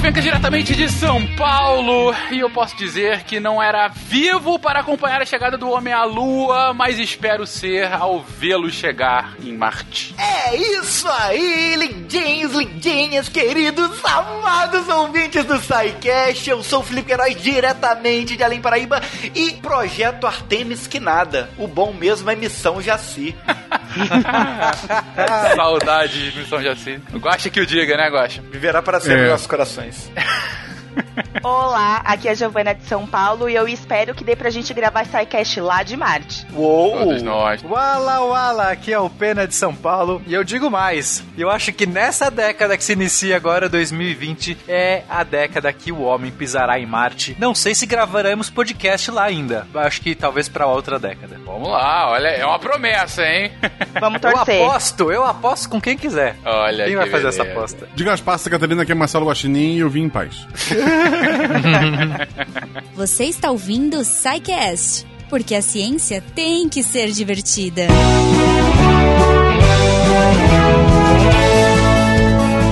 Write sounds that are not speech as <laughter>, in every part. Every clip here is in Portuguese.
Fenca diretamente de São Paulo e eu posso dizer que não era vivo para acompanhar a chegada do homem à lua, mas espero ser ao vê-lo chegar em Marte. É isso aí, lindinhos, lindinhas, queridos, amados ouvintes do SciCast. Eu sou o Felipe Queiroz, diretamente de Além Paraíba e projeto Artemis que nada. O bom mesmo é Missão Jaci. <laughs> Saudade de Missão Jaci. Gosta que o diga, né, Gosta? Viverá para sempre é. nossos corações. nice. <laughs> Olá, aqui é a Giovana de São Paulo e eu espero que dê pra gente gravar SciCast lá de Marte. Uou! Todos nós. Wala Wala, aqui é o Pena de São Paulo e eu digo mais, eu acho que nessa década que se inicia agora, 2020, é a década que o homem pisará em Marte. Não sei se gravaremos podcast lá ainda, acho que talvez pra outra década. Vamos lá, olha, é uma promessa, hein? <laughs> Vamos torcer. Eu aposto, eu aposto com quem quiser. Olha Quem que vai fazer beleza. essa aposta? Diga as passas, Catarina, que é Marcelo Guaxinim e eu vim em paz. <laughs> <laughs> Você está ouvindo o SciCast, porque a ciência tem que ser divertida.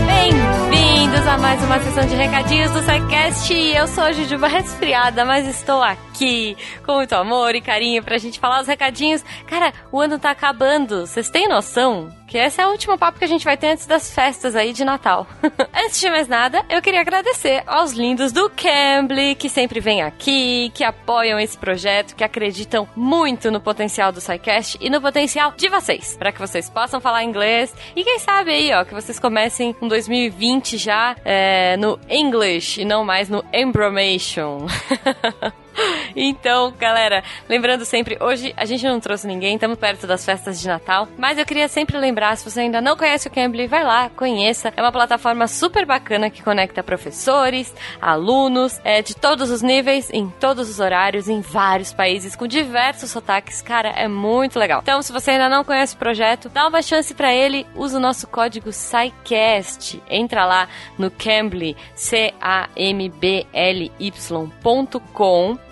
Bem-vindos a mais uma sessão de recadinhos do SciCast. Eu sou a Jujuba resfriada, mas estou aqui com muito amor e carinho pra gente falar os recadinhos. Cara, o ano tá acabando, vocês têm noção? Que esse é o último papo que a gente vai ter antes das festas aí de Natal. <laughs> antes de mais nada, eu queria agradecer aos lindos do Cambly, que sempre vêm aqui, que apoiam esse projeto, que acreditam muito no potencial do SciCast e no potencial de vocês, para que vocês possam falar inglês e quem sabe aí, ó, que vocês comecem em 2020 já é, no English e não mais no Embromation. <laughs> Então, galera, lembrando sempre, hoje a gente não trouxe ninguém, estamos perto das festas de Natal, mas eu queria sempre lembrar, se você ainda não conhece o Cambly, vai lá, conheça. É uma plataforma super bacana que conecta professores, alunos, é, de todos os níveis, em todos os horários, em vários países, com diversos sotaques. Cara, é muito legal. Então, se você ainda não conhece o projeto, dá uma chance para ele, usa o nosso código SciCast. Entra lá no Cambly, C-A-M-B-L-Y.com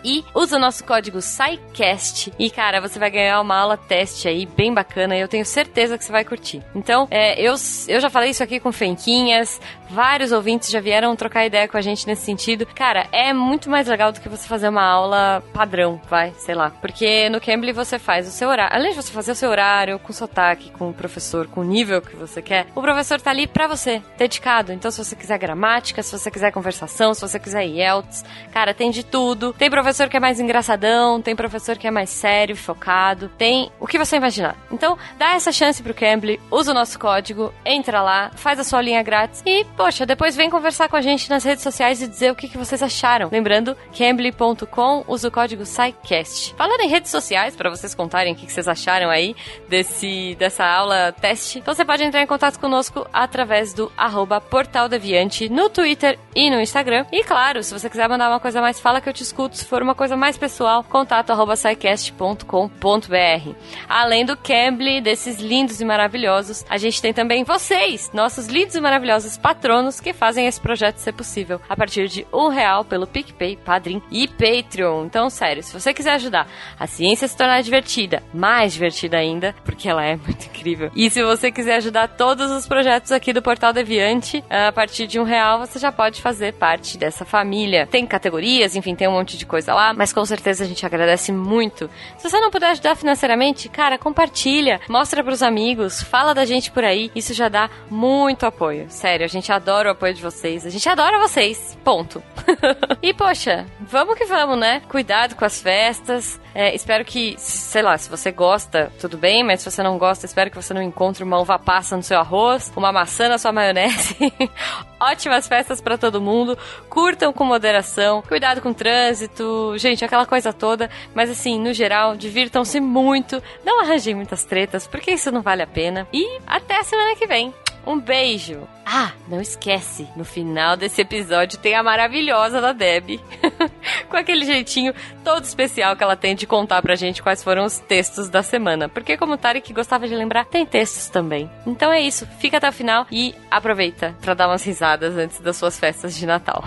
e usa o nosso código SciCast. E, cara, você vai ganhar uma aula teste aí bem bacana e eu tenho certeza que você vai curtir. Então, é, eu, eu já falei isso aqui com Fenquinhas, vários ouvintes já vieram trocar ideia com a gente nesse sentido. Cara, é muito mais legal do que você fazer uma aula padrão, vai, sei lá. Porque no Cambly você faz o seu horário. Além de você fazer o seu horário, com sotaque, com o professor, com o nível que você quer, o professor tá ali pra você, dedicado. Então, se você quiser gramática, se você quiser conversação, se você quiser IELTS, cara, tem de tudo. Tem professor que é mais engraçadão, tem professor que é mais sério, focado, tem o que você imaginar. Então, dá essa chance pro Cambly, usa o nosso código, entra lá, faz a sua linha grátis e, poxa, depois vem conversar com a gente nas redes sociais e dizer o que, que vocês acharam. Lembrando, cambly.com, usa o código SciCast. Falando em redes sociais, para vocês contarem o que, que vocês acharam aí desse, dessa aula teste, então você pode entrar em contato conosco através do arroba Portal Deviante no Twitter e no Instagram. E claro, se você quiser mandar uma coisa mais, fala que eu te escuto. Se for uma coisa mais pessoal, contato arroba scicast.com.br. Além do Cambly, desses lindos e maravilhosos, a gente tem também vocês, nossos lindos e maravilhosos patronos que fazem esse projeto ser possível a partir de um real pelo PicPay, Padrim e Patreon. Então, sério, se você quiser ajudar a ciência a se tornar divertida, mais divertida ainda, porque ela é <laughs> muito incrível. E se você quiser ajudar todos os projetos aqui do Portal Deviante, a partir de um real você já pode fazer parte dessa família. Tem categorias, enfim, tem um monte de coisa lá, mas com certeza a gente agradece muito. Se você não puder ajudar financeiramente, cara, compartilha, mostra pros amigos, fala da gente por aí, isso já dá muito apoio. Sério, a gente adora o apoio de vocês, a gente adora vocês, ponto. <laughs> e poxa, vamos que vamos, né? Cuidado com as festas, é, espero que, sei lá, se você gosta, tudo bem, mas se você não gosta, espero que você não encontre uma uva passa no seu arroz, uma maçã na sua maionese. <laughs> Ótimas festas para todo mundo. Curtam com moderação, cuidado com o trânsito, gente, aquela coisa toda. Mas assim, no geral, divirtam-se muito. Não arranjem muitas tretas, porque isso não vale a pena. E até a semana que vem. Um beijo. Ah, não esquece, no final desse episódio tem a maravilhosa da Deb. <laughs> Com aquele jeitinho todo especial que ela tem de contar pra gente quais foram os textos da semana. Porque, como o Tarek gostava de lembrar, tem textos também. Então é isso, fica até o final e aproveita pra dar umas risadas antes das suas festas de Natal.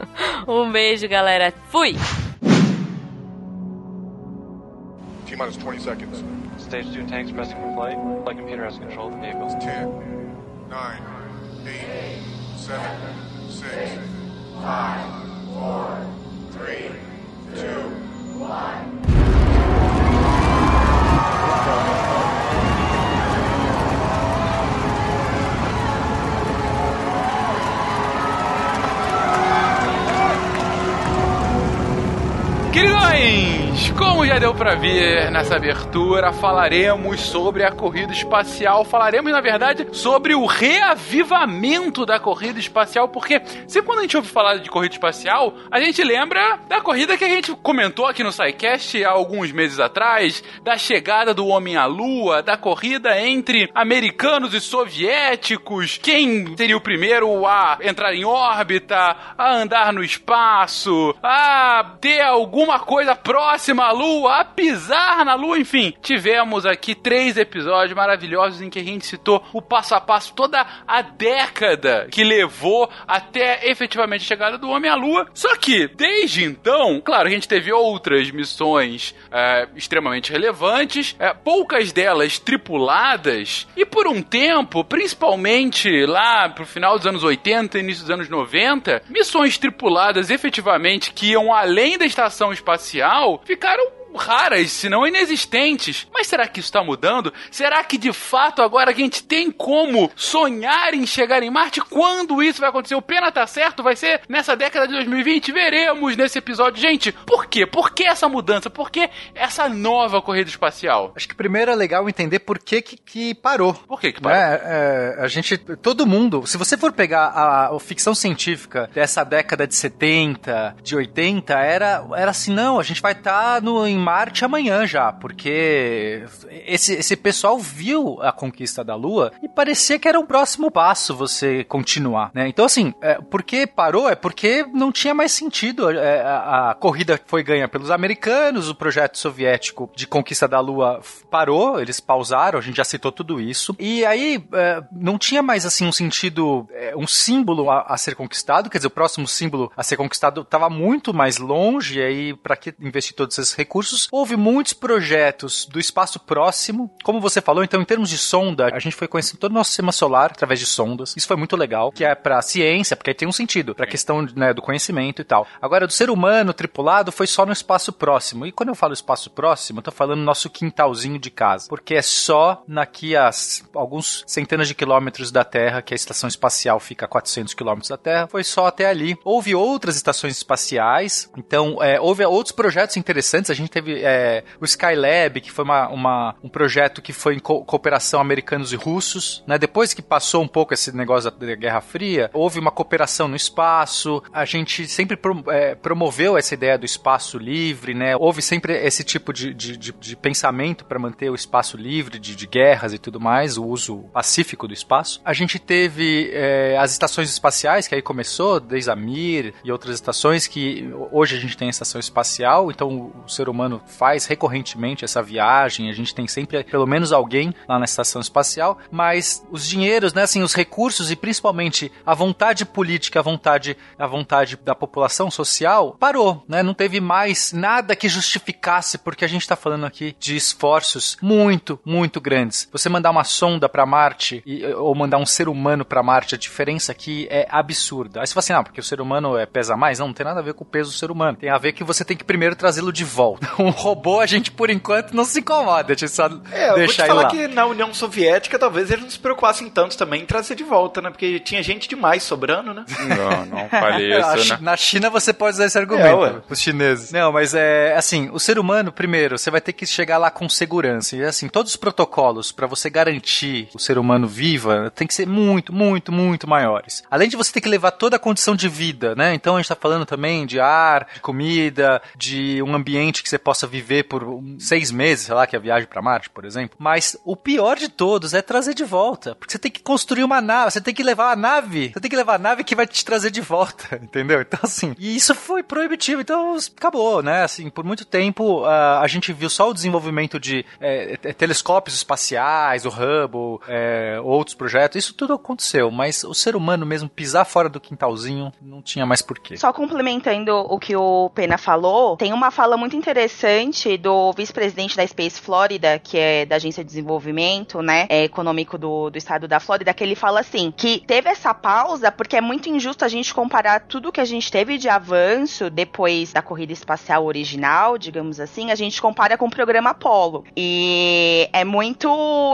<laughs> um beijo, galera. Fui! T-minus 20 seconds. Stage 2 tanks pressing for flight. Flight computer has control of the vehicle. 10, 9, 8, 7, 6, Como já deu pra ver nessa abertura, falaremos sobre a corrida espacial. Falaremos, na verdade, sobre o reavivamento da corrida espacial, porque sempre quando a gente ouve falar de corrida espacial, a gente lembra da corrida que a gente comentou aqui no SciCast há alguns meses atrás, da chegada do homem à Lua, da corrida entre americanos e soviéticos, quem seria o primeiro a entrar em órbita, a andar no espaço, a ter alguma coisa próxima à Lua, a pisar na Lua, enfim. Tivemos aqui três episódios maravilhosos em que a gente citou o passo a passo, toda a década que levou até efetivamente a chegada do homem à Lua. Só que, desde então, claro, a gente teve outras missões é, extremamente relevantes, é, poucas delas tripuladas, e por um tempo, principalmente lá pro final dos anos 80 início dos anos 90, missões tripuladas efetivamente que iam além da estação espacial ficaram raras, se não inexistentes. Mas será que isso está mudando? Será que de fato agora a gente tem como sonhar em chegar em Marte? Quando isso vai acontecer? O Pena tá certo? Vai ser nessa década de 2020? Veremos nesse episódio. Gente, por quê? Por que essa mudança? Por que essa nova corrida espacial? Acho que primeiro é legal entender por que que, que parou. Por que que parou? É, é, a gente, todo mundo, se você for pegar a, a ficção científica dessa década de 70, de 80, era, era assim, não, a gente vai estar no em Marte amanhã já, porque esse, esse pessoal viu a conquista da Lua e parecia que era um próximo passo você continuar, né? Então, assim, é, por que parou? É porque não tinha mais sentido. É, a, a corrida foi ganha pelos americanos, o projeto soviético de conquista da Lua parou, eles pausaram, a gente já citou tudo isso. E aí, é, não tinha mais, assim, um sentido, é, um símbolo a, a ser conquistado, quer dizer, o próximo símbolo a ser conquistado estava muito mais longe, e aí, para que investir todos esses recursos? Houve muitos projetos do espaço próximo, como você falou, então, em termos de sonda, a gente foi conhecendo todo o nosso sistema solar através de sondas. Isso foi muito legal, que é pra ciência, porque aí tem um sentido, pra questão né, do conhecimento e tal. Agora, do ser humano tripulado foi só no espaço próximo. E quando eu falo espaço próximo, eu tô falando nosso quintalzinho de casa, porque é só naqui a alguns centenas de quilômetros da Terra, que a estação espacial fica a 400 quilômetros da Terra, foi só até ali. Houve outras estações espaciais, então é, houve outros projetos interessantes. A gente teve é, o Skylab, que foi uma, uma- um projeto que foi em co- cooperação americanos e russos. Né? Depois que passou um pouco esse negócio da, Guerra Fria, houve uma cooperação no espaço. A gente sempre pro- é, promoveu essa ideia do espaço livre, né? Houve sempre esse tipo de, de, de- de pensamento para manter o espaço livre de, de guerras e tudo mais, o uso pacífico do espaço. A gente teve é, as estações espaciais, que aí começou, desde a Mir e outras estações, que hoje a gente tem a estação espacial, então o ser humano faz recorrentemente essa viagem, a gente tem sempre pelo menos alguém lá na estação espacial, mas os dinheiros, né, assim, os recursos e principalmente a vontade política, a vontade, a vontade da população social parou, né? Não teve mais nada que justificasse, porque a gente está falando aqui de esforços muito, muito grandes. Você mandar uma sonda para Marte e, ou mandar um ser humano para Marte, a diferença aqui é absurda. Aí você fala assim, ah, porque o ser humano é, pesa mais? Não, não tem nada a ver com o peso do ser humano. Tem a ver que você tem que primeiro trazê-lo de volta. Um robô, a gente por enquanto não se incomoda, deixa eu só É, eu vou te falar lá. que na União Soviética talvez eles não se preocupassem tanto também em trazer de volta, né? Porque tinha gente demais sobrando, né? Não, não fale A isso, né? Na China você pode usar esse É, argumento, ué. os chineses. Não, mas é assim, o ser humano, primeiro, você vai ter que chegar lá com segurança. E assim, todos os protocolos para você garantir o ser humano viva tem que ser muito, muito, muito maiores. Além de você ter que levar toda a condição de vida, né? Então a gente tá falando também de ar, de comida, de um ambiente que você possa viver por seis meses, sei lá, que é a viagem para Marte, por exemplo. Mas o pior de todos é trazer de volta. Porque você tem que construir uma nave, você tem que levar a nave, você tem que levar a nave que vai te trazer de volta, <laughs> entendeu? Então, assim, e isso foi proibitivo, então acabou, né? Assim, por muito tempo ah, a gente viu só o desenvolvimento de eh, te- telescópios espaciais, o Hubble, eh, outros projetos, isso tudo aconteceu, mas o ser humano mesmo pisar fora do quintalzinho não tinha mais porquê. Só complementando o que o Pena falou, tem uma fala muito interessante do vice-presidente da Space Florida, que é da Agência de Desenvolvimento, né, é, econômico do, do estado da Flórida, que ele fala assim, que teve essa pausa porque é muito injusto a gente comparar tudo que a gente teve de avanço depois da corrida espacial original, digamos assim, a gente compara com o programa Apollo. E é muito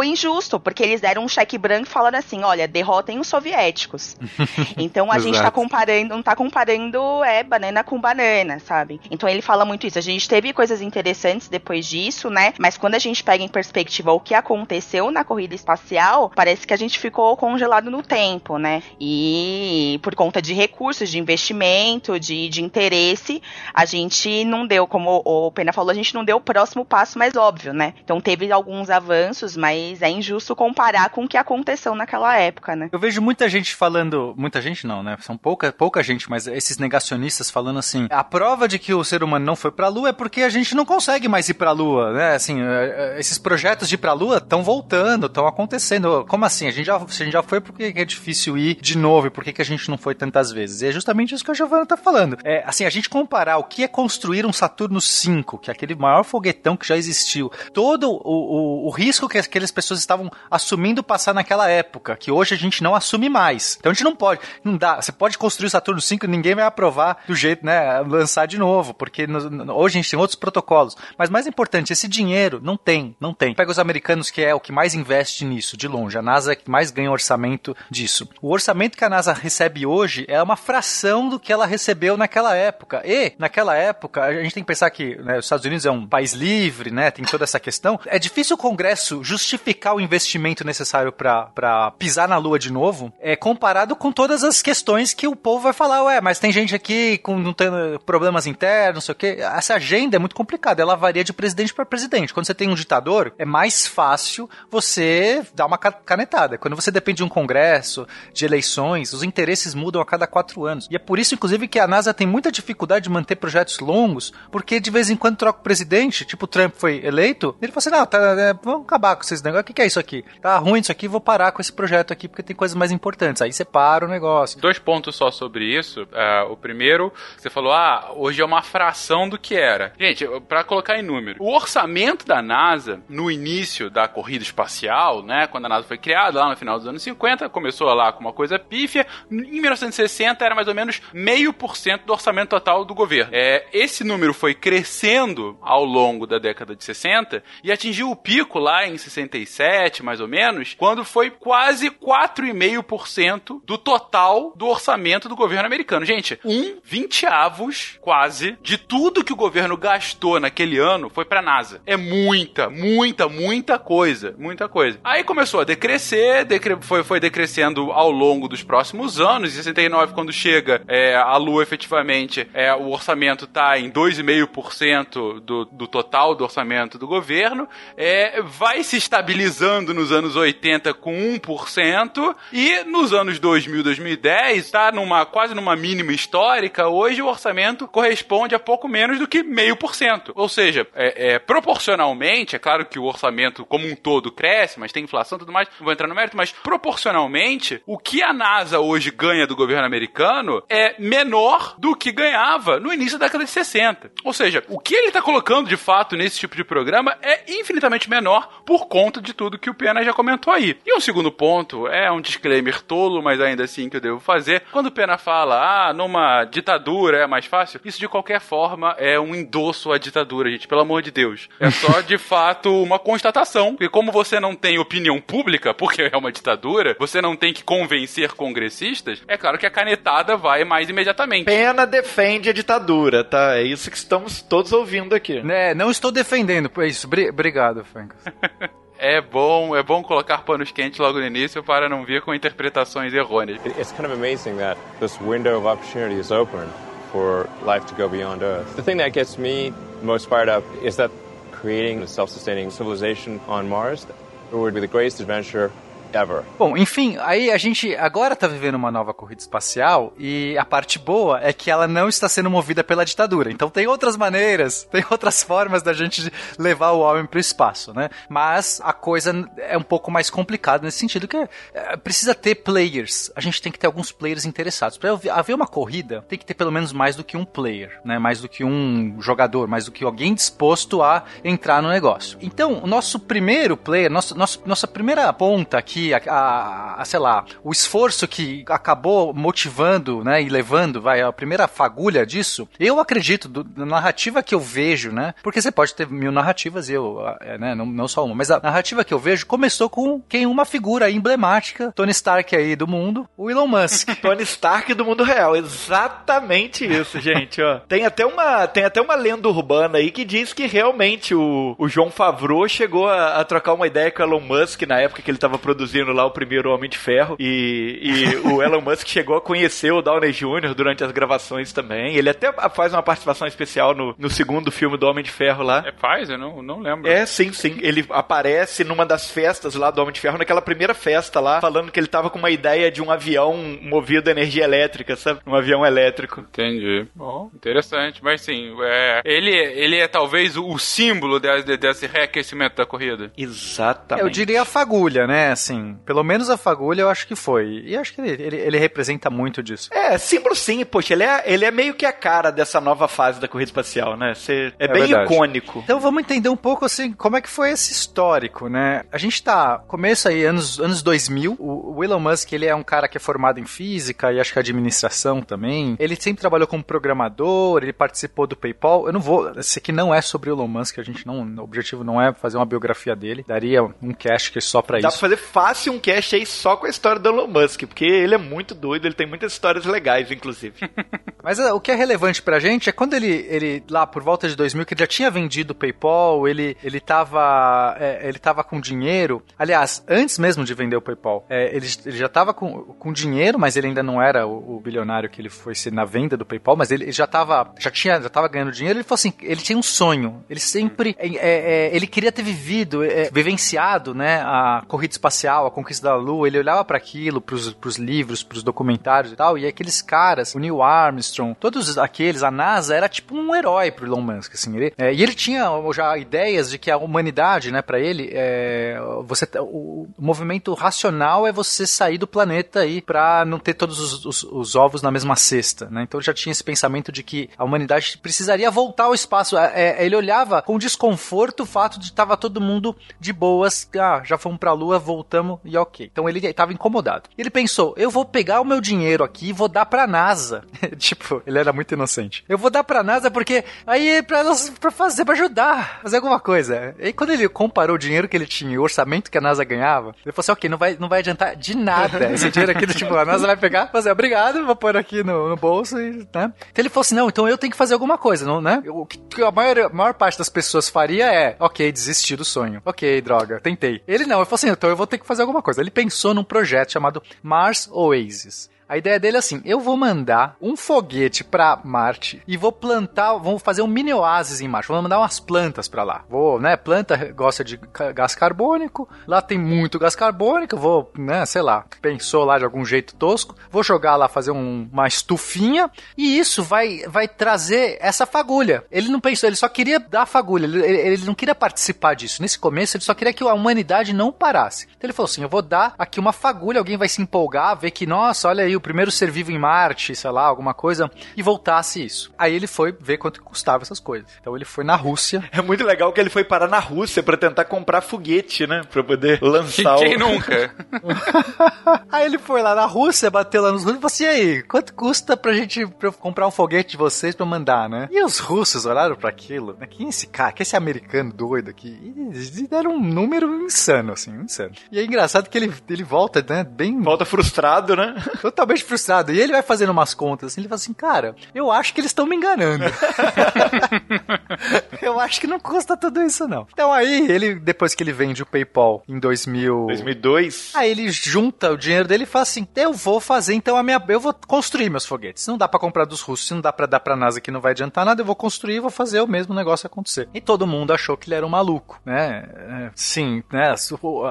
injusto, porque eles deram um cheque branco falando assim, olha, derrotem os soviéticos. <laughs> então a gente tá comparando, não tá comparando é banana com banana, sabe? Então ele fala muito isso. A gente teve coisas interessantes depois disso, né? Mas quando a gente pega em perspectiva o que aconteceu na corrida espacial, parece que a gente ficou congelado no tempo, né? E por conta de recursos, de investimento, de, de interesse, a gente não deu, como o Pena falou, a gente não deu o próximo passo mais óbvio, né? Então teve alguns avanços, mas é injusto comparar com o que aconteceu naquela época, né? Eu vejo muita gente falando, muita gente não, né? São pouca, pouca gente, mas esses negacionistas falando assim, a prova de que o ser humano não foi pra lua é porque a gente não consegue mais ir pra lua, né? Assim, é, é, esses projetos de ir pra lua estão voltando, estão acontecendo. Como assim? A gente já, a gente já foi, por que é difícil ir de novo? E por que, a gente não foi tantas vezes? E é justamente isso que a Giovanna tá falando. É, assim, a gente comparar o que é construir um Saturno 5, que é aquele maior foguetão que já existiu, todo o, o, o risco que aquelas pessoas estavam assumindo passar naquela época, que hoje a gente não assume mais. Então a gente não pode, não dá. Você pode construir o Saturno 5 e ninguém vai aprovar do jeito, né, lançar de novo, porque no- no- hoje a gente tem outros protocolos. Mas mais importante, esse dinheiro não tem, não tem. Pega os americanos que é o que mais investe nisso, de longe. A NASA é que mais ganha orçamento disso. O orçamento que a NASA recebe hoje é uma fração do que ela recebeu naquela época. E, naquela época, a gente tem que pensar que né, os Estados Unidos é um país livre, né? Tem toda essa questão. É difícil o Congresso justificar o investimento necessário para pisar na Lua de novo, é comparado com todas as questões que o povo vai falar, ué, mas tem gente aqui com não tendo problemas internos, não sei o quê. Essa agenda é muito complicada, ela varia de presidente para presidente. Quando você tem um ditador, é mais fácil você dar uma ca- canetada. Quando você depende de um congresso, de eleições, os interesses mudam a cada quatro anos. E é por isso, inclusive, que a NASA tem muita dificuldade de manter projetos longos, porque de vez em quando troca o presidente, tipo o Trump foi eleito, ele fala assim, não, tá, é, vamos acabar com esses negócios, o que, que é isso aqui? Tá ruim isso aqui, vou parar com esse projeto aqui, porque tem coisas mais importantes. Aí você para o negócio. Dois pontos só sobre isso. É, o primeiro, você falou, ah, hoje é uma fração do que era. Gente, pra colocar em número, o orçamento da NASA, no início da corrida espacial, né, quando a NASA foi criada, lá no final dos anos 50, começou lá com uma coisa pífia, em 1960 era mais ou menos meio por cento do orçamento total do governo. É, esse número foi crescendo ao longo da década de 60 e atingiu o pico lá em 67, mais ou menos, quando foi quase 4,5% do total do orçamento do governo americano. Gente, um vinteavos, quase, de tudo que o governo gastou naquele ano foi pra NASA. É muita, muita, muita coisa. Muita coisa. Aí começou a decrescer, decre- foi, foi decrescendo ao longo dos próximos anos. Em 69, quando chega é, a Lua efetivamente, é, o orçamento tá em 2,5% do, do total do orçamento do governo. É, vai se estabilizando nos anos 80 com 1%. E nos anos 2000, 2010, tá numa, quase numa mínima histórica. Hoje o orçamento corresponde a pouco menos do que meio por cento. Ou seja, é, é, proporcionalmente, é claro que o orçamento como um todo cresce, mas tem inflação e tudo mais, não vou entrar no mérito, mas proporcionalmente, o que a NASA hoje ganha do governo americano é menor do que ganhava no início da década de 60. Ou seja, o que ele está colocando de fato nesse tipo de programa é infinitamente menor por conta de tudo que o Pena já comentou aí. E um segundo ponto, é um disclaimer tolo, mas ainda assim que eu devo fazer. Quando o Pena fala, ah, numa ditadura é mais fácil, isso de qualquer forma é um endosso à ditadura, gente, pelo amor de Deus. É só <laughs> de fato uma constatação, porque como você não tem opinião pública, porque é uma ditadura, você não tem que convencer congressistas, é claro que a canetada vai mais imediatamente. Pena defende a ditadura, tá? É isso que estamos todos ouvindo aqui. Né, não estou defendendo, é isso. Bri- Obrigado, Frank. <laughs> É bom, é bom colocar panos quentes logo no início para não vir com interpretações errôneas. It- It's kind of amazing that this window of opportunity is open for life to go beyond Earth. The thing that gets me most fired up is that creating a self sustaining civilization on Mars would be the greatest adventure ever. Bom, enfim, aí a gente agora tá vivendo uma nova corrida espacial e a parte boa é que ela não está sendo movida pela ditadura. Então tem outras maneiras, <laughs> tem outras formas da gente levar o homem pro espaço, né? Mas a coisa é um pouco mais complicada nesse sentido que é, precisa ter players. A gente tem que ter alguns players interessados. Para haver uma corrida, tem que ter pelo menos mais do que um player, né? Mais do que um jogador, mais do que alguém disposto a entrar no negócio. Então, o nosso primeiro player, nosso, nosso, nossa primeira ponta aqui, a, a, a, sei lá, o esforço que acabou motivando, né, e levando, vai, a primeira fagulha disso, eu acredito, do, da narrativa que eu vejo, né, porque você pode ter mil narrativas eu, é, né, não, não só uma, mas a narrativa que eu vejo começou com quem uma figura emblemática, Tony Stark aí do mundo, o Elon Musk. <laughs> Tony Stark do mundo real, exatamente isso, gente, ó. Tem até uma, tem até uma lenda urbana aí que diz que realmente o, o João Favreau chegou a, a trocar uma ideia com o Elon Musk na época que ele estava produzindo lá o primeiro Homem de Ferro e, e o <laughs> Elon Musk chegou a conhecer o Downey Jr. durante as gravações também. Ele até faz uma participação especial no, no segundo filme do Homem de Ferro lá. É, faz? Eu não, não lembro. É, sim, sim. Ele aparece numa das festas lá do Homem de Ferro, naquela primeira festa lá, falando que ele tava com uma ideia de um avião movido a energia elétrica, sabe? Um avião elétrico. Entendi. Bom, interessante. Mas sim, é, ele, ele é talvez o símbolo de, desse reaquecimento da corrida. Exatamente. Eu diria a fagulha, né? Assim, pelo menos a fagulha eu acho que foi. E acho que ele, ele, ele representa muito disso. É, símbolo sim, poxa, ele é, ele é meio que a cara dessa nova fase da corrida espacial, né? Cê, é, é, bem verdade. icônico. Então vamos entender um pouco assim, como é que foi esse histórico, né? A gente tá, começo aí, anos, anos 2000, o, o Elon Musk, ele é um cara que é formado em física e acho que administração também. Ele sempre trabalhou como programador, ele participou do PayPal. Eu não vou, esse aqui não é sobre o Elon Musk, a gente não, o objetivo não é fazer uma biografia dele. Daria um cast que é só pra Dá isso. Dá pra fazer fácil um cast aí só com a história do Elon Musk, porque ele é muito doido, ele tem muitas histórias legais, inclusive. <laughs> Mas uh, o que é relevante pra gente é quando ele, ele lá por volta de 2000, que ele já tinha vendido o PayPal, ele, ele tava, é, ele tava com dinheiro. Aliás, antes mesmo de vender o PayPal, é, ele, ele já tava com, com dinheiro, mas ele ainda não era o, o bilionário que ele foi ser na venda do PayPal, mas ele, ele já tava, já tinha, já tava ganhando dinheiro. Ele falou assim, ele tinha um sonho. Ele sempre, é, ele queria ter vivido, vivenciado, né, a corrida espacial, a conquista da Lua. Ele olhava para aquilo, pros, pros livros, pros documentários e tal, e aqueles caras, o Neil Armstrong, todos aqueles, a NASA era tipo um herói pro Elon Musk, assim. Ele, é, e ele tinha já ideias de que a humanidade, né, para ele, é, você, o, o, movimento racional é você sair do planeta aí para não ter todos os, os, os, ovos na mesma cesta, né? Então já tinha esse pensamento de que a humanidade precisaria voltar ao espaço. É, é ele olhava com desconforto o fato de tava todo mundo de boas, ah, já fomos pra Lua, voltamos e ok. Então ele estava incomodado. Ele pensou, eu vou pegar o meu dinheiro aqui e vou dar pra NASA. <laughs> tipo, ele era muito inocente. Eu vou dar pra NASA porque aí é pra, pra fazer, pra ajudar, fazer alguma coisa. E quando ele comparou o dinheiro que ele tinha e o orçamento que a NASA ganhava, ele falou assim, ok, não vai, não vai adiantar de nada. Esse dinheiro aqui, tipo, a NASA vai pegar, fazer, obrigado, vou pôr aqui no, no bolso e, né? Então ele falou assim, não, então eu tenho que fazer alguma coisa, não, né? O que a maior, a maior parte das pessoas faria é, ok, desistir do sonho. Ok, droga, tentei. Ele não, ele falou assim, então eu vou ter que fazer alguma coisa. Ele pensou num projeto chamado Mars Oasis. A ideia dele é assim: eu vou mandar um foguete para Marte e vou plantar, vou fazer um mini oásis em Marte. Vou mandar umas plantas para lá. Vou, né? Planta gosta de gás carbônico. Lá tem muito gás carbônico. Vou, né? Sei lá, pensou lá de algum jeito tosco. Vou jogar lá, fazer um, uma estufinha e isso vai, vai trazer essa fagulha. Ele não pensou, ele só queria dar fagulha. Ele, ele não queria participar disso. Nesse começo, ele só queria que a humanidade não parasse. Então ele falou assim: eu vou dar aqui uma fagulha. Alguém vai se empolgar, ver que, nossa, olha aí o primeiro ser vivo em Marte, sei lá, alguma coisa, e voltasse isso. Aí ele foi ver quanto custava essas coisas. Então ele foi na Rússia. É muito legal que ele foi parar na Rússia para tentar comprar foguete, né? Pra poder lançar Quem o... nunca? <laughs> aí ele foi lá na Rússia, bateu lá nos russos e falou assim: e aí, quanto custa pra gente pra comprar um foguete de vocês pra mandar, né? E os russos olharam para aquilo, né? Quem é esse cara? Quem é esse americano doido aqui? E deram um número insano, assim, insano. E é engraçado que ele, ele volta, né? Bem. Volta frustrado, né? Totalmente totalmente frustrado. E ele vai fazendo umas contas assim, ele fala assim, cara, eu acho que eles estão me enganando. <laughs> eu acho que não custa tudo isso, não. Então aí, ele, depois que ele vende o PayPal em 2000... 2002. Aí ele junta o dinheiro dele e fala assim: eu vou fazer então a minha. Eu vou construir meus foguetes. Não dá pra comprar dos russos, não dá pra dar pra NASA que não vai adiantar nada, eu vou construir e vou fazer o mesmo negócio acontecer. E todo mundo achou que ele era um maluco, né? É, Sim, né?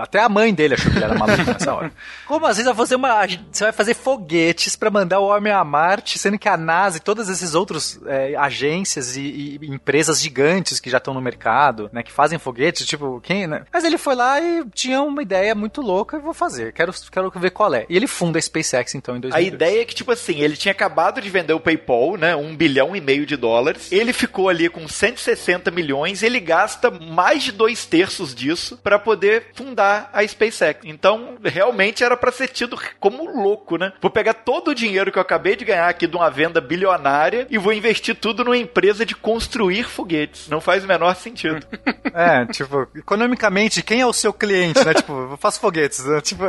Até a mãe dele achou que ele era maluco nessa hora. <laughs> Como às vezes vai fazer uma. Você vai fazer foguetes pra mandar o homem a Marte, sendo que a NASA e todas esses outros é, agências e, e empresas gigantes que já estão no mercado, né? Que fazem foguetes, tipo, quem, né? Mas ele foi lá e tinha uma ideia muito louca e vou fazer. Quero, quero ver qual é. E ele funda a SpaceX então em A 2002. ideia é que, tipo assim, ele tinha acabado de vender o PayPal, né? Um bilhão e meio de dólares. Ele ficou ali com 160 milhões. Ele gasta mais de dois terços disso pra poder fundar a SpaceX. Então, realmente era pra ser tido como louco, né? Vou pegar todo o dinheiro que eu acabei de ganhar aqui de uma venda bilionária e vou investir tudo numa empresa de construir foguetes. Não faz o menor sentido. <laughs> É, tipo, economicamente, quem é o seu cliente, né? tipo, eu faço foguetes. né? Tipo,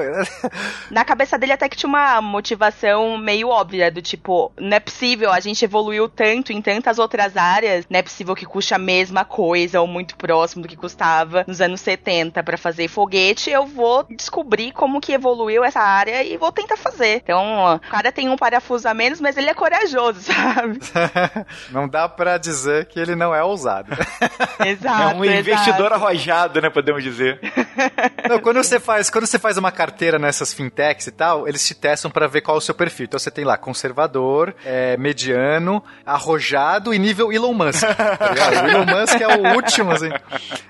<laughs> Na cabeça dele até que tinha uma motivação meio óbvia, do tipo, não é possível, a gente evoluiu tanto em tantas outras áreas, não é possível que custe a mesma coisa ou muito próximo do que custava nos anos 70 pra fazer foguete, eu vou descobrir como que evoluiu essa área e vou tentar fazer. Então, ó, o cara tem um parafuso a menos, mas ele é corajoso, <laughs> sabe? não dá pra dizer que ele não é ousado. <laughs> Exato. é um investidor exato. arrojado, né? Podemos dizer. <laughs> Não, quando você faz, quando você faz uma carteira nessas fintechs e tal, eles te testam pra ver qual é o seu perfil. Então você tem lá conservador, é, mediano, arrojado e nível Elon Musk. Tá? O Elon Musk é o último, assim.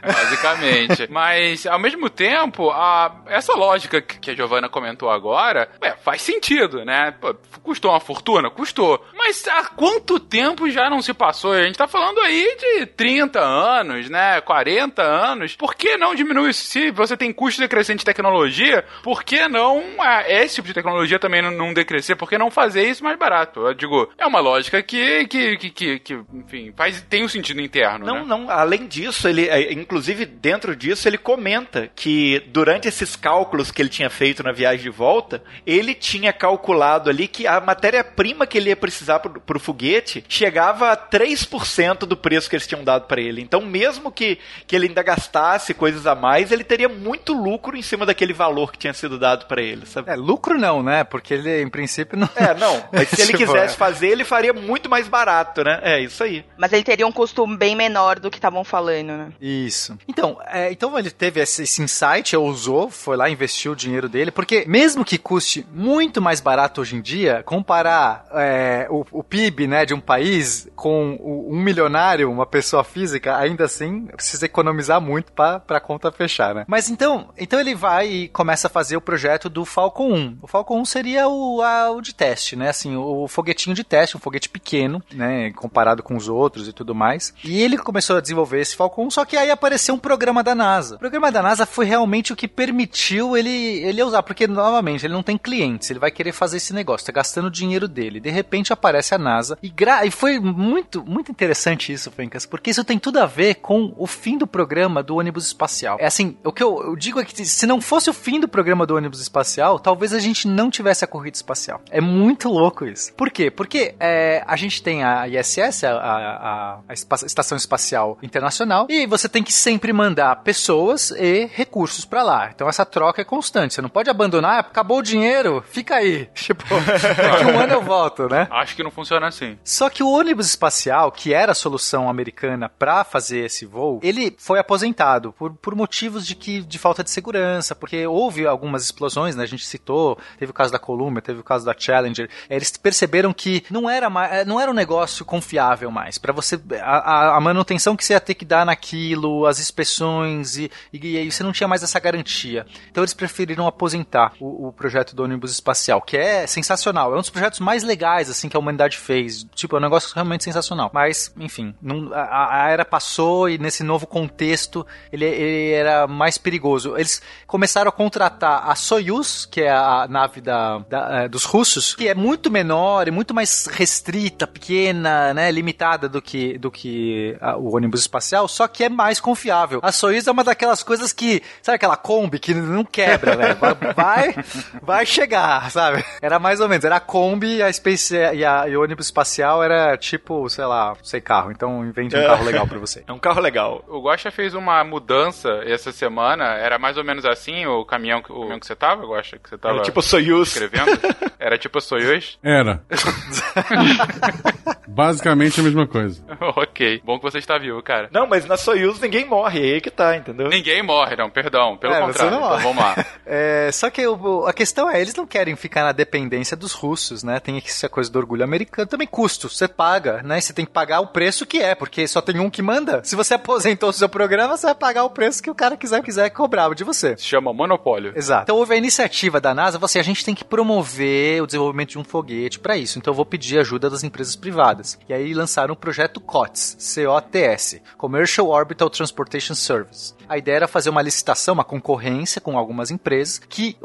Basicamente. <laughs> Mas, ao mesmo tempo, a, essa lógica que a Giovanna comentou agora, ué, faz sentido, né? Pô, custou uma fortuna? Custou. Mas há quanto tempo já não se passou? A gente tá falando aí de 30 anos, né? 40 anos. Por que não diminuir? Se você tem custo decrescente de tecnologia, por que não ah, esse tipo de tecnologia também não, decrescer? Por que não fazer isso mais barato? Eu digo, é uma lógica que, que, que, que, que, enfim, faz, tem um sentido interno, Não, né? não. Além disso, ele, é, inclusive dentro disso, ele comenta que durante esses cálculos que ele tinha feito na viagem de volta, ele tinha calculado ali que a matéria-prima que ele ia precisar pro, pro foguete chegava a 3% do preço que eles tinham dado para ele. Então, mesmo que, que ele ainda gastasse coisas a mais, ele teria muito lucro em cima daquele valor que tinha sido dado para ele, sabe? É, lucro não, né? Porque ele, em princípio, não. É, não. <laughs> Mas se ele Tipo, quisesse é. fazer, ele faria muito mais barato, né? É isso aí. Mas ele teria um custo bem menor do que estavam falando, né? Isso. Então, é, então ele teve esse, esse insight, usou, foi lá, investiu o dinheiro dele, porque mesmo que custe muito mais barato hoje em dia, comparar é, o, o PIB né, de um país com o- um milionário, uma pessoa física, ainda assim precisa economizar muito para a conta fechar, né? Mas então, então ele vai e começa a fazer o projeto do Falcon 1. O Falcon 1 seria o, a- o de teste, né? Assim, o foguetinho de teste, um foguete pequeno, né? Comparado com os outros e tudo mais. E ele começou a desenvolver esse Falcon 1, só que aí apareceu um programa da NASA. O programa da NASA foi realmente o que permitiu ele, ele usar, porque novamente ele não tem clientes, ele vai querer fazer esse negócio, tá gastando o dinheiro dele. De repente aparece a NASA e, gra e foi muito, muito interessante isso, Fencas, porque isso tem tudo a ver com o fim do programa do ônibus espacial. É assim, o que eu, eu digo é que se não fosse o fim do programa do ônibus espacial, talvez a gente não tivesse a corrida espacial. É muito louco isso. Por quê? Porque é, a gente tem a ISS, a, a- a Espa- Estação Espacial Internacional, e você tem que sempre mandar pessoas e recursos pra lá. Então essa troca é constante. Você não pode abandonar, ah, acabou o dinheiro, fica aí. <laughs> Tipo, daqui um ano eu volto, né? Acho que não funciona assim. Só que o ônibus espacial, que era a solução americana para fazer esse voo, ele foi aposentado por, por motivos de que de falta de segurança, porque houve algumas explosões, né? A gente citou, teve o caso da Columbia, teve o caso da Challenger. Eles perceberam que não era mais, não era um negócio confiável mais. Para você a, a- manutenção que você ia ter que dar naquilo, as inspeções e, e, aí você não tinha mais essa garantia. Então eles preferiram aposentar o, o projeto do ônibus espacial, que é sensacional. É um dos projetos mais legais assim que a humanidade fez. Tipo, é um negócio realmente sensacional. Mas, enfim, não- a era passou e nesse novo contexto ele, ele era mais perigoso. Eles começaram a contratar a Soyuz, que é a nave da, da, eh, dos russos, que é muito menor e muito mais restrita, pequena, né, limitada do que, do que a- o ônibus espacial, só que é mais confiável. A Soyuz é uma daquelas coisas que, sabe aquela Kombi que não quebra, né? <laughs> Vai, vai, chegar, sabe? Era mais ou menos, era a Kombi e a Space e a, a, e o ônibus espacial era tipo, sei lá, sei carro. Então invente um É. carro legal pra você. É um carro legal. O Guaxa fez uma mudança essa semana. Era mais ou menos assim o caminhão, que- o caminhão que você tava, Guaxa? Que você tava Era tipo Soyuz. escrevendo? <laughs> Era tipo a Soyuz? Era. <laughs> Basicamente a mesma coisa. <laughs> ok. Bom que você está vivo, cara. Não, mas na Soyuz ninguém morre, é aí que tá, entendeu? Ninguém morre, não, perdão. Pelo É, você contrário. não Então morre. vamos lá. É, só que o- o- a questão é, eles não querem ficar na dependência dos russos, né? Tem essa coisa do orgulho americano. Também custo, você paga, né? Você tem que pagar o preço que é, porque só tem um que manda. Se você aposentou o seu programa, você vai pagar o preço que o cara quiser, quiser cobrar de você. Se chama monopólio. Exato. Então houve a iniciativa da NASA, falou assim, a gente tem que promover o desenvolvimento de um foguete para isso. Então eu vou pedir ajuda das empresas privadas. E aí lançaram o projeto COTS, C-O-T-S, Commercial Orbital Transportation Service. A ideia era fazer uma licitação, uma concorrência com algumas empresas que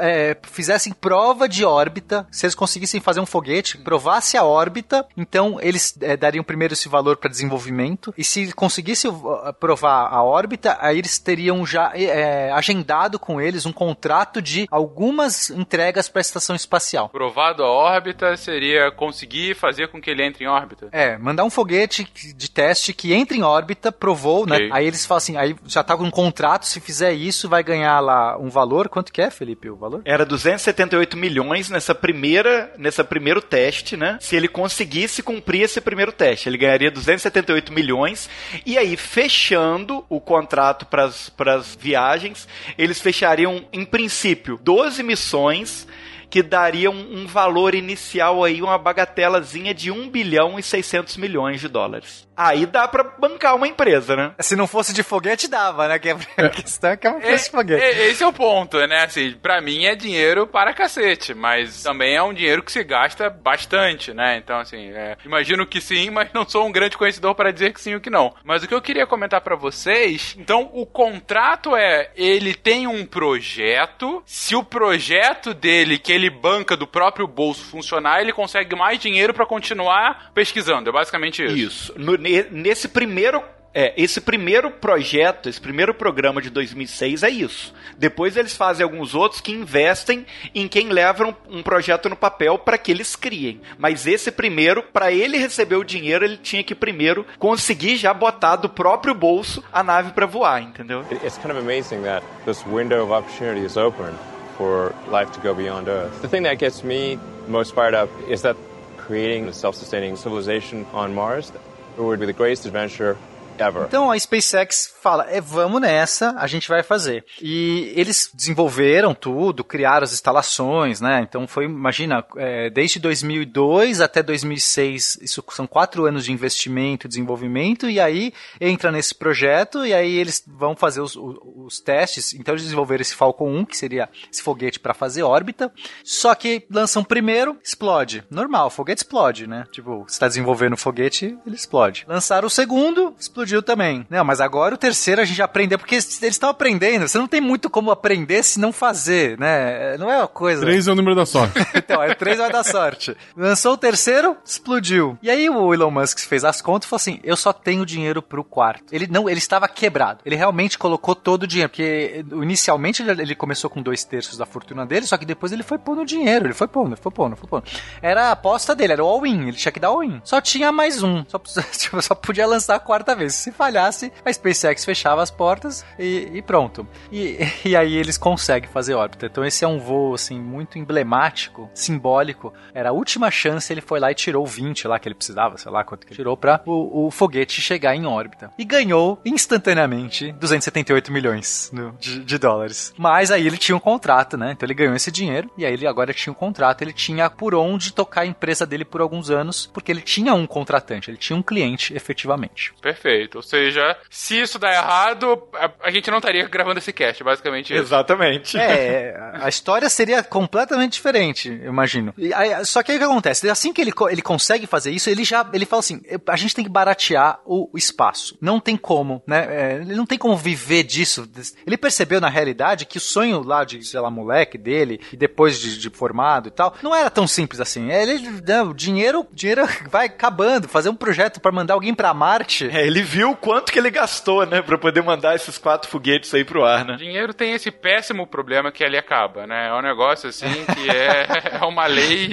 é, fizessem prova de órbita. Se eles conseguissem fazer um foguete, provasse a órbita, então eles é, dariam primeiro esse valor para desenvolvimento. E se conseguisse uh, provar a órbita, aí eles teriam já é, agendado com eles um contrato de algumas entregas para a estação espacial. Provado a órbita seria conseguir fazer com que ele entre em órbita. É, mandar um foguete de teste que entre em órbita, provou, Ok. né? Aí eles falam assim, aí já tá com um contrato, se fizer isso, vai ganhar lá um valor. Quanto que é, Felipe, o valor? Era 278 milhões nessa primeira, nessa primeiro teste, né? Se ele conseguisse cumprir esse primeiro teste, ele ganharia 278 milhões. E aí, fechando o contrato para as viagens, eles fechariam, em princípio, 12 missões que dariam um valor inicial aí, uma bagatelazinha de 1 bilhão e 600 milhões de dólares. Aí dá pra bancar uma empresa, né? Se não fosse de foguete, dava, né? Que a <laughs> questão é que é uma É, fosse de foguete. é- esse é o ponto, né? Assim, pra mim é dinheiro para cacete, mas também é um dinheiro que se gasta bastante, né? Então, assim, é, imagino que sim, mas não sou um grande conhecedor para dizer que sim ou que não. Mas o que eu queria comentar pra vocês, então, o contrato é, ele tem um projeto, se o projeto dele, que ele banca do próprio bolso funcionar, ele consegue mais dinheiro pra continuar pesquisando, é basicamente isso. Isso. No- ne- nesse primeiro. É, esse primeiro projeto, esse primeiro programa de 2006 é isso. Depois eles fazem alguns outros que investem em quem leva um, um projeto no papel para que eles criem. Mas esse primeiro, para ele receber o dinheiro, ele tinha que primeiro conseguir já botar do próprio bolso a nave para voar, entendeu? It- It's kind of amazing that this window of opportunity is open for life to go beyond Earth. The thing that gets me most fired up is that creating a self-sustaining civilization on Mars would be the greatest adventure ever. Então a SpaceX fala, é, vamos nessa, a gente vai fazer. E eles desenvolveram tudo, criaram as instalações, né? Então foi, imagina, é, desde 2002 até 2006, isso são quatro anos de investimento, desenvolvimento, e aí entra nesse projeto, e aí eles vão fazer os, os- os testes. Então eles desenvolveram esse Falcon 1, que seria esse foguete para fazer órbita, só que lançam primeiro, explode. Normal, foguete explode, né? Tipo, você está desenvolvendo o foguete, ele explode. Lançaram o segundo, explodiu também. Não, mas agora o terceiro a gente aprendeu, porque eles estão aprendendo. Você não tem muito como aprender se não fazer, né? Não é uma coisa. Três é o número da sorte. <laughs> Então, o 3 vai dar sorte. Lançou o terceiro, explodiu. E aí o Elon Musk fez as contas e falou assim: eu só tenho dinheiro pro quarto. Ele não, ele estava quebrado. Ele realmente colocou todo o dinheiro, porque inicialmente ele, ele começou com dois terços da fortuna dele, só que depois ele foi pondo dinheiro. Ele foi pondo, foi pondo, foi pondo. Era a aposta dele, era o all-in. Ele tinha que dar all-in. Só tinha mais um. Só, <laughs> tipo, só podia lançar a quarta vez. Se falhasse, a SpaceX fechava as portas e, e pronto. E, <laughs> e aí eles conseguem fazer órbita. Então esse é um voo assim muito emblemático, simbólico. Era a última chance, ele foi lá e tirou 20 lá que ele precisava, sei lá quanto que tirou pra o, o foguete chegar em órbita. E ganhou instantaneamente 278 milhões no- de, de dólares. Mas aí ele tinha um contrato, né? Então ele ganhou esse dinheiro e aí ele agora tinha um contrato, ele tinha por onde tocar a empresa dele por alguns anos, porque ele tinha um contratante, ele tinha um cliente efetivamente. Perfeito. Ou seja, se isso der errado, a, a gente não estaria gravando esse cast, basicamente isso. Exatamente. É, <laughs> a história seria completamente diferente, eu imagino. E aí, só que aí o que acontece? Assim que ele, ele consegue fazer isso, ele já ele fala assim: "Eu- a gente tem que baratear o, espaço. Não tem como, né? É, ele não tem como viver disso. Ele percebeu na realidade que o sonho lá de, sei lá, moleque dele, e depois de, de formado e tal, não era tão simples assim. Ele, né, o dinheiro, dinheiro <laughs> vai acabando. Fazer um projeto para mandar alguém para Marte. É, ele viu quanto que ele gastou, né? Pra poder mandar esses quatro foguetes aí pro ar, né? Dinheiro tem esse péssimo problema que ele acaba, né? É um negócio assim que é, <laughs> é uma lei.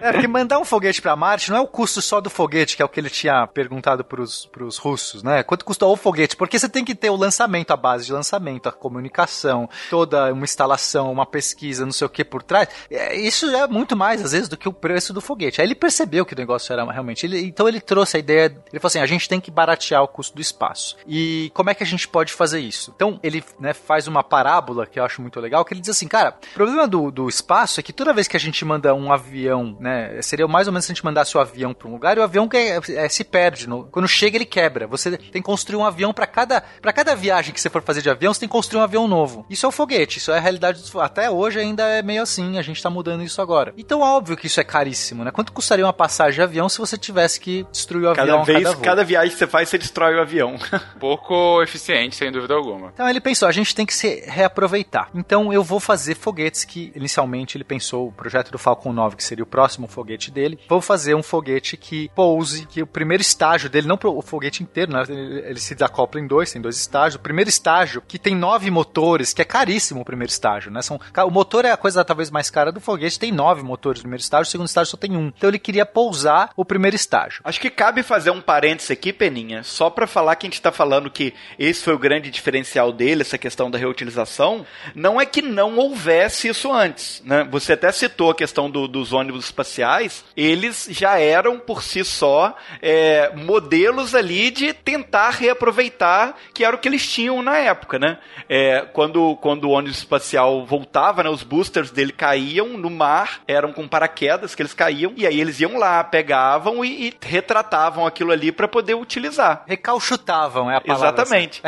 É, porque mandar um foguete pra Marte não é o custo só do foguete, que é o que ele tinha perguntado pros, pros russos, né? Quanto custou o foguete? Porque você tem que ter o lançamento, a base de lançamento, a comunicação, toda uma instalação, uma pesquisa, não sei o que por trás. É, isso é muito mais, às vezes, do que o preço do foguete. Aí ele percebeu que o negócio era realmente. Ele, então ele trouxe a ideia. Ele falou assim: a gente tem que baratear o custo do espaço. E como é que a gente pode fazer isso? Então ele né, faz uma parábola que eu acho muito legal, que ele diz assim, cara, o problema do, do espaço é que toda vez que a gente manda um avião, né, seria mais ou menos se a gente mandasse o avião para um lugar e o avião que é, é, se perde. No, quando chega, ele quebra. Você tem que construir um avião para cada, pra cada viagem que você for fazer de avião, você tem que construir um avião novo. Isso é o foguete, isso é a realidade dos Até hoje ainda é meio assim, a gente tá mudando isso agora. Então, óbvio que isso é caríssimo, né? Quanto custaria uma passagem de avião se você tivesse que destruir o Cada avião a vez, cada cada, viagem que você faz, você destrói o avião. <laughs> Pouco eficiente, sem dúvida alguma. Então ele pensou, a gente tem que se reaproveitar. Então eu vou fazer foguetes que inicialmente ele pensou o projeto do Falcon 9, que seria o próximo foguete dele. Vou fazer um foguete que pouse, que o primeiro estágio dele, não o foguete inteiro, né? ele, ele se desacopla em dois, tem dois estágios. O primeiro estágio, que tem nove motores, que é caríssimo o primeiro estágio, né? São, o motor é a coisa talvez mais cara do foguete, tem nove motores no primeiro estágio, o segundo estágio só tem um. Então ele queria pousar o primeiro estágio. Acho que cabe fazer um parênteses aqui, Peninha, só pra falar que a gente tá falando que esse foi o grande diferencial dele, essa questão da reutilização. Não é que não houvesse isso antes, né? Você até citou a questão do- dos ônibus espaciais, eles já eram por si só é, modelos ali de tentar reaproveitar, que era o que eles tinham na época, né? É, quando, quando o ônibus espacial voltava, né, os boosters dele caíam no mar, eram com paraquedas que eles caíam, e aí eles iam lá, pegavam e, e retratavam aquilo ali para poder utilizar. Recalchutavam, é a palavra. Exatamente.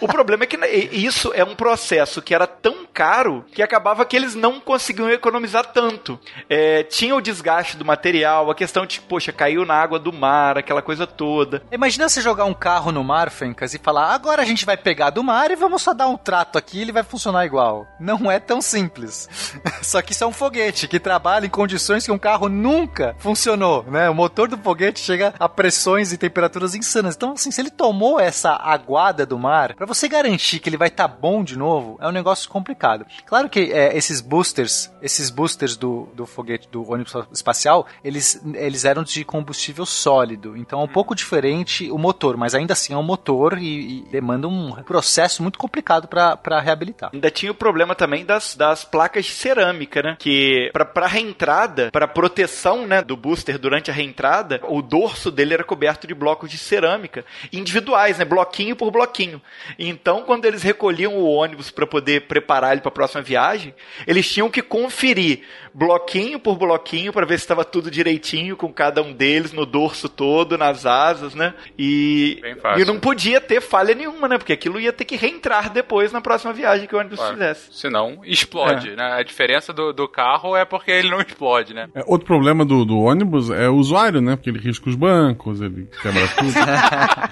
o problema é que isso é um processo que era tão caro que acabava que eles não conseguiam economizar tanto. É, tinha o desgaste do material, a questão de, poxa, caiu na água do mar, aquela coisa toda. Imagina você jogar um carro no mar, Fencas, e falar: agora a gente vai pegar do mar e vamos só dar um trato aqui e ele vai funcionar igual. Não é tão simples. <laughs> Só que isso é um foguete que trabalha em condições que um carro nunca funcionou, né? O motor do foguete chega a pressões e temperaturas insanas. Então, assim, se ele tomou essa aguada do mar, pra você garantir que ele vai estar bom de novo, é um negócio complicado. Claro que é, esses boosters, esses boosters do, do foguete, do ônibus espacial, eles, eles eram de combustível sólido. Então é um pouco diferente o motor, mas ainda assim é um motor e, e demanda um processo muito complicado para reabilitar. Ainda tinha o problema também das, das placas de cerâmica, né? Que pra, pra reentrada, pra proteção né, do booster durante a reentrada, o dorso dele era coberto de blocos de cerâmica individuais, né? Bloquinho por bloquinho. Então, quando eles recolhiam o ônibus para poder preparar ele para a próxima viagem, eles tinham que conferir bloquinho por bloquinho para ver se estava tudo direitinho com cada um deles no dorso todo, nas asas, né? E, e não podia ter falha nenhuma, né? Porque aquilo ia ter que reentrar depois na próxima viagem que o ônibus Claro. fizesse. Senão, explode, né? A diferença do, do carro é porque ele não explode, né? É, outro problema do, do ônibus é o usuário, né? Porque ele risca os bancos, ele quebra tudo. <laughs>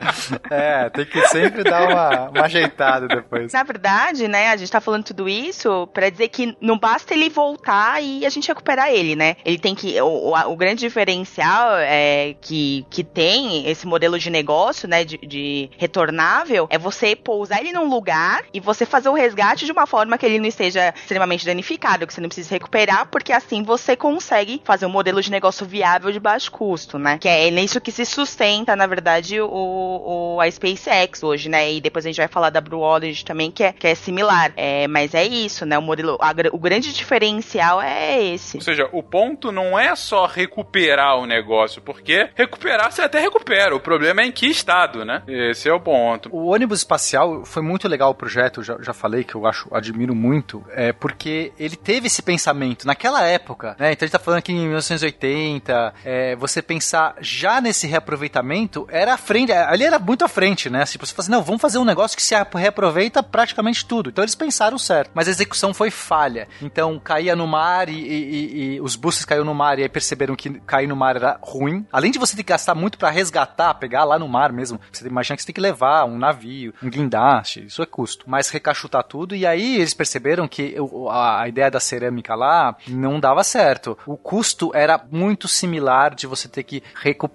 <laughs> É, tem que sempre dar uma, uma ajeitada depois. Na verdade, né, a gente tá falando tudo isso pra dizer que não basta ele voltar e a gente recuperar ele, né? Ele tem que. O, o, o grande diferencial é que, que tem esse modelo de negócio, né, de, de retornável, é você pousar ele num lugar e você fazer o resgate de uma forma que ele não esteja extremamente danificado, que você não precise recuperar, porque assim você consegue fazer um modelo de negócio viável de baixo custo, né? Que é nisso que se sustenta, na verdade, o, o, a SpaceX hoje, né? E depois a gente vai falar da Blue Origin também, que é, que é similar. É, mas é isso, né? O modelo, a o grande diferencial é esse. Ou seja, o ponto não é só recuperar o negócio, porque recuperar você até recupera. O problema é em que estado, né? Esse é o ponto. O ônibus espacial foi muito legal o projeto, já, já falei que eu acho, admiro muito, é porque ele teve esse pensamento naquela época, né? Então a gente tá falando aqui em 1980, é, você pensar já nesse reaproveitamento era à frente, ali era muito à frente, né? Tipo, você fala assim, não, vamos fazer um negócio que se reaproveita praticamente tudo. Então eles pensaram certo, mas a execução foi falha. Então caía no mar e, e- e- os buses caíram no mar e aí perceberam que cair no mar era ruim. Além de você ter que gastar muito pra resgatar, pegar lá no mar mesmo, você imagina que você tem que levar um navio, um guindaste, isso é custo. Mas recachutar tudo e aí eles perceberam que a, ideia da cerâmica lá não dava certo. O custo era muito similar de você ter que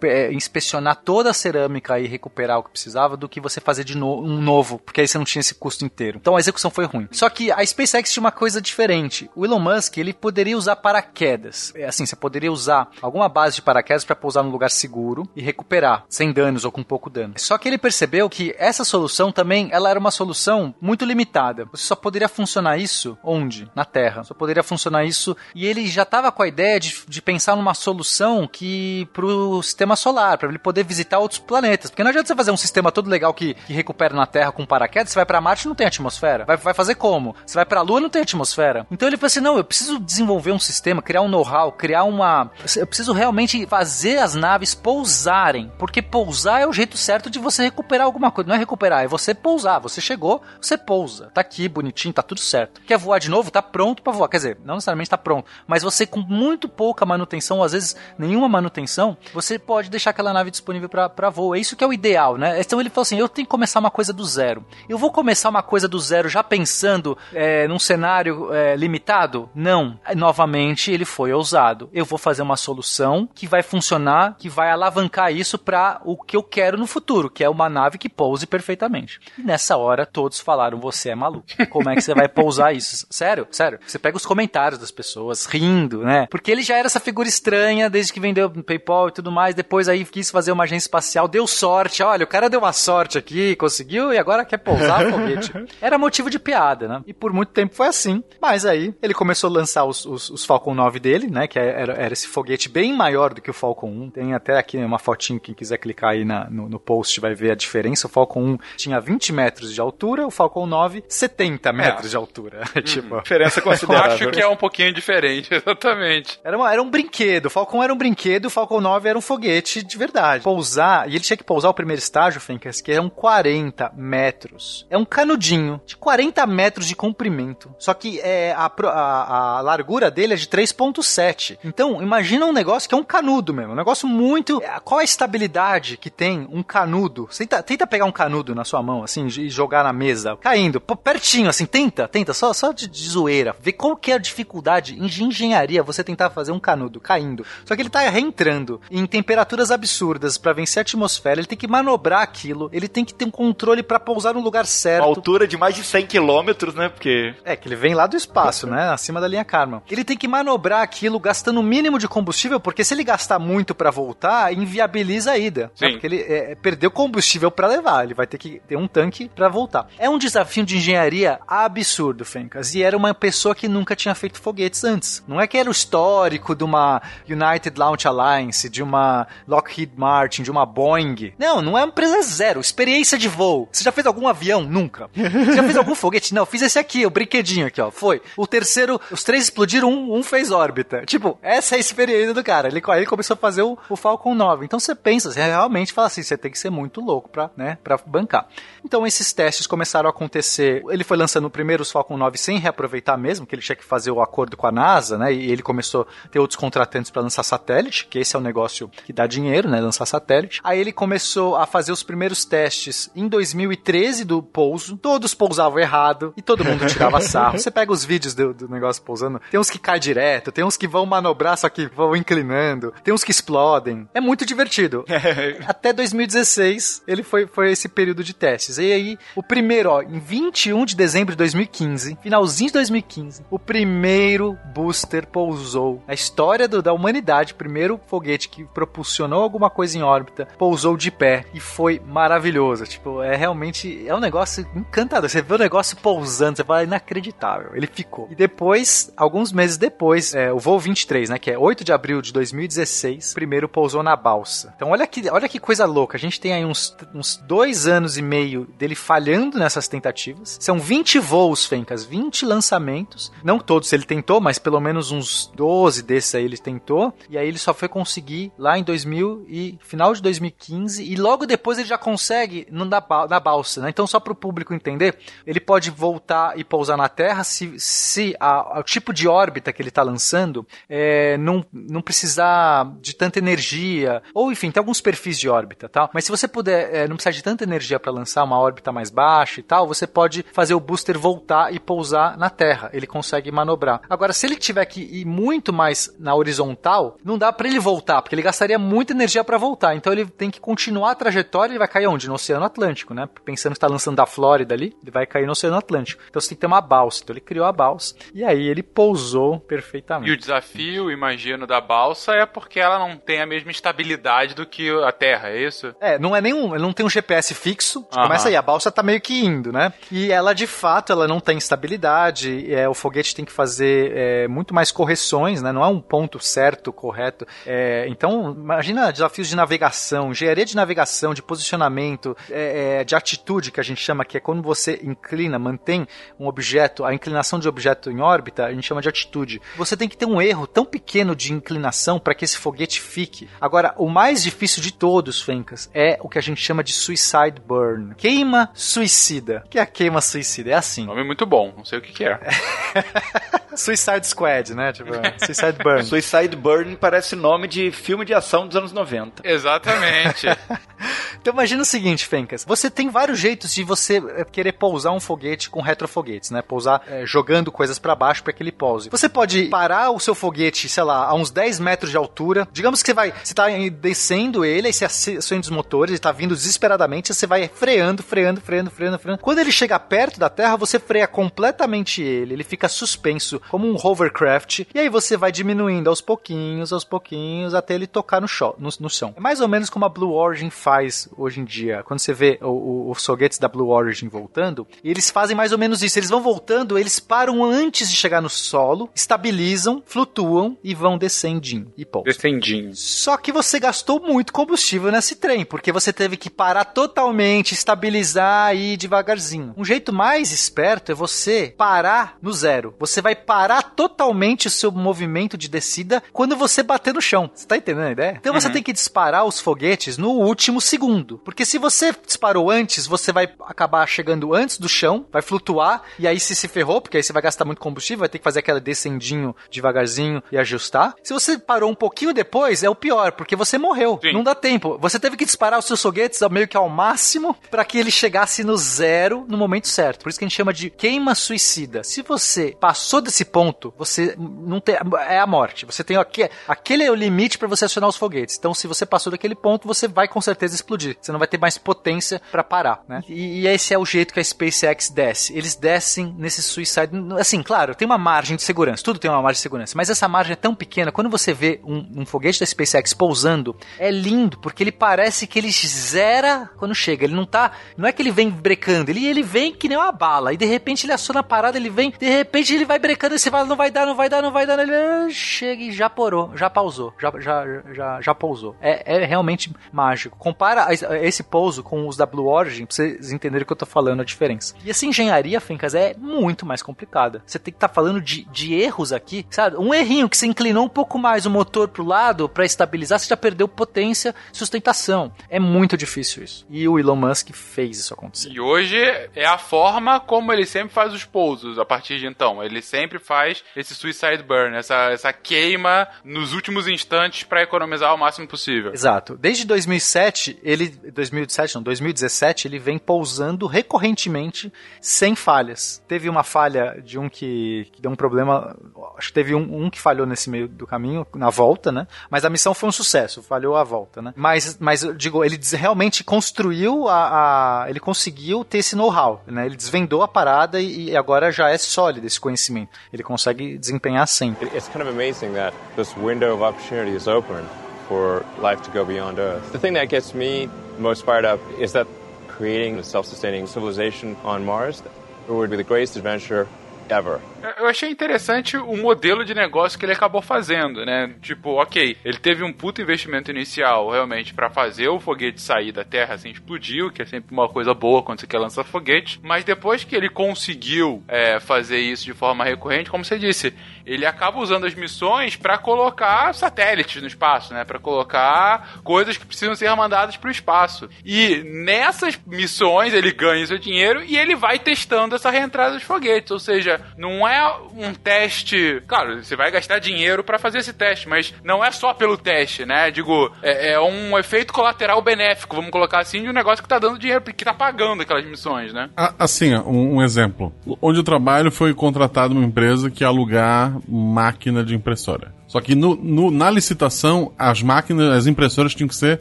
eh, inspecionar toda a cerâmica e recuperar recuperar o que precisava do que você fazer de no um novo, porque aí você não tinha esse custo inteiro. Então a execução foi ruim. Só que a SpaceX tinha uma coisa diferente. O Elon Musk, ele poderia usar paraquedas. É assim, você poderia usar alguma base de paraquedas para pousar num lugar seguro e recuperar, sem danos ou com pouco dano. Só que ele percebeu que essa solução também, ela era uma solução muito limitada. Você só poderia funcionar isso onde? Na Terra. Só poderia funcionar isso e ele já estava com a ideia de, de pensar numa solução que pro sistema solar, para ele poder visitar outros planetas. Porque não você fazer um sistema todo legal que, que recupera na Terra com paraquedas, você vai para Marte não tem atmosfera. Vai, vai fazer como? Você vai para a Lua não tem atmosfera. Então ele falou assim: não, eu preciso desenvolver um sistema, criar um know-how, criar uma. Eu preciso realmente fazer as naves pousarem. Porque pousar é o jeito certo de você recuperar alguma coisa. Não é recuperar, é você pousar. Você chegou, você pousa. Tá aqui, bonitinho, tá tudo certo. Quer voar de novo? Tá pronto para voar. Quer dizer, não necessariamente tá pronto. Mas você com muito pouca manutenção, às vezes nenhuma manutenção, você pode deixar aquela nave disponível para voo. É isso que é o ideal, né? Então ele falou assim: eu tenho que começar uma coisa do zero. Eu vou começar uma coisa do zero já pensando é, num cenário é, limitado? Não. Novamente, ele foi ousado. Eu vou fazer uma solução que vai funcionar, que vai alavancar isso para o que eu quero no futuro, que é uma nave que pouse perfeitamente. E nessa hora, todos falaram: você é maluco. Como é que você vai pousar isso? <laughs> Sério, sério. Você pega os comentários das pessoas rindo, né? Porque ele já era essa figura estranha desde que vendeu PayPal e tudo mais. Depois aí quis fazer uma agência espacial, deu sorte. Olha, o cara deu uma sorte aqui, conseguiu e agora quer pousar foguete. <laughs> Era motivo de piada, né? E por muito tempo foi assim. Mas aí ele começou a lançar os, os, os Falcon 9 dele, né? Que era, era, esse foguete bem maior do que o Falcon 1. Tem até aqui uma fotinho, quem quiser clicar aí na, no, no post vai ver a diferença. O Falcon 1 tinha 20 metros de altura, o Falcon 9, 70 metros é. de altura. <laughs> tipo, diferença <laughs> considerável. Eu acho que é um pouquinho diferente, exatamente. Era, uma, era um brinquedo. O Falcon era um brinquedo, o Falcon 9 era um foguete de verdade. Pousar, e ele tinha que pousar o primeiro estágio, Fencas, que eram 40 metros. É um canudinho de 40 metros de comprimento. Só que é, a, a, a largura dele é de 3,7. Então, imagina um negócio que é um canudo mesmo. Um negócio muito. É, qual a estabilidade que tem um canudo? Tenta, tenta pegar um canudo na sua mão, assim, e jogar na mesa, caindo, pertinho, assim, tenta, tenta, só, só de, de zoeira. Vê qual que é a dificuldade de engenharia você tentar fazer um canudo caindo. Só que ele tá reentrando em temperaturas absurdas para vencer a atmosfera, ele tem que manobrar aquilo, ele tem que ter um controle para pousar no lugar certo. A altura de mais de 100 quilômetros, né? Porque. É, que ele vem lá do espaço, né? <laughs> Acima da linha Karman. Ele tem que manobrar aquilo gastando o mínimo de combustível, porque se ele gastar muito para voltar, inviabiliza a ida. Né? Porque ele é, perdeu combustível para levar, ele vai ter que ter um tanque para voltar. É um desafio de engenharia absurdo, Fencas. E era uma pessoa que nunca tinha feito foguetes antes. Não é que era o histórico de uma United Launch Alliance, de uma Lockheed Martin, de uma Boeing. Não, não é uma empresa zero. Experiência de voo. Você já fez algum avião? Nunca. Você já fez algum foguete? Não, fiz esse aqui, o brinquedinho aqui, ó. Foi. O terceiro, os três explodiram, um, um fez órbita. Tipo, essa é a experiência do cara. Ele, ele começou a fazer o, o Falcon 9. Então você pensa, você realmente fala assim, você tem que ser muito louco pra, né, pra bancar. Então esses testes começaram a acontecer. Ele foi lançando primeiro os Falcon 9 sem reaproveitar mesmo, que ele tinha que fazer o acordo com a NASA, né? E ele começou a ter outros contratantes para lançar satélite, que esse é o negócio que dá dinheiro, né? Lançar satélite. Aí ele começou a fazer os primeiros testes em 2013 do pouso. Todos pousavam errado e todo mundo tirava <laughs> sarro. Você pega os vídeos do, do negócio pousando, tem uns que cai direto, tem uns que vão manobrar, só que vão inclinando, tem uns que explodem. É muito divertido. <laughs> Até 2016, ele foi, foi esse período de testes. E aí, o primeiro, ó, em 21 de dezembro de 2015, finalzinho de 2015, o primeiro booster pousou. A história do, da humanidade, primeiro foguete que propulsionou alguma coisa em órbita, pousou de pé e foi maravilhoso. Tipo, é realmente é um negócio encantador. Você vê o negócio pousando, você fala inacreditável. Ele ficou. E depois, alguns meses depois, é, o voo 23, né, que é 8 de abril de 2016, primeiro pousou na balsa. Então olha que, olha que coisa louca. A gente tem aí uns, uns dois anos e meio dele falhando nessas tentativas. São 20 voos, Fencas, 20 lançamentos. Não todos ele tentou, mas pelo menos uns 12 desses aí ele tentou. E aí ele só foi conseguir lá em 2000 e final de 2015. E logo depois ele já consegue no, na, na balsa, né? Então, só para o público entender, ele pode voltar e pousar na Terra se, se a, o tipo de órbita que ele está lançando é, não, não precisar de tanta energia. Ou, enfim, tem alguns perfis de órbita, tal. Mas se você puder, é, não precisar de tanta energia para lançar uma órbita mais baixa e tal, você pode fazer o booster voltar e pousar na Terra. Ele consegue manobrar. Agora, se ele tiver que ir muito mais na horizontal, não dá para ele voltar, porque ele gastaria muita energia para voltar. Então ele tem que continuar trajetória, ele vai cair onde? No Oceano Atlântico, né? Pensando que está lançando da Flórida ali, ele vai cair no Oceano Atlântico. Então você tem que ter uma balsa. Então ele criou a balsa e aí ele pousou perfeitamente. E o desafio, imagino, da balsa é porque ela não tem a mesma estabilidade do que a Terra, é isso? É, não é nenhum, ele não tem um GPS fixo. Começa aí, a balsa tá meio que indo, né? E ela de fato, ela não tem estabilidade. É, o foguete tem que fazer é, muito mais correções, né? Não é um ponto certo, correto. É, então, imagina desafios de navegação, engenharia de navegação, de posicionamento, é, é, de atitude que a gente chama que é quando você inclina, mantém um objeto, a inclinação de objeto em órbita, a gente chama de atitude. Você tem que ter um erro tão pequeno de inclinação para que esse foguete fique. Agora, o mais difícil de todos, Fencas, é o que a gente chama de suicide burn. Queima suicida. O que é a queima suicida? É assim. Nome muito bom, não sei o que, que é. <laughs> Suicide Squad, né? Tipo, Suicide Burn. <laughs> Suicide Burn parece nome de filme de ação dos anos 90. Exatamente. <laughs> Então imagina o seguinte, Fencas. Você tem vários jeitos de você eh, querer pousar um foguete com retrofoguetes, né? Pousar eh, jogando coisas pra baixo para que ele pouse. Você pode parar o seu foguete, sei lá, a uns 10 metros de altura. Digamos que você vai, você tá descendo ele, aí você acende os motores, ele tá vindo desesperadamente, você vai freando, freando, freando, freando, freando. Quando ele chega perto da Terra, você freia completamente ele, ele fica suspenso como um hovercraft, e aí você vai diminuindo aos pouquinhos, aos pouquinhos, até ele tocar no, no, no chão. É mais ou menos como a Blue Origin faz hoje em dia. Quando você vê os foguetes da Blue Origin voltando, eles fazem mais ou menos isso. Eles vão voltando, eles param antes de chegar no solo, estabilizam, flutuam e vão descendinho e pousam. Descendinho. Só que você gastou muito combustível nesse trem, porque você teve que parar totalmente, estabilizar e ir devagarzinho. Um jeito mais esperto é você parar no zero. Você vai parar totalmente o seu movimento de descida quando você bater no chão. Você tá entendendo a ideia? Então você tem que disparar os foguetes no último segundo. Porque se você disparou antes, você vai acabar chegando antes do chão, vai flutuar, e aí se se ferrou, porque aí você vai gastar muito combustível, vai ter que fazer aquela descendinho devagarzinho e ajustar. Se você parou um pouquinho depois, é o pior, porque você morreu. Sim. Não dá tempo. Você teve que disparar os seus foguetes ao meio que ao máximo para que ele chegasse no zero no momento certo. Por isso que a gente chama de queima suicida. Se você passou desse ponto, você não tem é a morte. Você tem aqui, aquele é o limite para você acionar os foguetes. Então, se você passou daquele ponto, você vai com certeza explodir. Você não vai ter mais potência para parar, né? E, e esse é o jeito que a SpaceX desce. Eles descem nesse suicide, assim, claro, tem uma margem de segurança. Tudo tem uma margem de segurança, mas essa margem é tão pequena. Quando você vê um, um foguete da SpaceX pousando, é lindo porque ele parece que ele zera quando chega. Ele não tá, não é que ele vem brecando, ele ele vem que nem uma bala e de repente ele aciona a parada, ele vem, de repente ele vai brecando você fala, não vai dar, não vai dar, não vai dar, ele ah, chega e já parou, já pausou, já já já, já pousou. É, é realmente mágico. Compara esse pouso com os da Blue Origin pra vocês entenderem o que eu tô falando a diferença. E essa engenharia, Fencas, é muito mais complicada. Você tem que estar falando de, de erros aqui, sabe? Um errinho que você inclinou um pouco mais o motor pro lado pra estabilizar, você já perdeu potência, sustentação. É muito difícil isso. E o Elon Musk fez isso acontecer. E hoje é a forma como ele sempre faz os pousos a partir de então. Ele sempre faz esse suicide burn, essa, essa queima nos últimos instantes para economizar o máximo possível. Exato. Desde 2007, ele 2007 não, 2017, ele vem pousando recorrentemente sem falhas. Teve uma falha de um que, que deu um problema, acho que teve um, um que falhou nesse meio do caminho, na volta, né? Mas a missão foi um sucesso, falhou a volta, né? Mas, mas digo, ele realmente construiu a, a- ele conseguiu ter esse know-how, né? Ele desvendou a parada e, e agora já é sólido esse conhecimento. Ele consegue desempenhar sempre. It- It's kind of amazing that this window of opportunity is open for life to go beyond Earth. The thing that gets me most fired up is that creating a self sustaining civilization on Mars would be the greatest adventure ever. Eu achei interessante o modelo de negócio que ele acabou fazendo, né? Tipo, ok, ele teve um puto investimento inicial realmente pra fazer o foguete sair da Terra sem explodir, o que é sempre uma coisa boa quando você quer lançar foguete. Mas depois que ele conseguiu é, fazer isso de forma recorrente, como você disse, ele acaba usando as missões pra colocar satélites no espaço, né? Pra colocar coisas que precisam ser mandadas pro espaço. E nessas missões ele ganha seu dinheiro e ele vai testando essa reentrada dos foguetes. Ou seja, não é um teste. Claro, você vai gastar dinheiro pra fazer esse teste, mas não é só pelo teste, né? Digo, é, é um efeito colateral benéfico, vamos colocar assim, de um negócio que tá dando dinheiro, que tá pagando aquelas missões, né? A- Assim, um, um exemplo. Onde eu trabalho foi contratado uma empresa que ia alugar máquina de impressora. Só que no, no- na licitação, as máquinas, as impressoras tinham que ser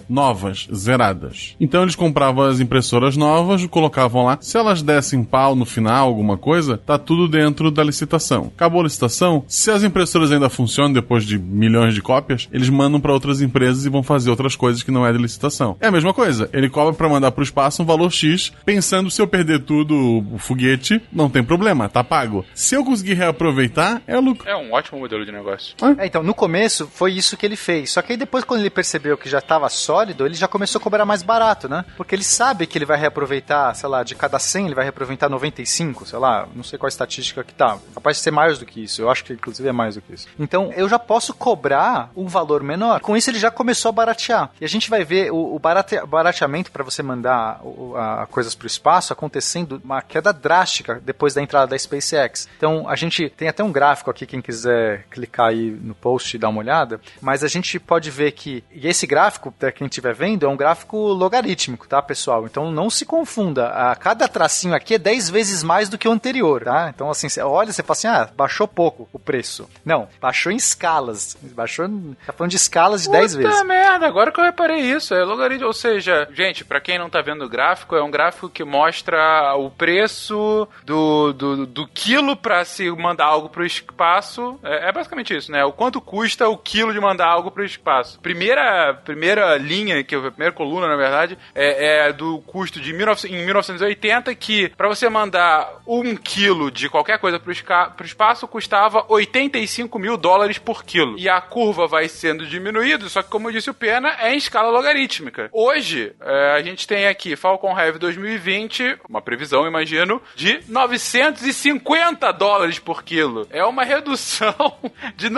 novas, zeradas. Então eles compravam as impressoras novas, colocavam lá. Se elas dessem pau no final, alguma coisa, tá tudo dentro da licitação. Acabou a licitação, se as impressoras ainda funcionam depois de milhões de cópias, eles mandam para outras empresas e vão fazer outras coisas que não é de licitação. É a mesma coisa. Ele cobra para mandar pro espaço um valor X, pensando se eu perder tudo, o foguete, não tem problema, tá pago. Se eu conseguir reaproveitar, é lucro. É um ótimo modelo de negócio. É, então, no começo foi isso que ele fez. Só que aí depois, quando ele percebeu que já estava sólido, ele já começou a cobrar mais barato, né? Porque ele sabe que ele vai reaproveitar, sei lá, de cada 100 ele vai reaproveitar 95, sei lá, não sei qual a estatística que tá. Capaz de ser mais do que isso. Eu acho que inclusive é mais do que isso. Então, eu já posso cobrar um valor menor. Com isso, ele já começou a baratear. E a gente vai ver o, o barate- barateamento para você mandar o- a, coisas para o espaço acontecendo uma queda drástica depois da entrada da SpaceX. Então, a gente tem até um gráfico aqui, quem quiser clicar aí no post e dar uma olhada, mas a gente pode ver que, e esse gráfico, para quem estiver vendo, é um gráfico logarítmico, tá, pessoal? Então, não se confunda. A, cada tracinho aqui é 10 vezes mais do que o anterior, tá? Então, assim, você olha você fala assim, ah, baixou pouco o preço. Não, baixou em escalas. Baixou, tá falando de escalas de 10 Puta vezes. merda, agora que eu reparei isso. É logaritmo. Ou seja, gente, pra quem não tá vendo o gráfico, é um gráfico que mostra o preço do, do, do quilo pra se mandar algo pro espaço. É, é basicamente isso, né? O quanto custa o quilo de mandar algo pro espaço. Primeira, primeira linha, que a primeira coluna, na verdade, é, é do custo de 19, em 1980, que pra você mandar um quilo de qualquer coisa esca- pro espaço custava 85 mil dólares por quilo. E a curva vai sendo diminuída, só que como disse o Pena, é em escala logarítmica. Hoje, é, a gente tem aqui Falcon Heavy 2020, uma previsão, imagino, de 950 dólares por quilo. É uma redução <laughs> de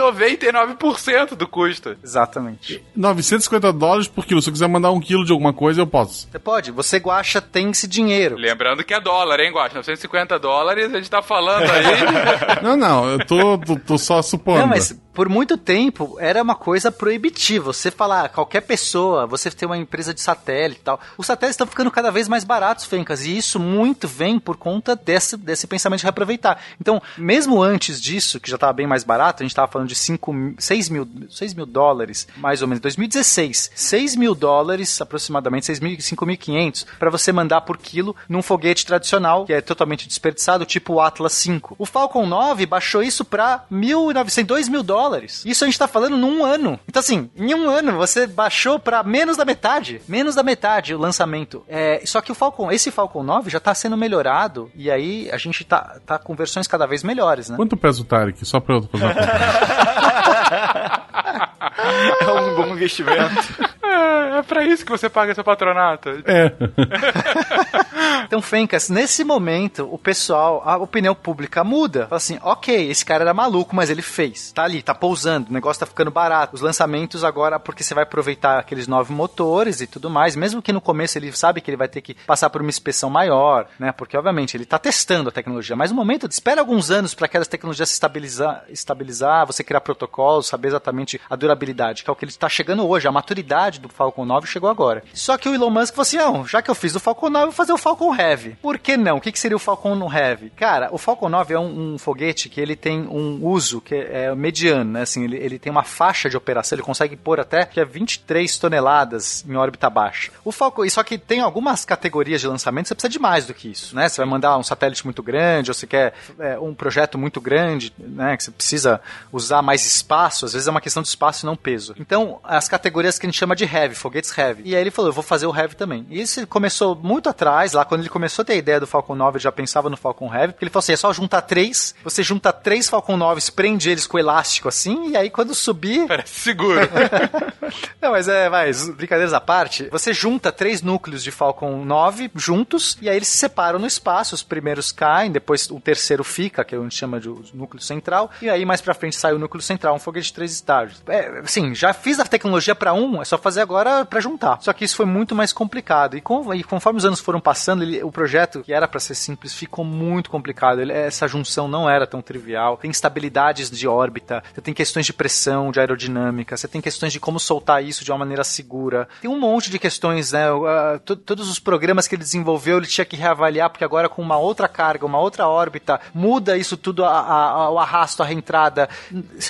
99% do custo. Exatamente. 950 dólares por quilo. Se eu quiser mandar um quilo de alguma coisa, eu posso. Você pode, você guacha tem esse dinheiro. Lembrando que é dólar, hein, Guacha? 950 dólares, a gente tá falando aí. <laughs> Não, não, eu tô, tô, tô só supondo. Não, mas por muito tempo era uma coisa proibitiva. Você falar, qualquer pessoa, você ter uma empresa de satélite e tal. Os satélites estão ficando cada vez mais baratos, Fencas, e isso muito vem por conta desse, desse pensamento de reaproveitar. Então, mesmo antes disso, que já estava bem mais barato, a gente estava falando de 5, mil- 6 mil, 6 mil dólares, mais ou menos, 2016. 6 mil dólares, aproximadamente, 6 mil, 5.500, para você mandar por quilo num foguete tradicional, que é totalmente desperdiçado, tipo o Atlas 5. O Falcon 9 baixou isso para 1.900, 2 mil dólares. Isso a gente tá falando num ano. Então, assim, em um ano você baixou para menos da metade. Menos da metade o lançamento. É, só que o Falcon, esse Falcon 9 já tá sendo melhorado e aí a gente tá, tá com versões cada vez melhores, né? Quanto pesa o Tarek? Só pra eu fazer uma. <laughs> <laughs> É um bom investimento. É, é pra isso que você paga seu patronato. É. <laughs> Então, Fencas, nesse momento, o pessoal, a opinião pública muda. Fala assim, ok, esse cara era maluco, mas ele fez. Tá ali, tá pousando, o negócio tá ficando barato. Os lançamentos agora, porque você vai aproveitar aqueles novos motores e tudo mais, mesmo que no começo ele sabe que ele vai ter que passar por uma inspeção maior, né? Porque, obviamente, ele tá testando a tecnologia. Mas no momento, espera alguns anos para aquelas tecnologias se estabilizar, estabilizar, você criar protocolos, saber exatamente a durabilidade, que é o que ele está chegando hoje. A maturidade do Falcon 9 chegou agora. Só que o Elon Musk falou assim: não, já que eu fiz do Falcon 9, eu vou fazer o Falcon Heavy. Por que não? O que, que seria o Falcon Heavy? Cara, o Falcon 9 é um, um foguete que ele tem um uso que é mediano, né? Assim, ele, ele tem uma faixa de operação, ele consegue pôr até que é 23 toneladas em órbita baixa. O Falcon, só que tem algumas categorias de lançamento, você precisa de mais do que isso, né? Você vai mandar um satélite muito grande, ou você quer é, um projeto muito grande, né? Que você precisa usar mais espaço, às vezes é uma questão de espaço e não peso. Então, as categorias que a gente chama de heavy, foguetes heavy. E aí ele falou, eu vou fazer o heavy também. E isso começou muito atrás, lá quando ele começou a ter a ideia do Falcon 9, ele já pensava no Falcon Heavy, porque ele falou assim, é só juntar três, você junta três Falcon 9, prende eles com elástico assim, e aí quando subir... <laughs> Parece seguro. <laughs> Não, mas é, vai, brincadeiras à parte, você junta três núcleos de Falcon 9 juntos, e aí eles se separam no espaço, os primeiros caem, depois o terceiro fica, que a gente chama de núcleo central, e aí mais pra frente sai o núcleo central, um foguete de três estágios. É, assim, já fiz a tecnologia pra um, é só fazer agora pra juntar. Só que isso foi muito mais complicado, e, com- e conforme os anos foram passando, ele- o projeto, que era pra ser simples, ficou muito complicado. Ele- essa junção não era tão trivial, tem instabilidades de órbita, você tem questões de pressão, de aerodinâmica, você tem questões de como soltar isso de uma maneira segura. Tem um monte de questões, né? Uh, todos os programas que ele desenvolveu, ele tinha que reavaliar, porque agora com uma outra carga, uma outra órbita, muda isso tudo, a, a, o arrasto, a reentrada.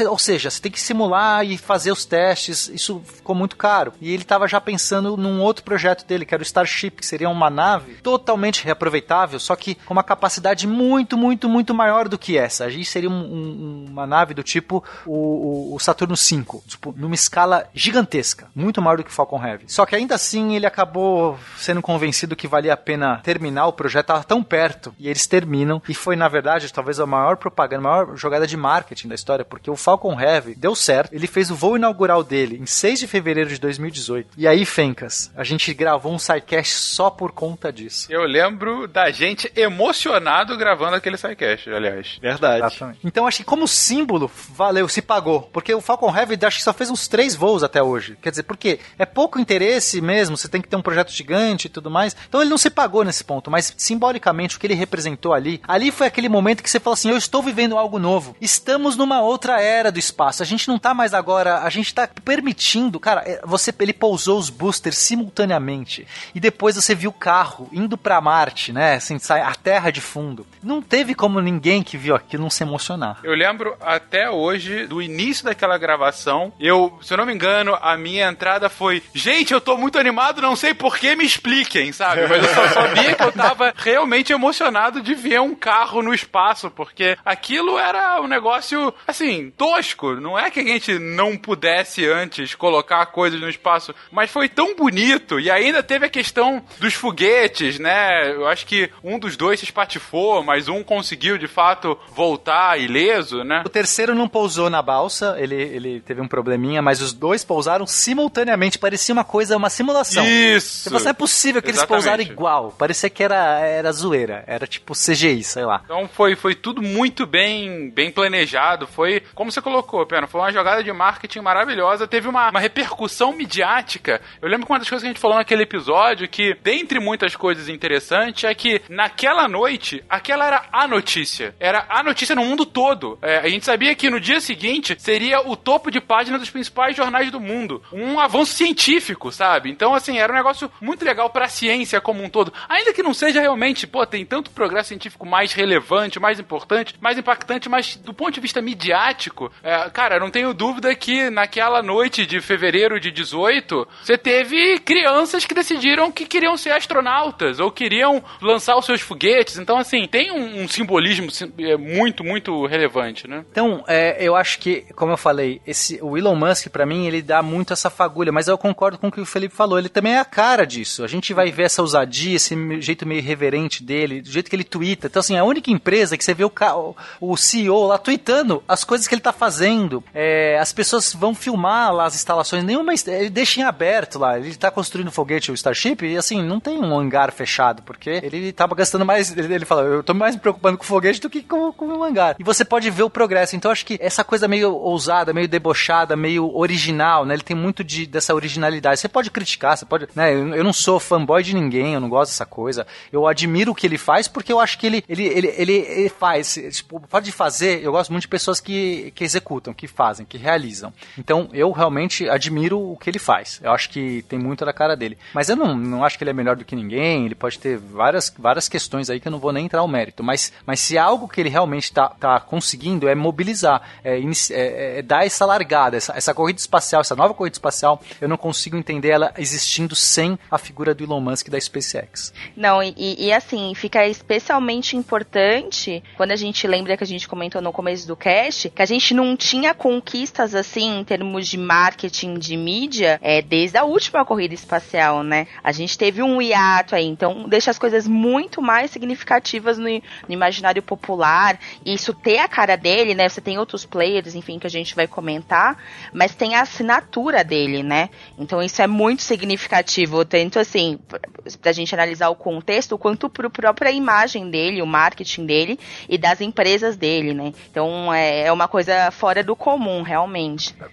Ou seja, você tem que simular e fazer os testes, isso ficou muito caro. E ele estava já pensando num outro projeto dele, que era o Starship, que seria uma nave totalmente reaproveitável, só que com uma capacidade muito, muito, muito maior do que essa. A gente seria um, um, uma nave do tipo o, o, Saturno V, tipo, numa escala gigantesca, muito maior do que o Falcon Heavy. Só que ainda assim ele acabou sendo convencido que valia a pena terminar o projeto, estava tão perto, e eles terminam, e foi na verdade talvez a maior propaganda, a maior jogada de marketing da história, porque o Falcon Heavy deu certo, ele fez o voo inaugural dele em 6 de fevereiro de 2018. E aí, Fencas, a gente gravou um sidecast só por conta disso. Eu lembro da gente emocionado gravando aquele sidecast, aliás. Verdade. Exatamente. Então acho que como símbolo, valeu, se pagou. Porque o Falcon Heavy acho que só fez uns três voos até hoje. Quer dizer, porque é pouco interesse mesmo, você tem que ter um projeto gigante e tudo mais. Então ele não se pagou nesse ponto, mas simbolicamente o que ele representou ali, ali foi aquele momento que você falou assim: eu estou vivendo algo novo. Estamos numa outra era do espaço. A gente não tá mais agora, a gente tá permitindo, cara, é, você ele pousou os boosters simultaneamente e depois você viu o carro indo para Marte, né? Assim, sai a Terra de fundo. Não teve como ninguém que viu aquilo não se emocionar. Eu lembro até hoje do início daquela gravação. Eu, se eu não me engano, a minha entrada foi: "Gente, eu tô muito animado, não sei por que, me expliquem", sabe? Mas eu só sabia que eu tava <laughs> realmente emocionado de ver um carro no espaço, porque aquilo era um negócio assim, tosco, não é que a gente não pudesse antes colocar coisas no espaço, mas foi tão bonito e ainda teve a questão dos foguetes, né? Eu acho que um dos dois se espatifou, mas um conseguiu de fato voltar ileso, né? O terceiro não pousou na balsa, ele, ele teve um probleminha, mas os dois pousaram simultaneamente, parecia uma coisa, uma simulação. Isso! Você não é possível que Exatamente. eles pousaram igual, parecia que era, era zoeira, era tipo CGI, sei lá. Então foi, foi tudo muito bem, bem planejado, foi, como você colocou, Pena, foi uma jogada de marketing maravilhosa, teve uma, uma repercussão midiática. Eu lembro que uma das coisas que a gente falou naquele episódio, que dentre muitas coisas interessantes, é que naquela noite, aquela era a notícia. Era a notícia no mundo todo. É, a gente sabia que no dia seguinte seria o topo de página dos principais jornais do mundo. Um avanço científico, sabe? Então, assim, era um negócio muito legal pra ciência como um todo. Ainda que não seja realmente, pô, tem tanto progresso científico mais relevante, mais importante, mais impactante, mas do ponto de vista midiático, é, cara, não tenho dúvida que naquela noite de fevereiro de 18, você teve crianças que decidiram que queriam ser astronautas ou queriam lançar os seus foguetes. Então, assim, tem um, um simbolismo é, muito, muito relevante, né? Então, é, eu acho que, como eu falei, esse, o Elon Musk, para mim, ele dá muito essa fagulha, mas eu concordo com o que o Felipe falou. Ele também é a cara disso. A gente vai ver essa ousadia, esse jeito meio irreverente dele, do jeito que ele twitta. Então, assim, a única empresa que você vê o, o CEO lá tweetando as coisas que ele tá fazendo. É, as pessoas vão filmar lá as instalações, nenhuma. Ele deixa em aberto lá. Ele tá construindo foguete, o Starship, e assim, não tem um hangar fechado, porque ele tava gastando mais. Ele, ele fala, eu tô mais me preocupando com o foguete do que com, com o hangar. E você pode ver o progresso. Então, acho que essa coisa meio ousada, meio debochada, meio original, né? Ele tem muito de, dessa originalidade. Você pode criticar, você pode. Né? Eu, eu não sou fanboy de ninguém, eu não gosto dessa coisa. Eu admiro o que ele faz porque eu acho que ele, ele, ele, ele, ele faz. Tipo, pode de fazer, eu gosto muito de pessoas que, que executam, que fazem, que realizam. Então, eu realmente admiro o que ele faz. Eu acho que tem muito da cara dele. Mas eu não, não acho que ele é melhor do que ninguém. Ele pode ter várias, várias questões aí que eu não vou nem entrar ao mérito. Mas, mas se algo que ele realmente está tá conseguindo é mobilizar, é, é, é, dar essa largada, essa, essa corrida espacial, essa nova corrida espacial, eu não consigo entender ela existindo sem a figura do Elon Musk da SpaceX. Não, e, e assim, fica especialmente importante quando a gente lembra que a gente comentou no começo do cast, que a gente não tinha conquistas assim em termos de marketing de mídia é, desde a última corrida espacial, né? A gente teve um hiato aí, então deixa as coisas muito mais significativas no, no imaginário popular. E isso ter a cara dele, né? Você tem outros players, enfim, que a gente vai comentar, mas tem a assinatura dele, né? Então isso é muito significativo, tanto assim, pra gente analisar o contexto, quanto pro própria imagem dele, o marketing dele e das empresas dele, né? Então é, é uma coisa fora do comum, realmente.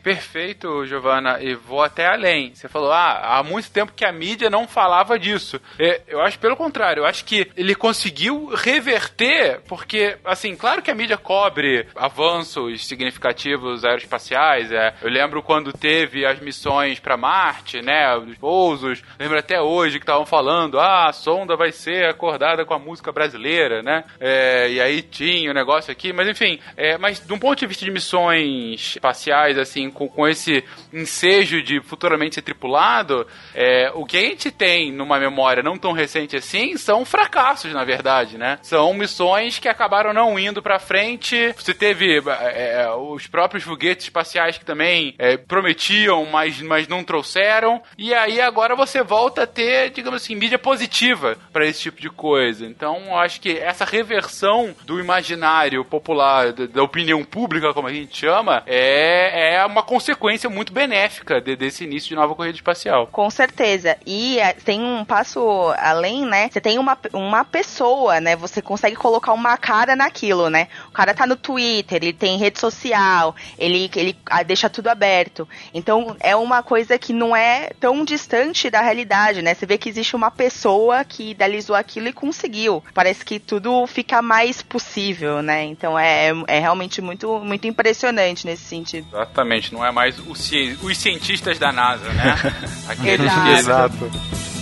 Perfeito, Giovana, e vou até além. Você falou, ah, há muito tempo que a mídia não falava disso. É, eu acho pelo contrário, eu acho que ele conseguiu reverter, porque, assim, claro que a mídia cobre avanços significativos aeroespaciais. É. Eu lembro quando teve teve as missões para Marte, né? Os pousos. Lembro até hoje que estavam falando, ah, a sonda vai ser acordada com a música brasileira, né? É, e aí tinha o negócio aqui, mas enfim, é, mas de um ponto de vista de missões espaciais, assim, com, com esse ensejo de futuramente ser tripulado, é, o que a gente tem numa memória não tão recente assim são fracassos, na verdade, né? São missões que acabaram não indo pra frente. Você teve é, é os próprios foguetes espaciais que também é, prometiam, mas, mas não trouxeram. E aí agora você volta a ter, digamos assim, mídia positiva para esse tipo de coisa. Então, acho que essa reversão do imaginário popular, da opinião pública, como a gente chama, é, é uma consequência muito benéfica de, desse início de nova corrida espacial. Com certeza. E é, tem um passo além, né? Você tem uma, uma pessoa, né? Você consegue colocar uma cara naquilo, né? O cara tá no Twitter, ele tem rede social, ele, ele ah, deixa tudo aberto. Então é uma coisa que não é tão distante da realidade, né? Você vê que existe uma pessoa que idealizou aquilo e conseguiu. Parece que tudo fica mais possível, né? Então é, é realmente muito, muito impressionante nesse sentido. Exatamente, não é mais o, os cientistas da NASA, né? <laughs> Aqueles Exato. que...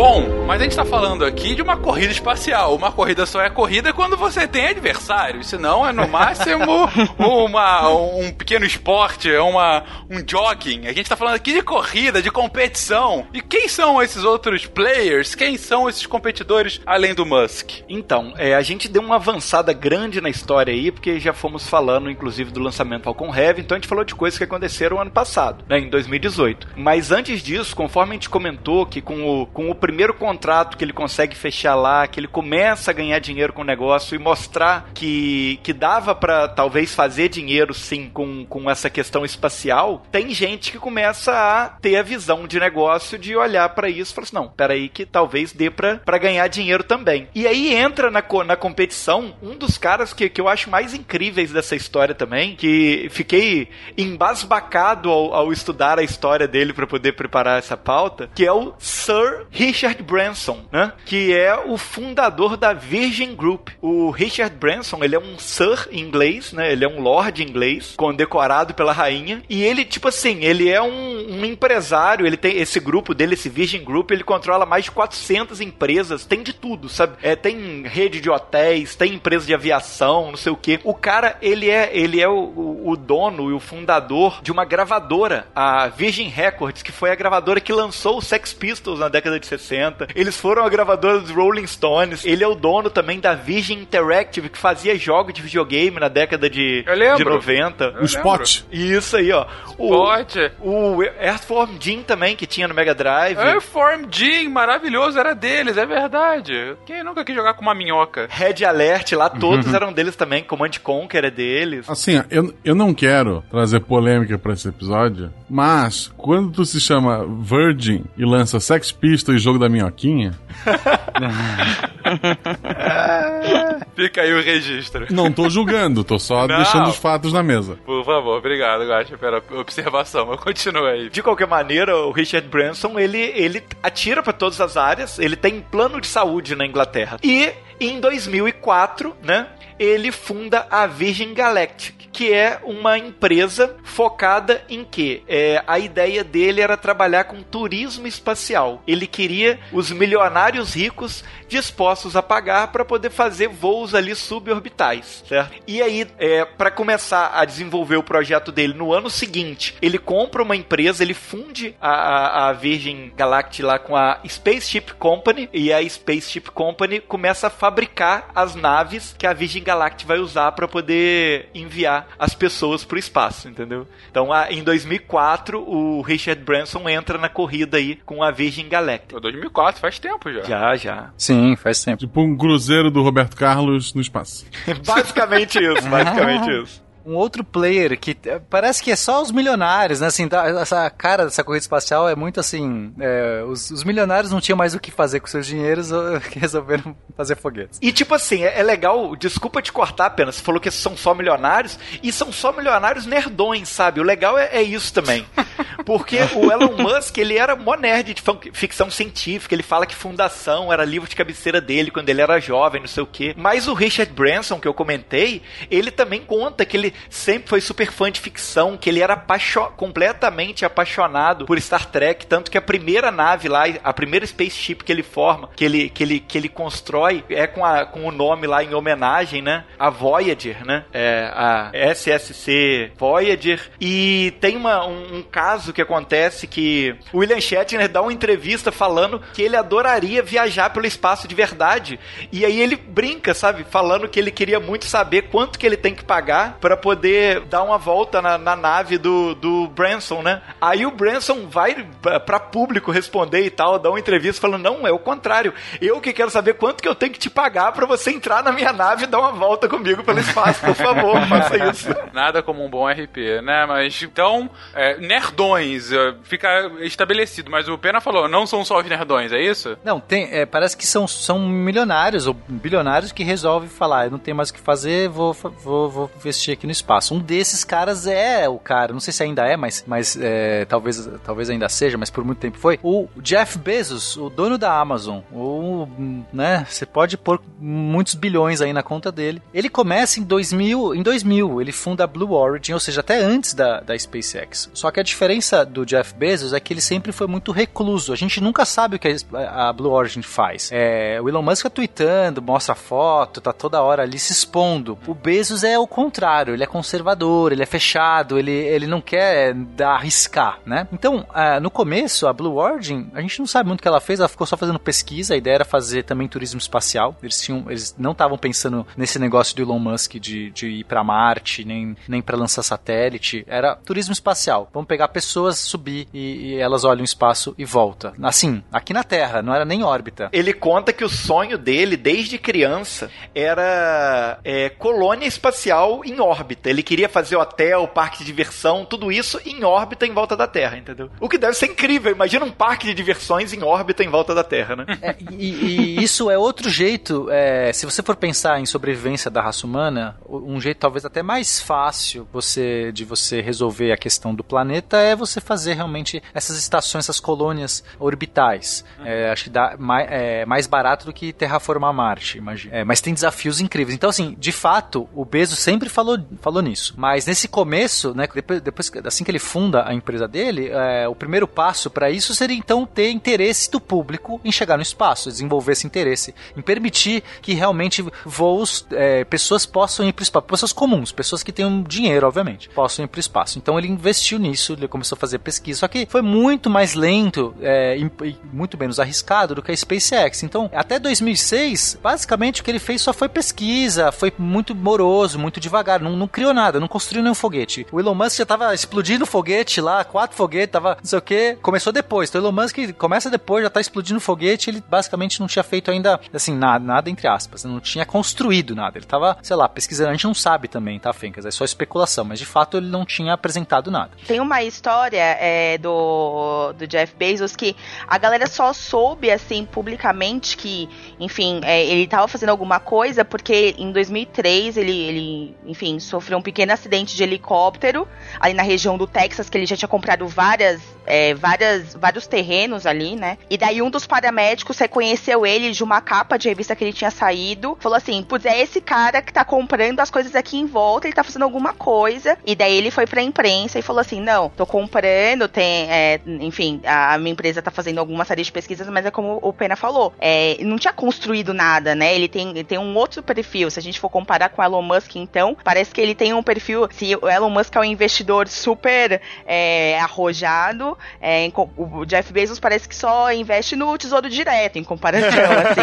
Bom, mas a gente tá falando aqui de uma corrida espacial. Uma corrida só é corrida quando você tem adversário. Senão é no máximo <laughs> uma, um pequeno esporte, é uma, um jogging. A gente tá falando aqui de corrida, de competição. E quem são esses outros players? Quem são esses competidores além do Musk? Então, é, a gente deu uma avançada grande na história aí, porque já fomos falando, inclusive, do lançamento Falcon Heavy. Então a gente falou de coisas que aconteceram ano passado, né, em 2018. Mas antes disso, conforme a gente comentou que com o, com o primeiro contrato que ele consegue fechar lá, que ele começa a ganhar dinheiro com o negócio e mostrar que, que dava para talvez fazer dinheiro sim com, com essa questão espacial, tem gente que começa a ter a visão de negócio de olhar para isso e falar assim: não, peraí, que talvez dê para ganhar dinheiro também. E aí entra na, na competição um dos caras que, que eu acho mais incríveis dessa história também, que fiquei embasbacado ao, ao estudar a história dele para poder preparar essa pauta, que é o Sir Richard Richard Branson, né? Que é o fundador da Virgin Group. O Richard Branson, ele é um Sir inglês, né? Ele é um Lord inglês, condecorado pela rainha. E ele, tipo assim, ele é um, um empresário, ele tem esse grupo dele, esse Virgin Group, ele controla mais de 400 empresas, tem de tudo, sabe? É, tem rede de hotéis, tem empresa de aviação, não sei o que. O cara, ele é, ele é o, o dono e o fundador de uma gravadora, a Virgin Records, que foi a gravadora que lançou o Sex Pistols na década de 60 60. Eles foram a gravadora dos Rolling Stones. Ele é o dono também da Virgin Interactive, que fazia jogos de videogame na década de, de 90. o Spot. Isso aí, ó. O, Spot. O Earthworm Jim também, que tinha no Mega Drive. Earthworm Jim, maravilhoso, era deles, é verdade. Quem nunca quis jogar com uma minhoca? Red Alert, lá <laughs> todos uhum. eram deles também. Command Conquer é deles. Assim, eu, eu não quero trazer polêmica para esse episódio, mas quando tu se chama Virgin e lança Sex Pistols e jogo da minhoquinha. <laughs> Fica aí o registro. Não tô julgando, tô só Não. deixando os fatos na mesa. Por favor, obrigado, Gacha, pela observação. Mas continua aí. De qualquer maneira, o Richard Branson, ele, ele atira para todas as áreas, ele tem plano de saúde na Inglaterra. E em 2004, né, ele funda a Virgin Galactic que é uma empresa focada em quê? É, a ideia dele era trabalhar com turismo espacial. Ele queria os milionários ricos dispostos a pagar para poder fazer voos ali suborbitais, certo? E aí, é, para começar a desenvolver o projeto dele no ano seguinte, ele compra uma empresa, ele funde a, a, a Virgin Galactic lá com a Spaceship Company e a Spaceship Company começa a fabricar as naves que a Virgin Galactic vai usar para poder enviar as pessoas para o espaço, entendeu? Então, em 2004, o Richard Branson entra na corrida aí com a Virgin Galactic. 2004, faz tempo já. Já, já. Sim, faz tempo. Tipo um cruzeiro do Roberto Carlos no espaço. <laughs> basicamente isso, basicamente <laughs> isso. Um outro player que é, parece que é só os milionários, né? Assim, dá- essa cara dessa corrida espacial é muito assim. é, os, os milionários não tinham mais o que fazer com seus dinheiros, ou <laughs> que resolveram fazer foguetes. E tipo assim, é, é legal, desculpa te cortar apenas, você falou que são só milionários, e são só milionários nerdões, sabe? O legal é, é isso também. <laughs> Porque o Elon Musk, ele era mó nerd de ficção científica, ele fala que Fundação era livro de cabeceira dele quando ele era jovem, não sei o quê. Mas o Richard Branson, que eu comentei, ele também conta que ele sempre foi super fã de ficção, que ele era apaixo- completamente apaixonado por Star Trek, tanto que a primeira nave lá, a primeira spaceship que ele forma, que ele, que ele, que ele constrói, é com, a, com o nome lá em homenagem, né? A Voyager, né? É, a SSC Voyager. E tem uma, um, um caso que acontece que o William Shatner dá uma entrevista falando que ele adoraria viajar pelo espaço de verdade. E aí ele brinca, sabe? Falando que ele queria muito saber quanto que ele tem que pagar para poder dar uma volta na, na nave do, do Branson, né? Aí o Branson vai pra- pra público responder e tal, dá uma entrevista falando: não, é o contrário. Eu que quero saber quanto que eu tenho que te pagar para você entrar na minha nave e dar uma volta comigo pelo espaço. Por favor, <laughs> faça isso. Nada como um bom RP, né? Mas então, é, nerdões, é, fica estabelecido. Mas o Pena falou, não são só os nerdões, é isso? Não, tem, é, parece que são, são milionários ou bilionários que resolvem falar, eu não tenho mais o que fazer, vou, vou, vou investir aqui no espaço. Um desses caras é o cara, não sei se ainda é, mas, mas é, talvez, talvez ainda seja, mas por muito tempo foi, o Jeff Bezos, o dono da Amazon, o, né, você pode pôr muitos bilhões aí na conta dele. Ele começa em 2000, em 2000, ele funda a Blue Origin, ou seja, até antes da, da SpaceX. Só que a diferença do Jeff Bezos é que ele sempre foi muito recluso. A gente nunca sabe o que a, a Blue Origin faz. É, o Elon Musk tá tweetando, mostra foto, tá toda hora ali se expondo. O Bezos é o contrário, ele é conservador, ele é fechado, ele, ele não quer dar, arriscar, né? Então, ah, no começo, a Blue Origin, a gente não sabe muito o que ela fez, ela ficou só fazendo pesquisa, a ideia era fazer também turismo espacial. Eles, tinham, eles não estavam pensando nesse negócio do Elon Musk de, de ir para Marte, nem, nem para lançar satélite. Era turismo espacial. Vamos pegar pessoas, subir e, e elas olham o espaço e volta. Assim, aqui na Terra, não era nem órbita. Ele conta que o sonho dele, desde criança, era é, colônia espacial em órbita. Ele queria fazer hotel, parque de diversão, tudo isso em órbita em volta da Terra, entendeu? O que deve ser incrível. Imagina um parque de diversões em órbita em volta da Terra, né? É, e, e isso é outro jeito, é, se você for pensar em sobrevivência da raça humana, um jeito talvez até mais fácil você de você resolver a questão do planeta é você fazer realmente essas estações, essas colônias orbitais. É, acho que dá mais, é, mais barato do que terraformar Marte, imagina. É, mas tem desafios incríveis. Então, assim, de fato, o Bezos sempre falou, falou nisso. Mas nesse começo, né, depois, assim que ele funda a empresa dele, é, o primeiro passo para isso seria então ter interesse do público em chegar no espaço, desenvolver esse interesse, em permitir que realmente voos, é, pessoas possam ir para o espaço, pessoas comuns, pessoas que tenham dinheiro, obviamente, possam ir para o espaço. Então ele investiu nisso, ele começou a fazer pesquisa, só que foi muito mais lento é, e, e muito menos arriscado do que a SpaceX. Então, até 2006, basicamente o que ele fez só foi pesquisa, foi muito moroso, muito devagar, não, não criou nada, não construiu nenhum foguete. O Elon Musk já tava explodindo foguete lá, quatro foguetes, tava não sei o que, começou depois. Então o Elon Musk começa depois, já tá explodindo foguete, ele basicamente não tinha feito ainda, assim, nada, nada entre aspas, não tinha construído nada. Ele tava, sei lá, pesquisando, a gente não sabe também, tá, Fencas? É só especulação, mas de fato ele não tinha apresentado nada. Tem uma história é, do, do Jeff Bezos que a galera só soube, assim, publicamente que, enfim, é, ele tava fazendo alguma coisa porque em 2003 ele, ele, enfim, sofreu um pequeno acidente de helicóptero ali na região do Texas, que ele já tinha comprado várias, é, várias, vários terrenos ali, né? E daí um dos paramédicos reconheceu ele de uma capa de revista que ele tinha saído, falou assim, putz, é esse cara que tá comprando as coisas aqui em volta, ele tá fazendo alguma coisa. E daí ele foi pra imprensa e falou assim, não, tô comprando, tem, é, enfim, a, minha empresa tá fazendo alguma série de pesquisas, mas é como o Pena falou, é, não tinha construído nada, né? Ele tem, ele tem um outro perfil, se a gente for comparar com Elon Musk, então, parece que ele tem um perfil, se o Elon Musk é um investidor super é, arrojado, é, o Jeff Bezos parece que só investe no tesouro direto, em comparação, assim.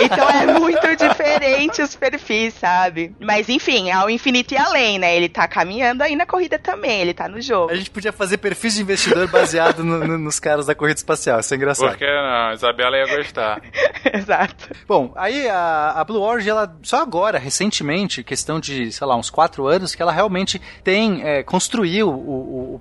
<laughs> então é muito diferente os perfis, sabe? Mas enfim, ao infinito e além, né? Ele tá caminhando aí na corrida também, ele tá no jogo. A gente podia fazer perfis de investidor baseado no- no- nos caras da corrida espacial. Isso é engraçado. Por que não? A Isabela ia gostar. <laughs> Exato. Bom, aí a, a Blue Origin, ela só agora, recentemente, questão de, sei lá, uns quatro anos, que ela realmente tem, é, construiu o,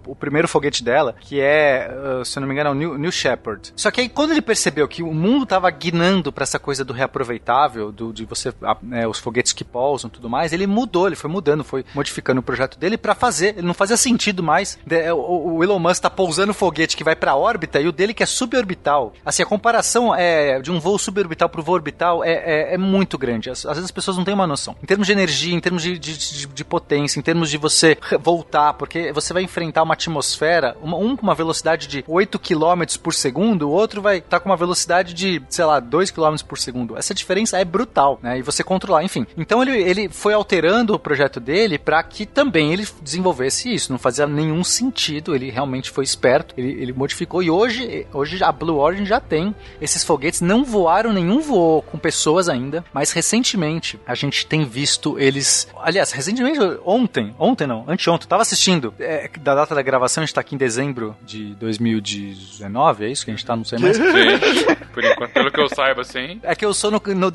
o, o primeiro foguete dela, que é, uh, se não me engano, é o New, New Shepard. Só que aí, quando ele percebeu que o mundo tava guinando pra essa coisa do reaproveitável, do, de você, a- né, os foguetes que pousam tudo mais, ele mudou, ele foi mudando, foi modificando o projeto dele pra fazer. Ele não fazia sentido mais. De- o, o Elon Musk tá pousando um foguete que vai pra órbita e o dele que é suborbital. Assim, a comparação é, de um voo suborbital pro voo orbital é, é, é muito grande. Às, às vezes as pessoas não têm uma noção. Termos de energia, em termos de, de, de- de potência, em termos de você voltar, porque você vai enfrentar uma atmosfera, uma- um com uma velocidade de 8 km por segundo, o outro vai estar com uma velocidade de, sei lá, 2 km por segundo. Essa diferença é brutal, né? E você controlar, enfim. Então ele, ele foi alterando o projeto dele para que também ele desenvolvesse isso. Não fazia nenhum sentido, ele realmente foi esperto, ele, ele modificou. E hoje, hoje a Blue Origin já tem esses foguetes, não voaram nenhum voo com pessoas ainda, mas recentemente a gente tem visto eles. Aliás, recentemente, ontem, ontem não, anteontem, eu tava assistindo, é, da data da gravação, a gente tá aqui em dezembro de 2019, é isso que a gente tá, não sei mais. Gente, <laughs> por enquanto, pelo que eu saiba, assim. É que eu sou no, no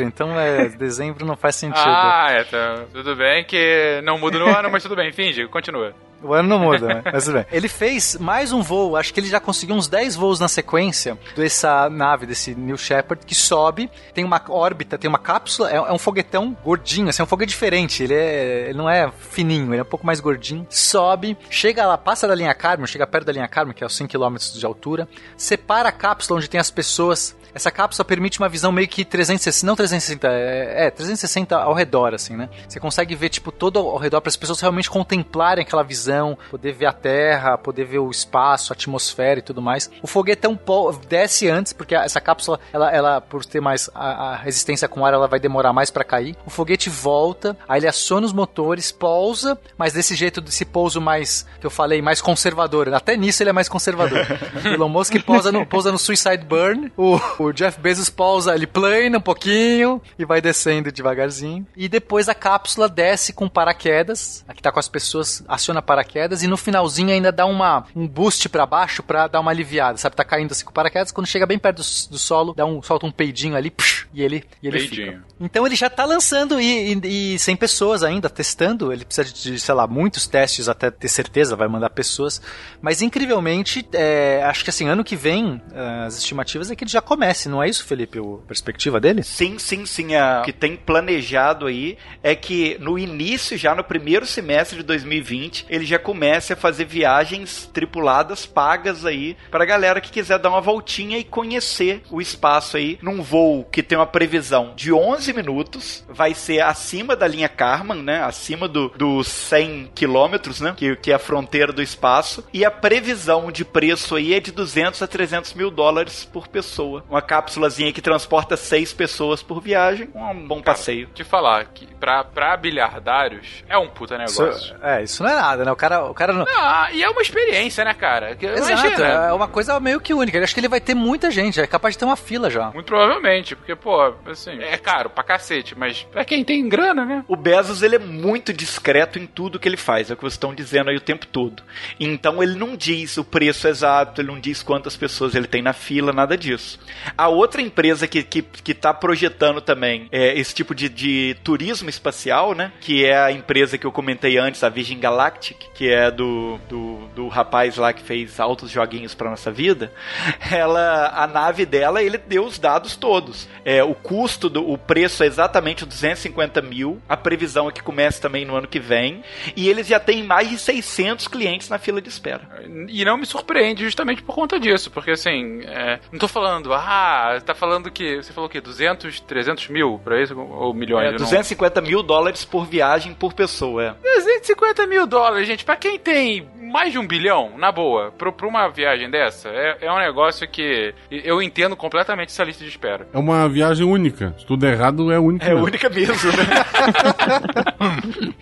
então é, dezembro não faz sentido. Ah, é, tá. Tudo bem que não muda no ano, mas tudo bem. Finge, continua. O ano não muda, né? <laughs> Mas tudo bem. Ele fez mais um voo, acho que ele já conseguiu uns 10 voos na sequência dessa nave, desse New Shepard, que sobe, tem uma órbita, tem uma cápsula, é, é um foguetão gordinho, assim, é um foguete diferente, ele, é, ele não é fininho, ele é um pouco mais gordinho, sobe, chega lá, passa da linha Kármán, chega perto da linha Kármán, que é aos 100 km de altura, separa a cápsula onde tem as pessoas, essa cápsula permite uma visão meio que 360, não 360, é, é 360 ao redor, assim, né? Você consegue ver, tipo, todo ao redor para as pessoas realmente contemplarem aquela visão, poder ver a Terra, poder ver o espaço, a atmosfera e tudo mais. O foguetão po- desce antes, porque essa cápsula, ela, ela por ter mais a, a resistência com ar, ela vai demorar mais para cair. O foguete volta, aí ele aciona os motores, pousa, mas desse jeito, desse pouso mais, que eu falei, mais conservador. Até nisso ele é mais conservador. <laughs> Elon Musk pousa no, pousa no Suicide Burn, o, o Jeff Bezos pousa, ele plana um pouquinho e vai descendo devagarzinho. E depois a cápsula desce com paraquedas, aqui tá com as pessoas, aciona paraquedas e no finalzinho ainda dá uma, um boost para baixo para dar uma aliviada, sabe? Tá caindo assim com paraquedas, quando chega bem perto do, do solo, dá um, solta um peidinho ali, psh, e ele, e ele Peidinho. fica. Então ele já tá lançando e, e, e sem pessoas ainda, testando. Ele precisa de, sei lá, muitos testes até ter certeza, vai mandar pessoas. Mas incrivelmente, é, acho que assim, ano que vem, eh, as estimativas é que ele já comece, não é isso, Felipe? A perspectiva dele? Sim, sim, sim. A- O que tem planejado aí é que no início, já no primeiro semestre de 2020, ele já comece a fazer viagens tripuladas pagas aí pra galera que quiser dar uma voltinha e conhecer o espaço aí num voo que tem uma previsão de 11 minutos, vai ser acima da linha Kármán, né? Acima do, dos 100 quilômetros, né? Que, que é a fronteira do espaço. E a previsão de preço aí é de 200 a 300 mil dólares por pessoa. Uma cápsulazinha que transporta seis pessoas por viagem. Um bom passeio. Te falar que pra, pra bilhardários é um puta Isso, negócio. é, isso não é nada, né? O cara, o cara não. Ah, e é uma experiência, né, cara? Exato, Imagina. é uma coisa meio que única. Eu acho que ele vai ter muita gente, é capaz de ter uma fila já. Muito provavelmente, porque, pô, assim, é caro pra cacete, mas pra quem tem grana, né? O Bezos ele é muito discreto em tudo que ele faz, é o que vocês estão dizendo aí o tempo todo. Então ele não diz o preço exato, ele não diz quantas pessoas ele tem na fila, nada disso. A outra empresa que, que, que tá projetando também é, esse tipo de, de turismo espacial, né? Que é a empresa que eu comentei antes, a Virgin Galactic, que é do, do, do rapaz lá que fez altos joguinhos pra nossa vida. <laughs> Ela, a nave dela, ele deu os dados todos. É, o custo, do, o preço é exatamente 250 mil. A previsão é que comece também no ano que vem. E eles já têm mais de 600 clientes na fila de espera. E não me surpreende justamente por conta disso, porque assim, é, não tô falando, ah, Ah, você tá falando que. Você falou o quê? 200, 300 mil pra isso? Ou milhões? É, Eu não- 250 mil dólares por viagem por pessoa. é. 250 mil dólares, gente. Pra quem tem mais de um bilhão, na boa, pra, pra uma viagem dessa, é, é um negócio que eu entendo completamente essa lista de espera. É uma viagem única. Se tudo errado, é única. É mesmo. única mesmo, né? <laughs>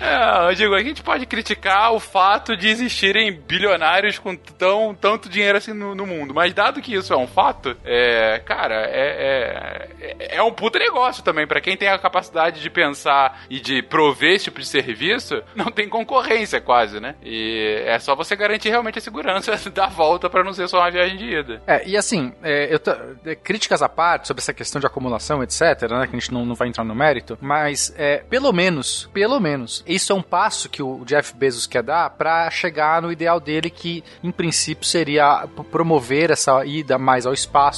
É, eu digo, a gente pode criticar o fato de existirem bilionários com tão, tanto dinheiro assim no, no mundo, mas dado que isso é um fato, é, cara, é, é, é um puta negócio também. Pra quem tem a capacidade de pensar e de prover esse tipo de serviço, não tem concorrência quase, né? E é só você garantir realmente a segurança <laughs> da volta pra não ser só uma viagem de ida. É, e assim, é, eu é, críticas à parte sobre essa questão de acumulação, etc, né, que a gente não, não vai entrar no mérito, mas é, pelo menos, pelo menos, isso é um passo que o Jeff Bezos quer dar pra chegar no ideal dele, que em princípio seria promover essa ida mais ao espaço,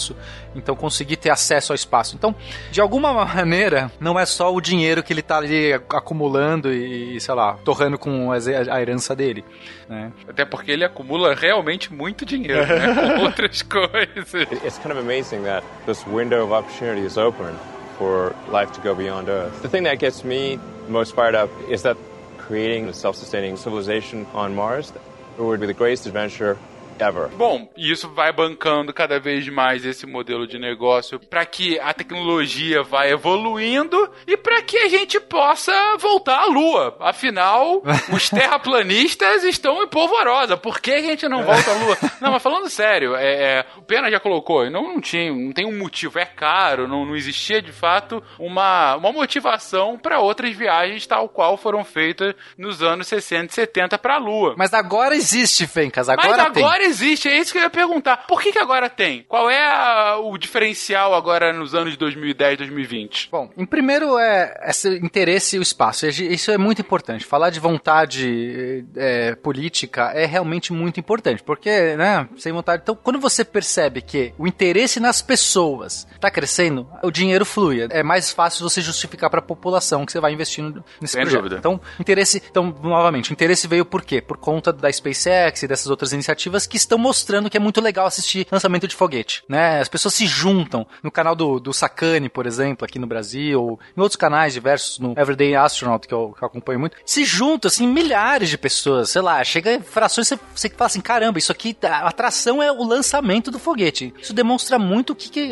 então conseguir ter acesso ao espaço. Então, de alguma maneira, não é só o dinheiro que ele tá ali acumulando e, sei lá, torrando com a herança dele, né? Até porque ele acumula realmente muito dinheiro, né? <laughs> Com outras coisas. It's kind of amazing that this window of opportunity is open for life to go beyond Earth. The thing that gets me most fired up is that creating a self-sustaining civilization on Mars would be the greatest adventure ever. Bom, e isso vai bancando cada vez mais esse modelo de negócio para que a tecnologia vá evoluindo e para que a gente possa voltar à Lua. Afinal, os <laughs> terraplanistas estão em polvorosa. Por que a gente não volta à Lua? Não, mas falando sério, é, é, o Pena já colocou, não, não tinha, não tem um motivo, é caro, não, não existia de fato uma, uma motivação para outras viagens tal qual foram feitas nos anos 60 e 70 para a Lua. Mas agora existe, Fencas, agora Mas tem. Agora existe, é isso que eu ia perguntar. Por que, que agora tem? Qual é a- o diferencial agora nos anos de 2010, 2020? Bom, em primeiro é esse interesse e o espaço. Isso é muito importante. Falar de vontade é, política é realmente muito importante, porque, né, sem vontade. Então, quando você percebe que o interesse nas pessoas está crescendo, o dinheiro flui. É mais fácil você justificar para a população que você vai investindo nesse Sem projeto. dúvida. Então, interesse. Então, novamente, o interesse veio por quê? Por conta da SpaceX e dessas outras iniciativas que estão mostrando que é muito legal assistir lançamento de foguete, né? As pessoas se juntam no canal do, do Sakane, por exemplo, aqui no Brasil, ou em outros canais diversos, no Everyday Astronaut, que eu, que eu acompanho muito, se juntam, assim, milhares de pessoas, sei lá, chega frações, você, você fala assim, caramba, isso aqui, a atração é o lançamento do foguete. Isso demonstra muito que, que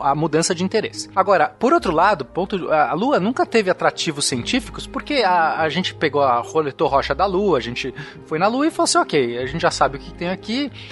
a mudança de interesse. Agora, por outro lado, ponto, a Lua nunca teve atrativos científicos, porque a, a gente pegou a roletou rocha da Lua, a gente foi na Lua e falou assim, ok, a gente já sabe o que tem aqui,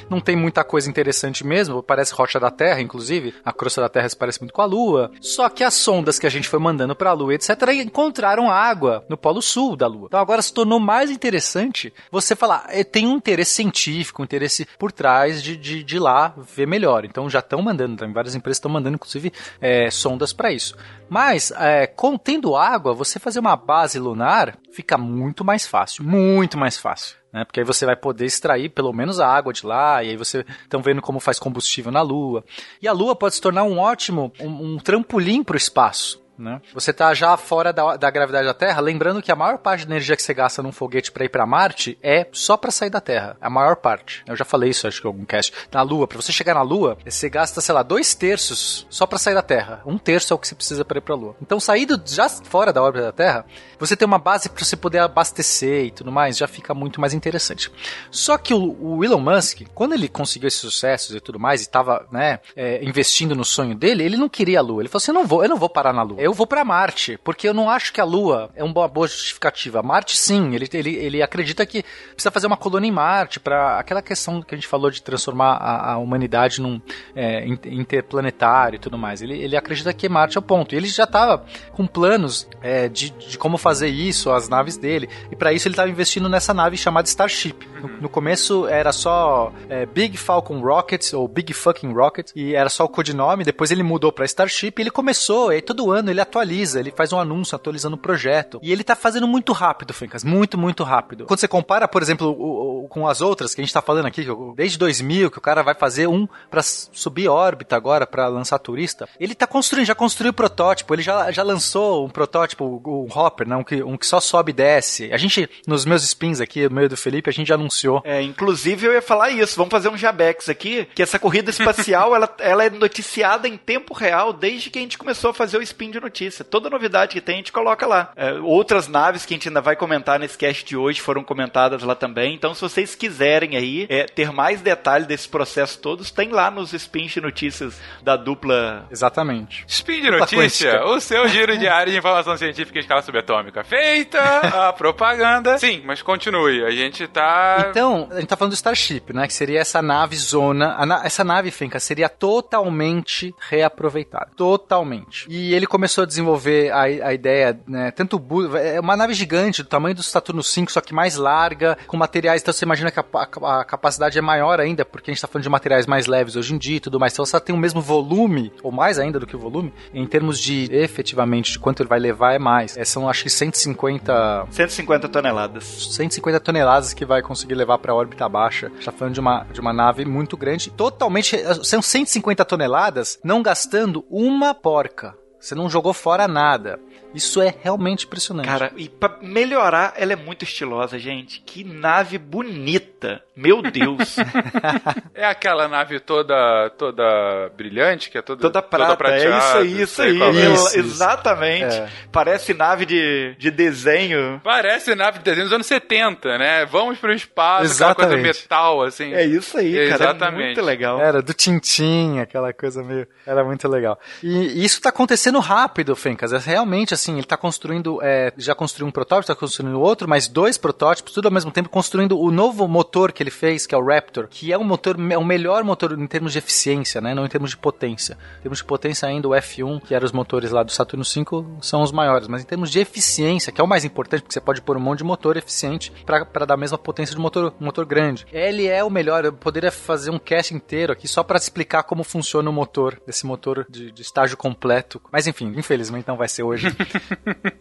não tem muita coisa interessante mesmo, parece rocha da Terra, inclusive, a crosta da Terra se parece muito com a Lua, só que as sondas que a gente foi mandando pra Lua, etc., encontraram água no Polo Sul da Lua. Então agora se tornou mais interessante você falar, eh, tem um interesse científico, um interesse por trás de, de, de lá ver melhor. Então já estão mandando, tem várias empresas estão mandando, inclusive, eh, sondas para isso. Mas, é, contendo água, você fazer uma base lunar fica muito mais fácil, muito mais fácil. Né? Porque aí você vai poder extrair pelo menos a água de lá, e aí você estão vendo como faz combustível na Lua. E a Lua pode se tornar um ótimo, um, um trampolim para o espaço. Né? Você tá já fora da, da gravidade da Terra, lembrando que a maior parte da energia que você gasta num foguete para ir para Marte é só para sair da Terra. A maior parte. Eu já falei isso, acho que em algum cast. Na Lua, para você chegar na Lua, você gasta, sei lá, dois terços só para sair da Terra. Um terço é o que você precisa para ir para Lua. Então, saído já fora da órbita da Terra, você tem uma base para você poder abastecer e tudo mais, já fica muito mais interessante. Só que o, o Elon Musk, quando ele conseguiu esses sucessos e tudo mais, e estava né, é, investindo no sonho dele, ele não queria a Lua. Ele falou assim: eu não vou, eu não vou parar na Lua. Eu vou para Marte, porque eu não acho que a Lua é uma boa justificativa. Marte, sim, ele, ele, ele acredita que precisa fazer uma colônia em Marte para aquela questão que a gente falou de transformar a, a humanidade num é, interplanetário e tudo mais. Ele, ele acredita que Marte é o ponto. E ele já estava com planos é, de, de como fazer isso, as naves dele. E para isso ele estava investindo nessa nave chamada Starship. No, no começo era só é, Big Falcon Rocket ou Big Fucking Rocket e era só o codinome. Depois ele mudou para Starship. E ele começou, e todo ano ele ele atualiza, ele faz um anúncio atualizando o projeto. E ele tá fazendo muito rápido, Fencas, muito, muito rápido. Quando você compara, por exemplo, o, o, com as outras que a gente tá falando aqui, desde 2000, que o cara vai fazer um para subir órbita agora, para lançar turista, ele tá construindo, já construiu o protótipo, ele já, já lançou um protótipo, o Hopper, né, um que, um que só sobe e desce. A gente, nos meus spins aqui, no meio do Felipe, a gente já anunciou. É, inclusive eu ia falar isso, vamos fazer um jabex aqui, que essa corrida espacial, <laughs> ela, ela é noticiada em tempo real desde que a gente começou a fazer o spin de notícia. Toda novidade que tem, a gente coloca lá. É, outras naves que a gente ainda vai comentar nesse cast de hoje foram comentadas lá também. Então, se vocês quiserem aí é, ter mais detalhe desse processo todos, tem lá nos spins de notícias da dupla. Exatamente. Spin de notícia, o seu giro diário de informação científica em escala subatômica. Feita a <laughs> propaganda. Sim, mas continue. A gente tá. Então, a gente tá falando do Starship, né? Que seria essa nave zona. Na... essa nave, Fenka, seria totalmente reaproveitada. Totalmente. E ele começou a desenvolver a, a ideia, né? Tanto é uma nave gigante, do tamanho do Saturno 5, só que mais larga, com materiais. Então você imagina que a, a, a capacidade é maior ainda, porque a gente tá falando de materiais mais leves hoje em dia e tudo mais. Então ela tem o mesmo volume, ou mais ainda do que o volume, em termos de efetivamente de quanto ele vai levar é mais. É, são acho que 150. 150 toneladas. 150 toneladas que vai conseguir levar para órbita baixa. Está falando de uma, de uma nave muito grande, totalmente. São 150 toneladas, não gastando uma porca. Você não jogou fora nada. Isso é realmente impressionante. Cara, e pra melhorar, ela é muito estilosa, gente. Que nave bonita. Meu Deus. <laughs> é aquela nave toda toda brilhante, que é toda, toda prata. Toda prateada, é isso aí, isso aí. É. Isso, exatamente. É. Parece nave de, de desenho. Parece nave de desenho dos anos 70, né? Vamos pro espaço, exatamente. aquela coisa metal, assim. É isso aí, é, cara. Exatamente. É muito legal. Era do Tintim, aquela coisa meio... Era muito legal. E isso tá acontecendo rápido, Fencas. É realmente assim, ele está construindo, é, já construiu um protótipo, está construindo outro, mas dois protótipos, tudo ao mesmo tempo, construindo o novo motor que ele fez, que é o Raptor, que é um motor, é o melhor motor em termos de eficiência, né? Não em termos de potência. Em termos de potência ainda o F1, que eram os motores lá do Saturno V, são os maiores, mas em termos de eficiência, que é o mais importante, porque você pode pôr um monte de motor eficiente para dar a mesma potência de motor, um motor grande. Ele é o melhor, eu poderia fazer um cast inteiro aqui só para explicar como funciona o motor, esse motor de, de estágio completo. Mas enfim, infelizmente não vai ser hoje. <laughs>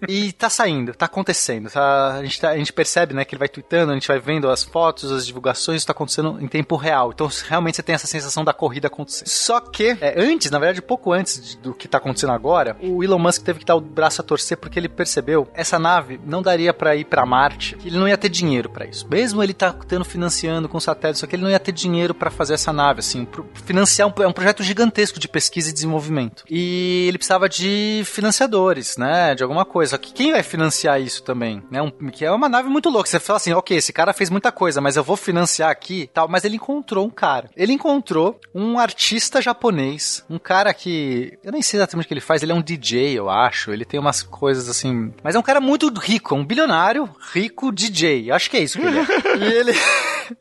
e tá saindo, tá acontecendo. Tá, a, gente tá, a gente percebe, né, que ele vai tweetando, a gente vai vendo as fotos, as divulgações, isso tá acontecendo em tempo real. Então, realmente você tem essa sensação da corrida acontecendo. Só que, é, antes, na verdade, pouco antes do que tá acontecendo agora, o Elon Musk teve que dar o braço a torcer porque ele percebeu essa nave não daria para ir para Marte, que ele não ia ter dinheiro para isso. Mesmo ele tá tendo financiando com satélites, só que ele não ia ter dinheiro para fazer essa nave, assim, financiar um, é um projeto gigantesco de pesquisa e desenvolvimento. E ele precisava de financiadores, né, de alguma coisa. Que quem vai financiar isso também? Né? Um, que é uma nave muito louca. Você fala assim, ok, esse cara fez muita coisa, mas eu vou financiar aqui tal. Mas ele encontrou um cara. Ele encontrou um artista japonês, um cara que. Eu nem sei exatamente o que ele faz, ele é um DJ, eu acho. Ele tem umas coisas assim. Mas é um cara muito rico, um bilionário, rico DJ. Eu acho que é isso que ele é. <laughs> e ele.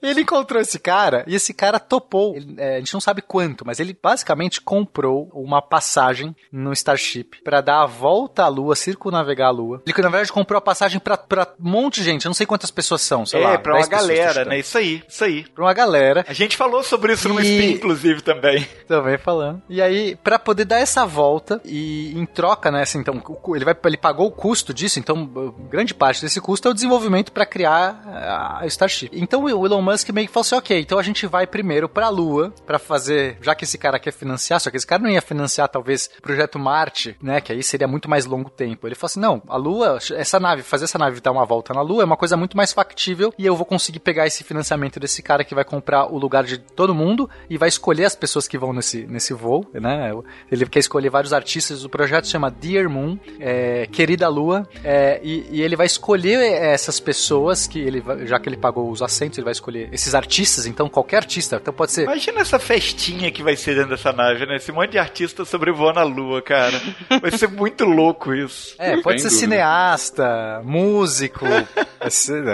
Ele encontrou esse cara e esse cara topou. Ele, é, a gente não sabe quanto, mas ele basicamente comprou uma passagem no Starship para dar a volta à Lua, circunnavegar a Lua. Ele, na verdade, comprou a passagem pra, pra um monte de gente. Eu não sei quantas pessoas são, sei é, lá. É, pra uma galera, né? Isso aí, isso aí. Pra uma galera. A gente falou sobre isso e... no spin, inclusive, também. Também falando. E aí, pra poder dar essa volta e em troca, né, assim, então, ele, vai, ele pagou o custo disso, então, grande parte desse custo é o desenvolvimento para criar a Starship. Então, o Elon Musk meio que falou assim, ok, então a gente vai primeiro pra Lua para fazer, já que esse cara quer financiar, só que esse cara não ia financiar, talvez, o projeto Marte, né, que aí seria muito mais longo tempo. Ele falou assim, não, a Lua, essa nave, fazer essa nave dar uma volta na Lua é uma coisa muito mais factível e eu vou conseguir pegar esse financiamento desse cara que vai comprar o lugar de todo mundo e vai escolher as pessoas que vão nesse, nesse voo, né? Ele quer escolher vários artistas. O projeto se chama Dear Moon, é, Querida Lua, é, e, e, ele vai escolher essas pessoas que ele, já que ele pagou os assentos, ele vai escolher esses artistas. Então qualquer artista, então pode ser. Imagina essa festinha que vai ser dentro dessa nave, né? Esse monte de artista sobrevoando a Lua, cara. Vai ser muito louco isso. É, pode ser cineasta, músico.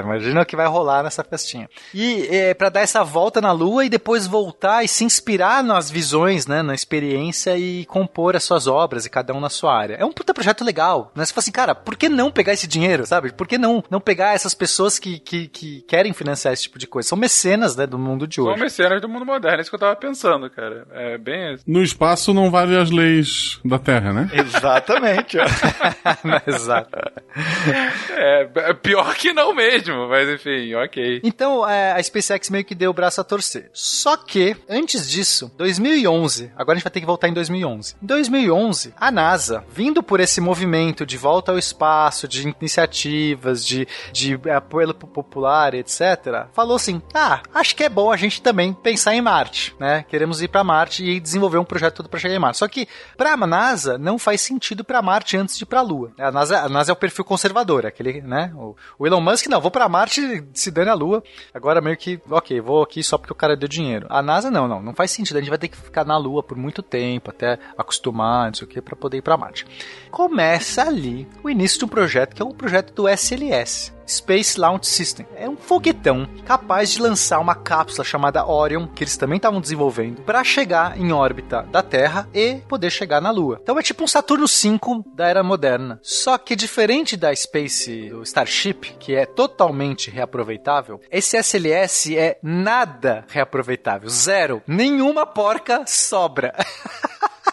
Imagina o que vai rolar nessa festinha. E é, para dar essa volta na Lua e depois voltar e se inspirar nas visões, né, na experiência e compor as suas obras e cada um na sua área. É um puta projeto legal, né? Você fala assim, cara, por que não pegar esse dinheiro, sabe? Por que não, não pegar essas pessoas que, que, que querem financiar esse tipo de coisa? Coisa. São mecenas, né, do mundo de São hoje. mecenas do mundo moderno, é isso que eu tava pensando, cara. É bem isso. No espaço não vale as leis da Terra, né? Exatamente. <laughs> Exato. É, é pior que não mesmo, mas enfim, ok. Então, é, a SpaceX meio que deu o braço a torcer. Só que, antes disso, 2011, agora a gente vai ter que voltar em 2011. Em 2011, a NASA, vindo por esse movimento de volta ao espaço, de iniciativas, de, de apoio popular, etc., falou assim: ah, acho que é bom a gente também pensar em Marte, né? Queremos ir para Marte e desenvolver um projeto todo para chegar em Marte. Só que, para a NASA, não faz sentido para Marte antes de ir para a Lua. A NASA, a NASA é o perfil conservador, aquele, né? O, o Elon Musk, não, vou para Marte, se dane a Lua. Agora meio que, ok, vou aqui só porque o cara deu dinheiro. A NASA, não, não, não faz sentido. A gente vai ter que ficar na Lua por muito tempo, até acostumar, não sei o que, para poder ir para Marte. Começa ali o início de um projeto que é o projeto do SLS. Space Launch System. É um foguetão capaz de lançar uma cápsula chamada Orion, que eles também estavam desenvolvendo, para chegar em órbita da Terra e poder chegar na Lua. Então é tipo um Saturno V da era moderna. Só que diferente da Space do Starship, que é totalmente reaproveitável, esse SLS é nada reaproveitável. Zero. Nenhuma porca sobra. <laughs>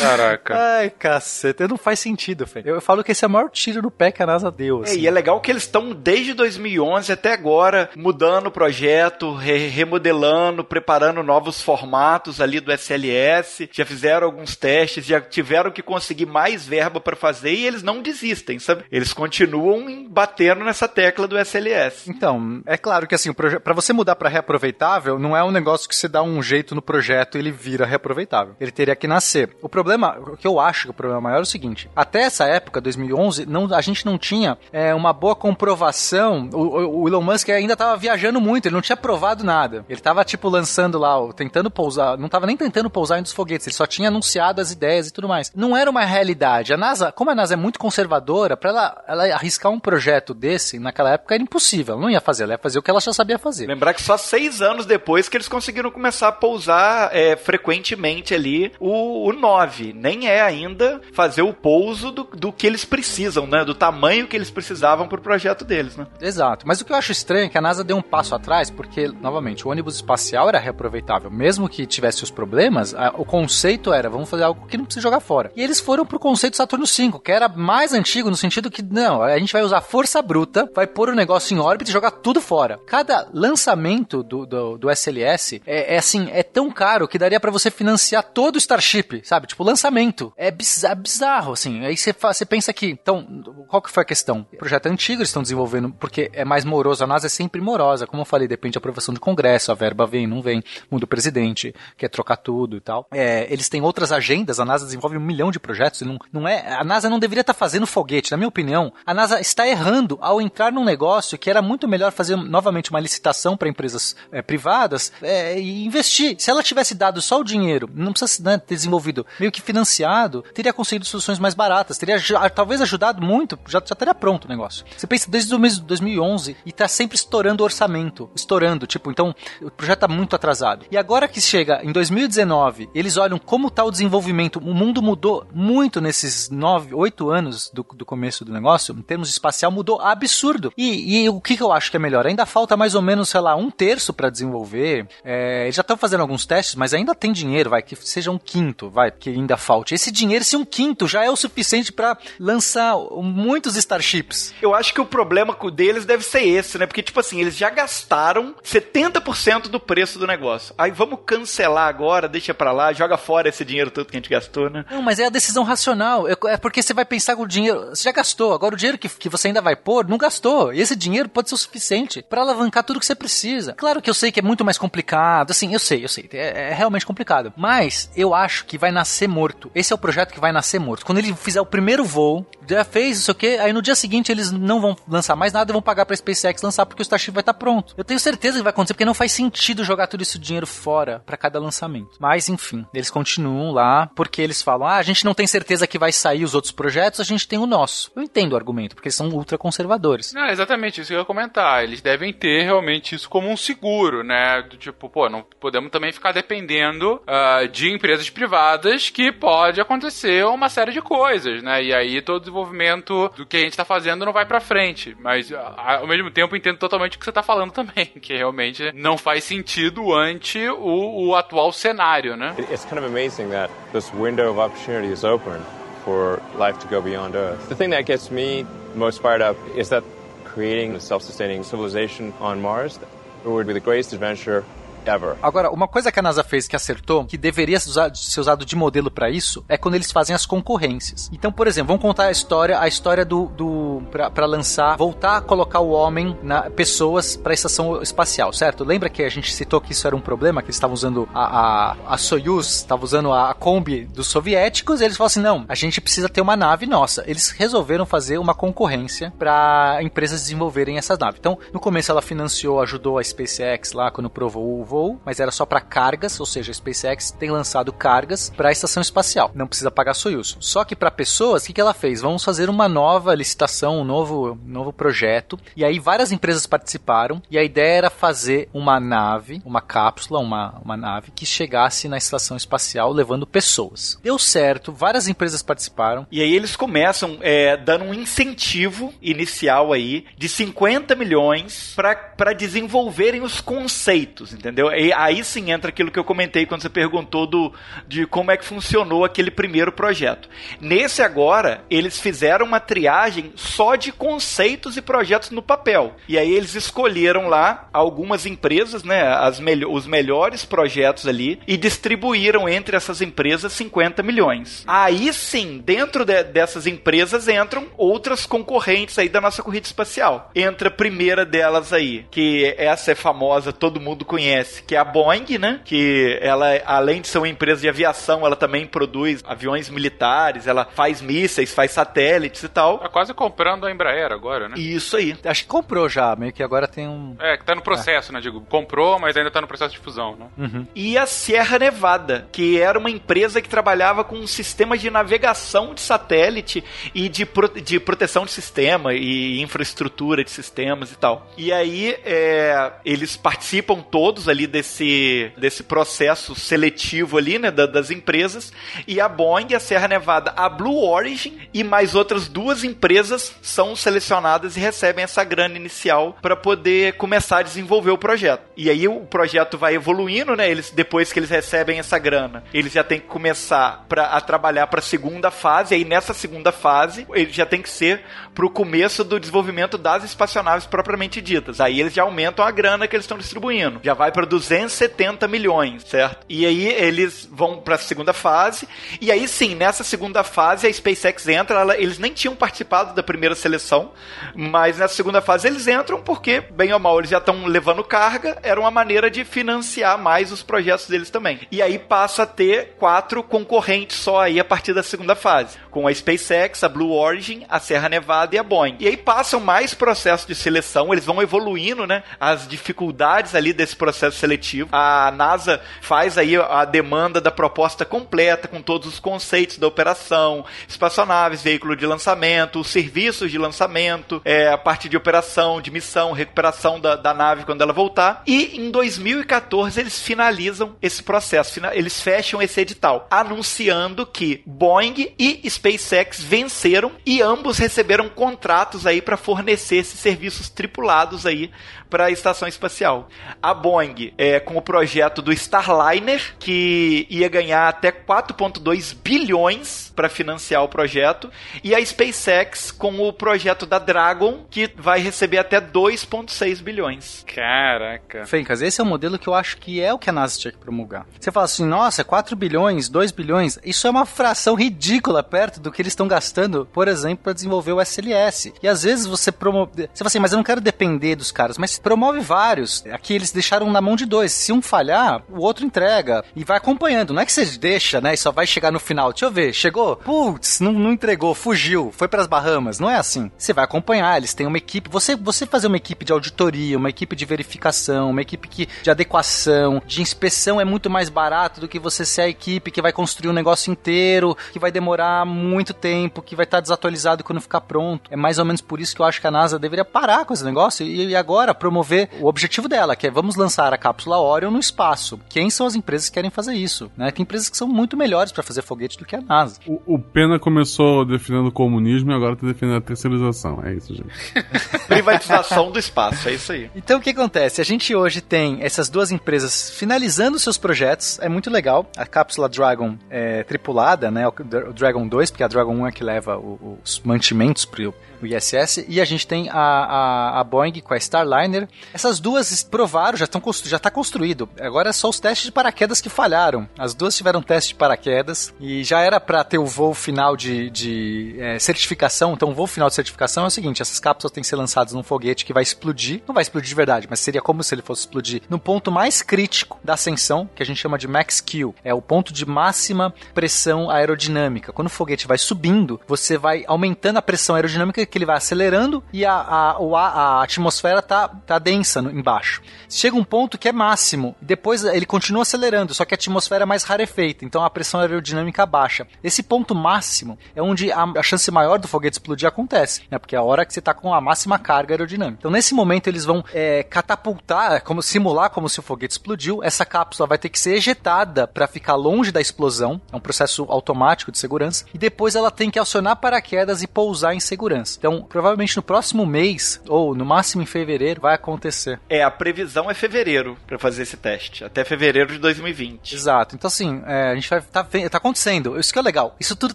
Caraca. Ai, caceta, não faz sentido, velho. Eu falo que esse é o maior tiro no pé que a NASA deu. É, assim. e é legal que eles estão desde 2011 até agora mudando o projeto, re- remodelando, preparando novos formatos ali do SLS. Já fizeram alguns testes, já tiveram que conseguir mais verba para fazer e eles não desistem, sabe? Eles continuam batendo nessa tecla do SLS. Então, é claro que assim, para você mudar para reaproveitável, não é um negócio que você dá um jeito no projeto e ele vira reaproveitável. Ele teria que nascer. O problema, o que eu acho que o problema maior é o seguinte: até essa época, 2011, não, a gente não tinha é, uma boa comprovação. O, o- Elon Musk ainda estava viajando muito, ele não tinha provado nada. Ele estava tipo lançando lá, tentando pousar, não estava nem tentando pousar em dos foguetes, ele só tinha anunciado as ideias e tudo mais. Não era uma realidade. A NASA, como a NASA é muito conservadora, para ela, ela arriscar um projeto desse naquela época era impossível. Ela não ia fazer, ela ia fazer o que ela já sabia fazer. Lembrar que só seis anos depois que eles conseguiram começar a pousar é, frequentemente ali o, o 9. Nem é ainda fazer o pouso do, do que eles precisam, né? Do tamanho que eles precisavam pro projeto deles, né? Exato. Mas o que eu acho estranho é que a NASA deu um passo atrás, porque, novamente, o ônibus espacial era reaproveitável. Mesmo que tivesse os problemas, a- o conceito era, vamos fazer algo que não precisa jogar fora. E eles foram pro conceito Saturno V, que era mais antigo no sentido que, não, a gente vai usar força bruta, vai pôr o negócio em órbita e jogar tudo fora. Cada lançamento do, do, do SLS é, é assim, é tão caro que daria pra você financiar todo o Starship, sabe? Tipo, lançamento. É bizarro, bizarro assim. Aí você pensa que, então, qual que foi a questão? O projeto é antigo, eles estão desenvolvendo porque é mais moroso. A NASA é sempre morosa. Como eu falei, depende da aprovação do Congresso, a verba vem, não vem, muda o presidente, quer trocar tudo e tal. É, eles têm outras agendas, a NASA desenvolve um milhão de projetos. Não, não é, a NASA não deveria estar fazendo foguete, na minha opinião. A NASA está errando ao entrar num negócio que era muito melhor fazer novamente uma licitação para empresas é, privadas é, e investir. Se ela tivesse dado só o dinheiro, não precisa né, ter desenvolvido meio que financiado, teria conseguido soluções mais baratas, teria talvez ajudado muito, já, já estaria pronto o negócio. Você pensa desde o mês de 2011 e tá sempre estourando o orçamento, estourando, tipo, então o projeto tá muito atrasado. E agora que chega em 2019, eles olham como tá o desenvolvimento, o mundo mudou muito nesses nove, oito anos do, do começo do negócio, em termos espacial, mudou absurdo. E, e o que, que eu acho que é melhor? Ainda falta mais ou menos, sei lá, um terço para desenvolver. É, eles já estão fazendo alguns testes, mas ainda tem dinheiro, vai, que seja um quinto, vai, que ainda falte. Esse dinheiro, se um quinto, já é o suficiente para lançar muitos Starships. Eu acho que o problema com- deles deve ser esse, né? Porque, tipo assim, eles já gastaram 70% do preço do negócio. Aí vamos cancelar agora, deixa pra lá, joga fora esse dinheiro todo que a gente gastou, né? Não, mas é a decisão racional. É é porque você vai pensar que o dinheiro. Você já gastou. Agora o dinheiro que, que você ainda vai pôr, não gastou. E esse dinheiro pode ser o suficiente para alavancar tudo que você precisa. Claro que eu sei que é muito mais complicado. Assim, eu sei, eu sei. É, é realmente complicado. Mas eu acho que vai nascer morto. Esse é o projeto que vai nascer morto. Quando ele fizer o primeiro voo, já fez isso o quê? Aí no dia seguinte eles não vão lançar mais nada e vão pagar pra SpaceX lançar porque o Starship vai estar pronto. Eu tenho certeza que vai acontecer porque não faz sentido jogar todo esse dinheiro fora pra cada lançamento. Mas enfim, eles continuam lá porque eles falam: ah, a gente não tem certeza que vai sair os outros projetos, a gente tem o nosso. Eu entendo o argumento, porque eles são ultra conservadores. Não, exatamente isso que eu ia comentar. Eles devem ter realmente isso como um seguro, né? Do tipo, pô, não podemos também ficar dependendo ah, de empresas privadas rodas que pode acontecer uma série de coisas, né? E aí todo o desenvolvimento do que a gente tá fazendo não vai pra frente. Mas ao mesmo tempo entendo totalmente o que você tá falando <laughs> também, que realmente não faz sentido ante o, o atual cenário, né? It's kind of amazing that this window of opportunity is open for life to go beyond Earth. The thing that gets me most fired up is that creating a self-sustaining civilization on Mars would be the greatest adventure ever. Agora, uma coisa que a NASA fez que acertou, que deveria ser usado, de modelo para isso, é quando eles fazem as concorrências. Então, por exemplo, vamos contar a história, a história do, do para lançar, voltar a colocar o homem na pessoas para a estação espacial, certo? Lembra que a gente citou que isso era um problema, que eles estavam usando a, a, a Soyuz, estavam usando a, a Kombi dos soviéticos, eles falaram assim: "Não, a gente precisa ter uma nave nossa". Eles resolveram fazer uma concorrência para empresas desenvolverem essa nave. Então, no começo ela financiou, ajudou a SpaceX lá quando provou o voo, mas era só para cargas, ou seja, a SpaceX tem lançado cargas para a estação espacial. Não precisa pagar Soyuz. Só que para pessoas, o que, que ela fez? Vamos fazer uma nova licitação, um novo, novo projeto. E aí várias empresas participaram e a ideia era fazer uma nave, uma cápsula, uma, uma nave que chegasse na estação espacial levando pessoas. Deu certo, várias empresas participaram. E aí eles começam é, dando um incentivo inicial aí de 50 milhões para desenvolverem os conceitos, entendeu? E aí sim entra aquilo que eu comentei quando você perguntou do, de como é que funcionou aquele primeiro projeto. Nesse agora, eles fizeram uma triagem só de conceitos e projetos no papel. E aí eles escolheram lá algumas empresas, né, as melho os melhores projetos ali e distribuíram entre essas empresas 50 milhões. Aí sim, dentro de, dessas empresas entram outras concorrentes aí da nossa corrida espacial. Entra a primeira delas aí, que essa é famosa, todo mundo conhece, que é a Boeing, né? Que ela, além de ser uma empresa de aviação, ela também produz aviões militares, ela faz mísseis, faz satélites e tal. Tá quase comprando a Embraer agora, né? Isso aí. Acho que comprou já, meio que agora tem um. É, que tá no processo, é. né? Digo, comprou, mas ainda tá no processo de fusão, né? Uhum. E a Sierra Nevada, que era uma empresa que trabalhava com um sistema de navegação de satélite e de, pro, de proteção de sistema e infraestrutura de sistemas e tal. E aí, é, eles participam todos ali desse, desse processo seletivo ali, né, das empresas, e a Boeing, a Sierra Nevada, a Blue Origin e mais outras duas empresas são selecionadas e recebem essa grana inicial para poder começar a desenvolver o projeto. E aí o projeto vai evoluindo, né? Eles depois que eles recebem essa grana, eles já têm que começar pra, a trabalhar para a segunda fase. E aí nessa segunda fase, ele já tem que ser para o começo do desenvolvimento das espaçonaves propriamente ditas. Aí eles já aumentam a grana que eles estão distribuindo. Já vai para 270 milhões, certo? E aí eles vão para a segunda fase. E aí sim, nessa segunda fase a SpaceX entra. Ela, eles nem tinham participado da primeira seleção, mas nessa segunda fase eles entram porque, bem ou mal, eles já estão levando carga. Era uma maneira de financiar mais os projetos deles também. E aí passa a ter quatro concorrentes só aí a partir da segunda fase, com a SpaceX, a Blue Origin, a Serra Nevada e a Boeing. E aí passam mais processos de seleção, eles vão evoluindo, né? As dificuldades ali desse processo seletivo. A NASA faz aí a demanda da proposta completa, com todos os conceitos da operação, espaçonaves, veículo de lançamento, os serviços de lançamento, é, a parte de operação, de missão, recuperação da, da nave quando ela voltar. E em 2014 eles finalizam esse processo, eles fecham esse edital, anunciando que Boeing e SpaceX venceram e ambos receberam contratos aí para fornecer esses serviços tripulados aí para a estação espacial. A Boeing é com o projeto do Starliner, que ia ganhar até 4,2 bilhões para financiar o projeto, e a SpaceX com o projeto da Dragon, que vai receber até 2,6 bilhões. Caraca. Fencas, esse é o modelo que eu acho que é o que a NASA tinha que promulgar. Você fala assim, nossa, 4 bilhões, 2 bilhões, isso é uma fração ridícula perto do que eles estão gastando, por exemplo, para desenvolver o SLS. E às vezes você promove. Você fala assim, mas eu não quero depender dos caras, mas promove vários. Aqui eles deixaram na mão de dois. Se um falhar, o outro entrega. E vai acompanhando. Não é que você deixa, né? E só vai chegar no final. Deixa eu ver, chegou? Putz, não, não entregou, fugiu, foi para as Bahamas. Não é assim. Você vai acompanhar, eles têm uma equipe. Você, você fazer uma equipe de auditoria, uma equipe de verificação, uma equipe que, de adequação, de inspeção é muito mais barato do que você ser a equipe que vai construir um negócio inteiro, que vai demorar muito tempo, que vai estar desatualizado quando ficar pronto. É mais ou menos por isso que eu acho que a NASA deveria parar com esse negócio e, e agora promover o objetivo dela, que é vamos lançar a cápsula Orion no espaço. Quem são as empresas que querem fazer isso? Né? Tem empresas que são muito melhores para fazer foguete do que a NASA. O, o Pena começou defendendo o comunismo e agora tá defendendo a terceirização. É isso, gente. <laughs> Privatização do espaço, é isso aí. Então o que acontece? A gente hoje tem essas duas empresas finalizando seus projetos, é muito legal. A cápsula Dragon é tripulada, né? O Dra- o Dragon 2, porque a Dragon 1 é que leva os mantimentos pro o ISS, e a gente tem a, a, a Boeing com a Starliner. Essas duas provaram, já estão já está construído. Agora é só os testes de paraquedas que falharam. As duas tiveram teste de paraquedas e já era para ter o voo final de, de é, certificação. Então, o voo final de certificação é o seguinte: essas cápsulas têm que ser lançadas num foguete que vai explodir. Não vai explodir de verdade, mas seria como se ele fosse explodir no ponto mais crítico da ascensão, que a gente chama de max Q. É o ponto de máxima pressão aerodinâmica. Quando o foguete vai subindo, você vai aumentando a pressão aerodinâmica que ele vai acelerando e a, a, ar- a atmosfera tá, tá densa no- embaixo. Chega um ponto que é máximo, depois ele continua acelerando, só que a atmosfera é mais rarefeita, então a pressão aerodinâmica baixa. Esse ponto máximo é onde a, a chance maior do foguete explodir acontece, né? Porque é a hora que você tá com a máxima carga aerodinâmica. Então nesse momento eles vão é, catapultar, é, como simular como se o foguete explodiu. Essa cápsula vai ter que ser ejetada para ficar longe da explosão. É um processo automático de segurança. E depois ela tem que acionar paraquedas e pousar em segurança. Então, provavelmente no próximo mês, ou no máximo em fevereiro, vai acontecer. É, a previsão é fevereiro pra fazer esse teste. Até fevereiro de 2020. Exato. Então, assim, é, a gente vai. Tá, tá acontecendo. Isso que é legal. Isso tudo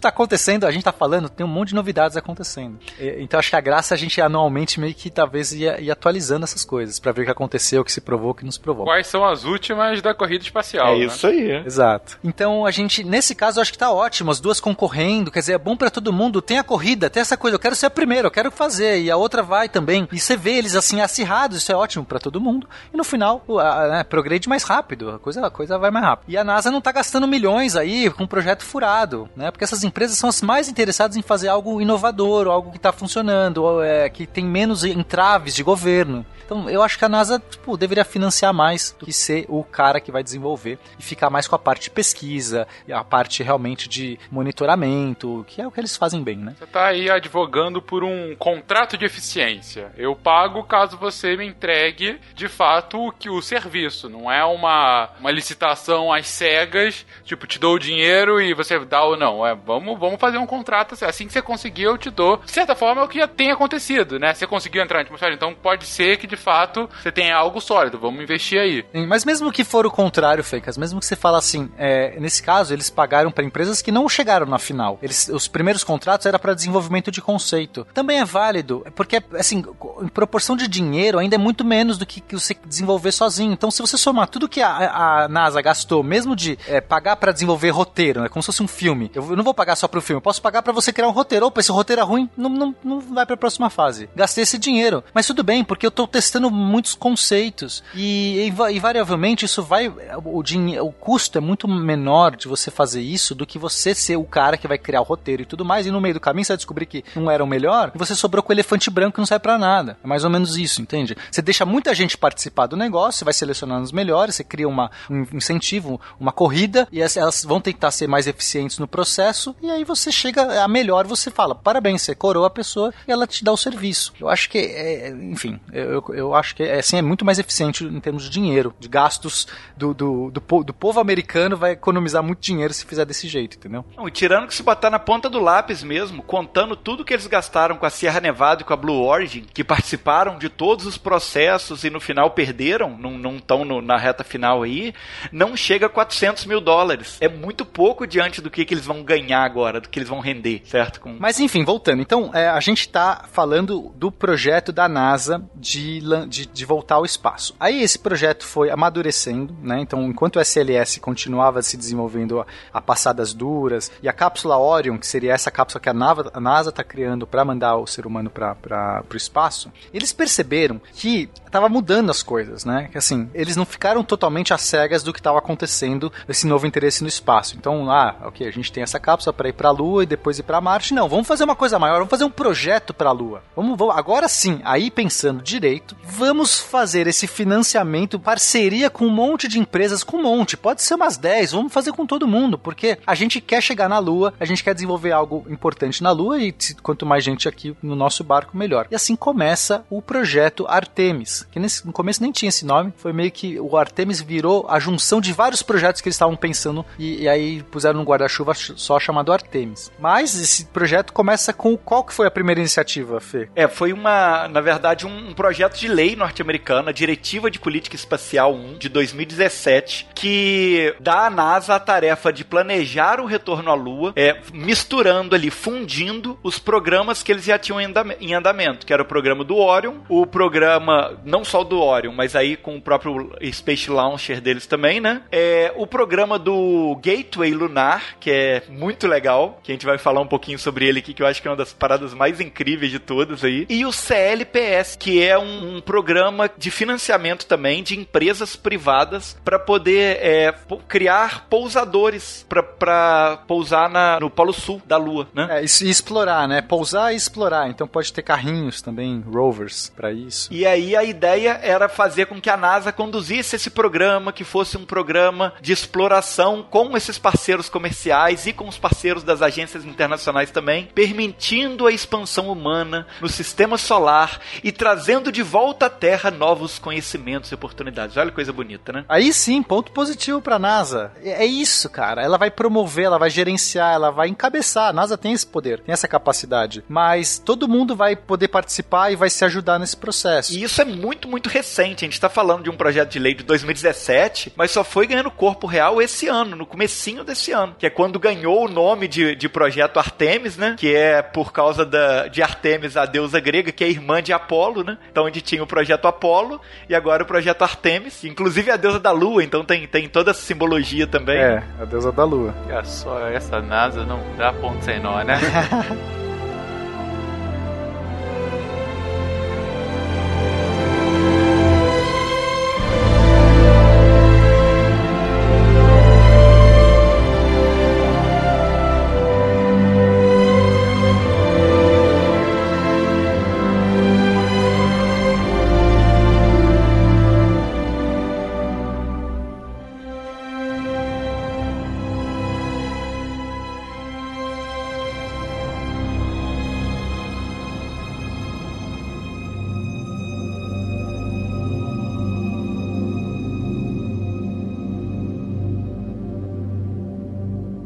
tá acontecendo, a gente tá falando, tem um monte de novidades acontecendo. E- então, acho que a graça é a gente anualmente meio que talvez ir, ir atualizando essas coisas, pra ver o que aconteceu, o que se provou, o que não se provou. Quais são as últimas da corrida espacial? É né? isso aí. Exato. Então a gente, nesse caso, eu acho que tá ótimo, as duas concorrendo, quer dizer, é bom pra todo mundo, tem a corrida, tem essa coisa, eu quero ser a primeira, eu quero fazer, e a outra vai também. E você vê eles assim acirrados, isso é ótimo pra todo mundo. E no final, a, né, mais rápido, a coisa, a coisa vai mais rápido. E a NASA não tá gastando milhões aí com um projeto furado, né? Porque essas empresas são as mais interessadas em fazer algo inovador, algo que tá funcionando, ou, é, que tem menos entraves de governo. Então eu acho que a NASA tipo, deveria financiar mais do que ser o cara que vai desenvolver e ficar mais com a parte de pesquisa, a parte realmente de monitoramento, que é o que eles fazem bem, né? Você tá aí advogando por um contrato de eficiência. Eu pago caso você me entregue de fato o que o serviço. Não é uma, uma licitação às cegas, tipo, te dou o dinheiro e você dá ou não. É, vamos, vamos fazer um contrato assim. Assim que você conseguir, eu te dou. De certa forma, é o que já tem acontecido, né? Você conseguiu entrar na atmosfera, então pode ser que de fato você tenha algo sólido. Vamos investir aí. Sim, Mas mesmo que for o contrário, Fencas, mesmo que você fala assim, é, nesse caso eles pagaram para empresas que não chegaram na final. Eles, os primeiros contratos era para desenvolvimento de conceito. Também é válido, porque assim, em proporção de dinheiro ainda é muito menos do que, que você desenvolver sozinho. Então, se você somar tudo que a, a NASA gastou, mesmo de é, pagar para desenvolver roteiro, né, como se fosse um filme, eu, não vou pagar só pro filme, eu posso pagar para você criar um roteiro. Opa, esse roteiro é ruim, não, não, não vai para a próxima fase. Gastei esse dinheiro, mas tudo bem, porque eu tô testando muitos conceitos e, inva- invariavelmente isso vai o dinheiro, o custo é muito menor de você fazer isso do que você ser o cara que vai criar o roteiro e tudo mais e no meio do caminho você vai descobrir que não era o melhor e você sobrou com o elefante branco que não sai pra nada. É mais ou menos isso, entende? Você deixa muita gente participar do negócio, você vai selecionando os melhores, você cria uma, um incentivo, uma corrida e as- elas vão tentar ser mais eficientes no processo e aí você chega a melhor, você fala, parabéns, você coroa a pessoa e ela te dá o serviço. Eu acho que, é, enfim, eu, eu- acho que é, assim, é muito mais eficiente em termos de dinheiro, de gastos do, do, do, do povo americano vai economizar muito dinheiro se fizer desse jeito, entendeu? Não, e tirando que se botar na ponta do lápis mesmo, contando tudo que eles gastaram com a Sierra Nevada e com a Blue Origin, que participaram de todos os processos e no final perderam, não estão na reta final aí, não chega a 400 mil dólares. É muito pouco diante do que, que eles vão ganhar agora, do que eles vão render, certo? Com... Mas enfim, voltando. Então, é, a gente tá falando do projeto da NASA de, de, de voltar ao espaço. Aí esse projeto foi amadurecendo, né? Então, enquanto o SLS continuava se desenvolvendo a, a passadas duras e a cápsula Orion, que seria essa cápsula que a, NASA tá criando para mandar o ser humano para o espaço, eles perceberam que tava mudando as coisas, né? Que assim, eles não ficaram totalmente às cegas do que estava acontecendo, esse novo interesse no espaço. Então, ah, ok, a gente tem essa cápsula para ir para a Lua e depois ir para Marte. Não, vamos fazer uma coisa maior, vamos fazer um projeto para a Lua. Vamos, vamos, agora sim, aí pensando direito, vamos fazer esse financiamento, parceria com um monte de empresas, com um monte, pode ser umas 10, vamos fazer com todo mundo, porque a gente quer chegar na Lua, a gente quer desenvolver algo importante na Lua e quanto mais gente aqui no nosso barco, melhor. E assim começa o projeto Artemis, que nesse, no começo nem tinha esse nome, foi meio que o Artemis virou a junção de vários projetos que eles estavam pensando e, e aí puseram um guarda-chuva só chamado Artemis. Mas esse projeto começa com qual que foi a primeira iniciativa, Fê? É, foi uma, na verdade, um, um projeto de lei norte-americana, Diretiva de Política Espacial 1 de 2017, que dá à NASA a tarefa de planejar o retorno à Lua, é, misturando ali, fundindo os programas que eles já tinham em andam- em andamento, que era o programa do Orion, o programa, não só do Orion, mas aí com o próprio Space Launcher deles também, né? É, o programa do Gateway Lunar, que é muito legal, que a gente vai falar um pouquinho sobre ele aqui, que eu acho que é uma das paradas mais incríveis de todas aí. E o CLPS, que é um, um programa de financiamento também de empresas privadas para poder é, criar pousadores para pousar na, no Polo Sul da Lua, né? É, e explorar, né? Pousar e explorar. Então pode ter carrinhos também, rovers, pra isso. E aí a ideia era fazer com que a NASA conduzisse esse programa, que fosse um programa de exploração com esses parceiros comerciais e com os parceiros das agências internacionais também, permitindo a expansão humana no sistema solar e trazendo de volta à Terra novos conhecimentos e oportunidades. Olha que coisa bonita, né? Aí sim, ponto positivo pra NASA. É é isso, cara. Ela vai promover, ela vai gerenciar, ela vai encabeçar. A NASA tem esse poder, tem essa capacidade. Mas todo mundo vai poder participar e vai se ajudar nesse processo. E isso é muito, muito recente. A gente está falando de um projeto de lei de 2017, mas só foi ganhando corpo real esse ano, no comecinho desse ano, que é quando ganhou o nome de, de projeto Artemis, né? Que é por causa da, de Artemis, a deusa grega, que é irmã de Apolo, né? Então onde tinha o projeto Apolo e agora o projeto Artemis, inclusive a deusa da lua, então tem, tem toda essa simbologia também. É, a deusa da lua. Olha só, essa NASA não dá ponto sem nó, né? <laughs>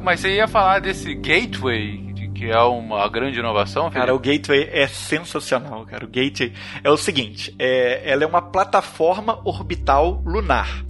Mas você ia falar desse gateway, que é uma grande inovação, Cara, o Felipe? Gateway é sensacional, cara. O Gateway é o seguinte: é, ela é uma plataforma orbital lunar.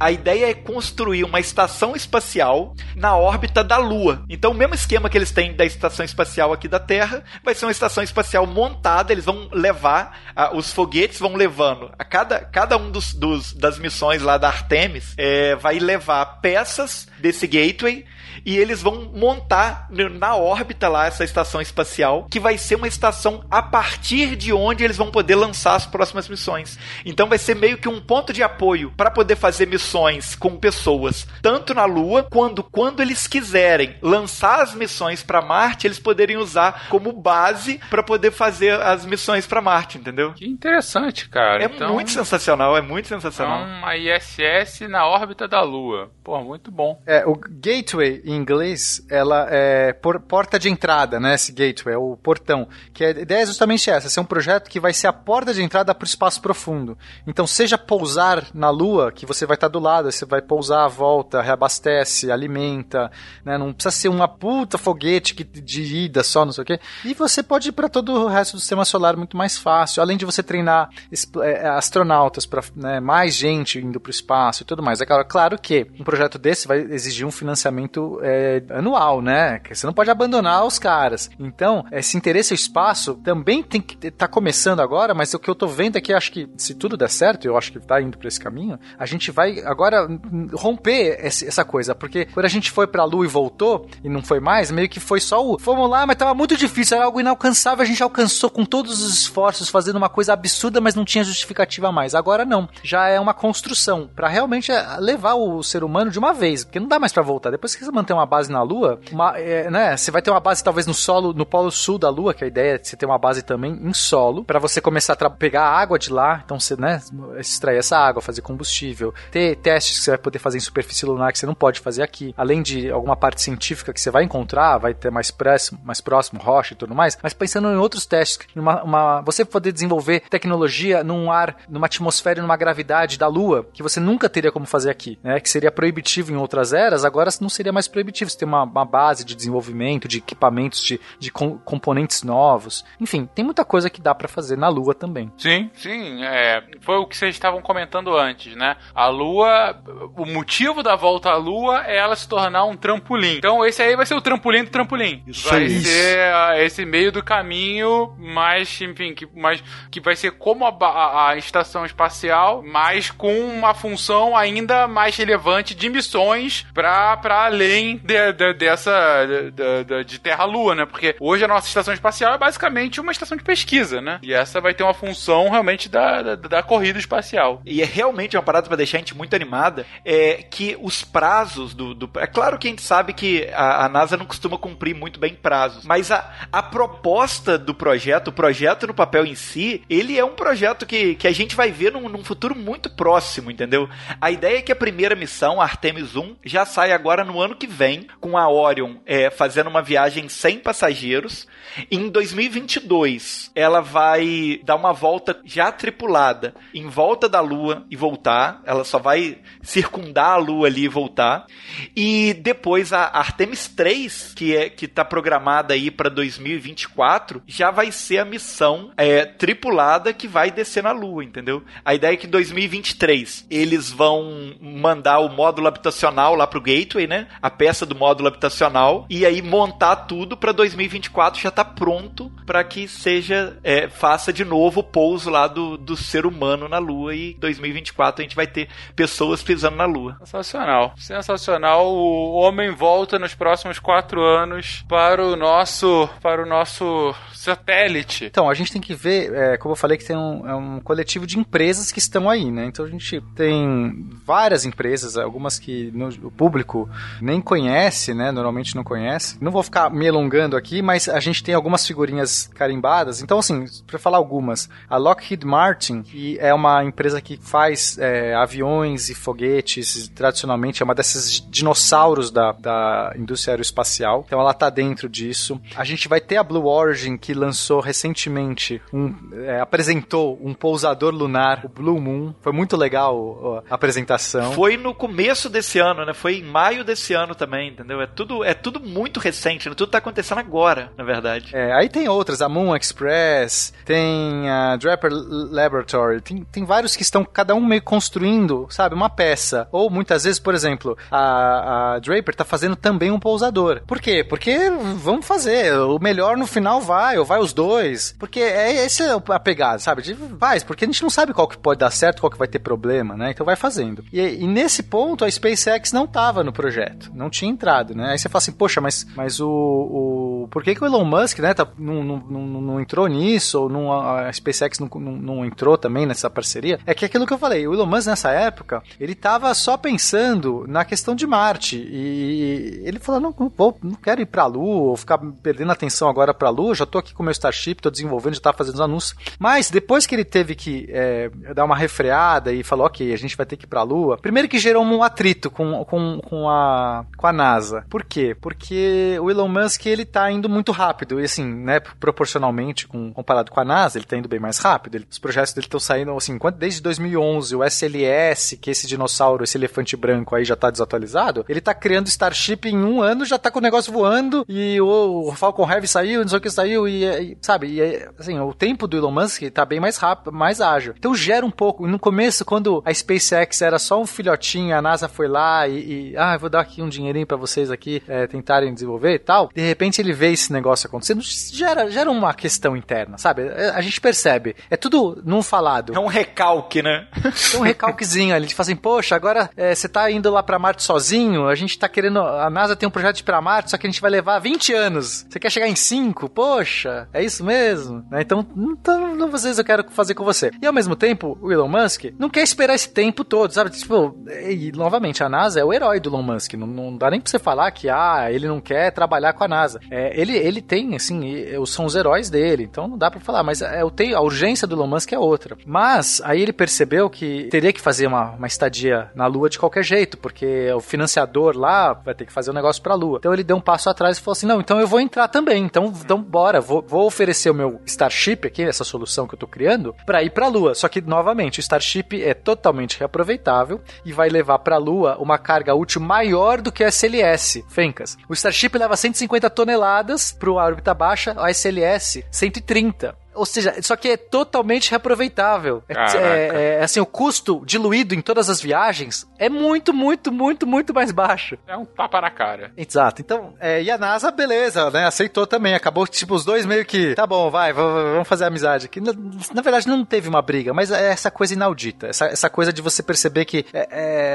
A ideia é construir uma estação espacial na órbita da Lua. Então, o mesmo esquema que eles têm da estação espacial aqui da Terra, vai ser uma estação espacial montada. Eles vão levar, ah, os foguetes vão levando. A cada, cada um dos, dos- das missões lá da Artemis é, vai levar peças desse gateway e eles vão montar na órbita lá essa estação espacial, que vai ser uma estação a partir de onde eles vão poder lançar as próximas missões. Então vai ser meio que um ponto de apoio para poder fazer missões com pessoas, tanto na Lua, quando quando eles quiserem lançar as missões para Marte, eles poderem usar como base para poder fazer as missões para Marte, entendeu? Que interessante, cara. É então, muito sensacional, é muito sensacional. então, a ISS na órbita da Lua. Pô, muito bom. É, o gateway em inglês, ela é por- porta de entrada, né? Esse gateway, é o portão. Que a ideia é justamente essa: ser um projeto que vai ser a porta de entrada para o espaço profundo. Então, seja pousar na Lua, que você vai estar do lado, você vai pousar, volta, reabastece, alimenta, né? Não precisa ser uma puta foguete que, de ida só, não sei o quê. E você pode ir para todo o resto do sistema solar muito mais fácil. Além de você treinar expl- é, astronautas para mais gente indo para o espaço e tudo mais. É claro, claro que um projeto desse vai exigir um financiamento é, anual, né? Que você não pode abandonar os caras. Então, esse interesse ao espaço também tem que estar começando agora, mas o que eu tô vendo é que acho que se tudo der certo, eu acho que tá indo para esse caminho, a gente vai agora romper essa coisa, porque quando a gente foi pra Lua e voltou e não foi mais, meio que foi só o fomos lá, mas tava muito difícil, era algo inalcançável, a gente alcançou com todos os esforços, fazendo uma coisa absurda, mas não tinha justificativa mais. Agora não, já é uma construção pra realmente é, levar o ser humano de uma vez, porque não dá mais pra voltar. Depois que você manter uma base na Lua, uma, é, né, você vai ter uma base talvez no solo, no polo sul da Lua, que a ideia é você ter uma base também em solo, pra você começar a pegar água de lá, então você, né, extrair essa água, fazer combustível, ter ter testes que você vai poder fazer em superfície lunar que você não pode fazer aqui. Além de alguma parte científica que você vai encontrar, vai ter mais próximo, mais próximo rocha e tudo mais. Mas pensando em outros testes, uma, uma, você poder desenvolver tecnologia num ar, numa atmosfera e numa gravidade da Lua, que você nunca teria como fazer aqui, né? Que seria proibitivo em outras eras, agora não seria mais proibitivo. Você tem uma, uma base de desenvolvimento, de equipamentos, de, de com, componentes novos. Enfim, tem muita coisa que dá para fazer na Lua também. Sim, sim. É, foi o que vocês estavam comentando antes, né? A Lua, o motivo da volta à Lua é ela se tornar um trampolim. Então esse aí vai ser o trampolim do trampolim. Isso vai aí. ser ah, esse meio do caminho, mas, enfim, que, mas, que vai ser como a, a- a estação espacial, mas com uma função ainda mais relevante de missões pra, pra além de, de- dessa de, de- Terra-Lua, né? Porque hoje a nossa estação espacial é basicamente uma estação de pesquisa, né? E essa vai ter uma função realmente da, da, da corrida espacial. E é realmente uma parada pra deixar a gente muito animada, é que os prazos do... do- é claro que a gente sabe que a, a NASA não costuma cumprir muito bem prazos, mas a, a proposta do projeto, o projeto no papel em si, ele é um projeto que, que a gente vai ver num, num futuro muito próximo, entendeu? A ideia é que a primeira missão, a Artemis 1, já sai agora no ano que vem, com a Orion é, fazendo uma viagem sem passageiros. Em 2022, ela vai dar uma volta já tripulada em volta da Lua e voltar. Ela só vai circundar a Lua ali e voltar. E depois a Artemis 3, que é que tá programada aí para 2024, já vai ser a missão é, tripulada que vai descer na Lua, entendeu? A ideia é que em 2023 eles vão mandar o módulo habitacional lá pro Gateway, né? A peça do módulo habitacional e aí montar tudo para 2024 já tá pronto para que seja é, faça de novo o pouso lá do, do ser humano na Lua e em 2024 a gente vai ter pessoas pisando na Lua. Sensacional. Sensacional. O homem volta nos próximos quatro anos para o nosso, para o nosso satélite. Então, a gente tem que ver, é, como eu falei, que tem um, é um coletivo de empresas que estão aí, né? Então a gente tem várias empresas, algumas que no- o público nem conhece, né? Normalmente não conhece. Não vou ficar me alongando aqui, mas a gente tem algumas figurinhas carimbadas. Então, assim, para falar algumas, a Lockheed Martin, que é uma empresa que faz é, aviões e foguetes, tradicionalmente é uma desses dinossauros da, da indústria aeroespacial. Então ela tá dentro disso. A gente vai ter a Blue Origin, que lançou recentemente, um, é, apresentou um pousador lunar, o Blue Moon. Foi muito legal a apresentação. Foi no começo desse ano, né? Foi em maio desse ano também, entendeu? É tudo, é tudo muito recente, né? Tudo tá acontecendo agora, na verdade. É, aí tem outras, a Moon Express, tem a Draper Laboratory, tem, tem vários que estão cada um meio construindo, sabe, uma peça. Ou muitas vezes, por exemplo, a, a Draper tá fazendo também um pousador. Por quê? Porque vamos fazer, o melhor no final vai, ou vai os dois. Porque é esse é a pegada, sabe? De, vai, porque a gente não sabe qual que pode dar certo, qual que vai ter problema, né? Então vai fazendo. E, e nesse ponto a SpaceX não tava no projeto, não tinha entrado, né? Aí você fala assim, poxa, mas, mas o, o por que, que o Elon Musk, né, tá, não, não, não, não entrou nisso, ou não, a SpaceX não, não, não entrou também nessa parceria? É que é aquilo que eu falei, o Elon Musk nessa época, ele tava só pensando na questão de Marte, e ele falou, não, não, vou, não quero ir pra Lua, ou ficar perdendo atenção agora pra Lua, já tô aqui com o meu Starship, tô desenvolvendo, já tá fazendo os anúncios. Mas depois que ele teve que é, dar uma refreada e falou, ok, a gente vai ter que ir pra Lua, primeiro que gerou um atrito com, com, com, a, com a NASA. Por quê? Porque o Elon Musk, ele tá indo muito rápido, e assim, né, proporcionalmente, com, comparado com a NASA, ele tá indo bem mais rápido. Ele, os projetos dele estão saindo, assim, desde 2011, o SLS, que é esse dinossauro, esse elefante branco aí já tá desatualizado, ele tá criando Starship em um ano, já tá com o negócio voando, e o, o Falcon Heavy saiu, não sei o que saiu, e, e sabe, e, assim, o tempo do Elon Musk tá bem mais rápido, mais ágil. Então gera um pouco, no começo, quando a SpaceX era só um filhotinho, a NASA foi lá e, e ah, vou dar aqui um dinheirinho para vocês aqui é, tentarem desenvolver e tal, de repente ele vê esse negócio acontecendo, gera, gera uma questão interna, sabe? A gente percebe, é tudo não falado. É um recalque, né? É <laughs> um recalquezinho ali, falar assim, poxa, agora é, você tá indo lá pra Marte sozinho, a gente tá querendo, a NASA tem um projeto de ir pra Marte, só que a gente vai levar 20 anos, você quer chegar em 5? Poxa, é isso mesmo? Né? Então, então, não às vezes eu quero fazer com você. E ao mesmo tempo, o Elon Musk não quer esperar esse tempo todo, sabe? Tipo, e novamente, a NASA é o herói do Elon Musk, não, não dá nem pra você falar que, ah, ele não quer trabalhar com a NASA. É, ele, ele tem, assim, são os heróis dele, então não dá pra falar, mas é, eu tenho, a urgência do Elon Musk é outra. Mas, aí ele percebeu que teria que fazer uma, uma estadia na Lua de qualquer jeito, porque o financiador lá vai ter que fazer um negócio pra Lua. Então ele deu um passo atrás e falou assim: não, então eu vou entrar também. Então, então bora, vou, vou oferecer o meu Starship aqui, essa solução que eu tô criando, pra ir pra Lua. Só que, novamente, o Starship é totalmente reaproveitável e vai levar pra Lua uma carga útil maior do que a SLS, Fencas. O Starship leva 150 toneladas pro órbita baixa, a SLS 130. Ou seja, só que é totalmente reaproveitável. É, é- é, assim, o custo diluído em todas as viagens é muito, muito, muito, muito mais baixo. É um tapa na cara. Exato. Então, é, e a NASA, beleza, né? Aceitou também. Acabou, tipo, os dois meio que. Tá bom, vai, vamos fazer amizade aqui. Na, na verdade, não teve uma briga, mas é essa coisa inaudita. Essa, essa coisa de você perceber que.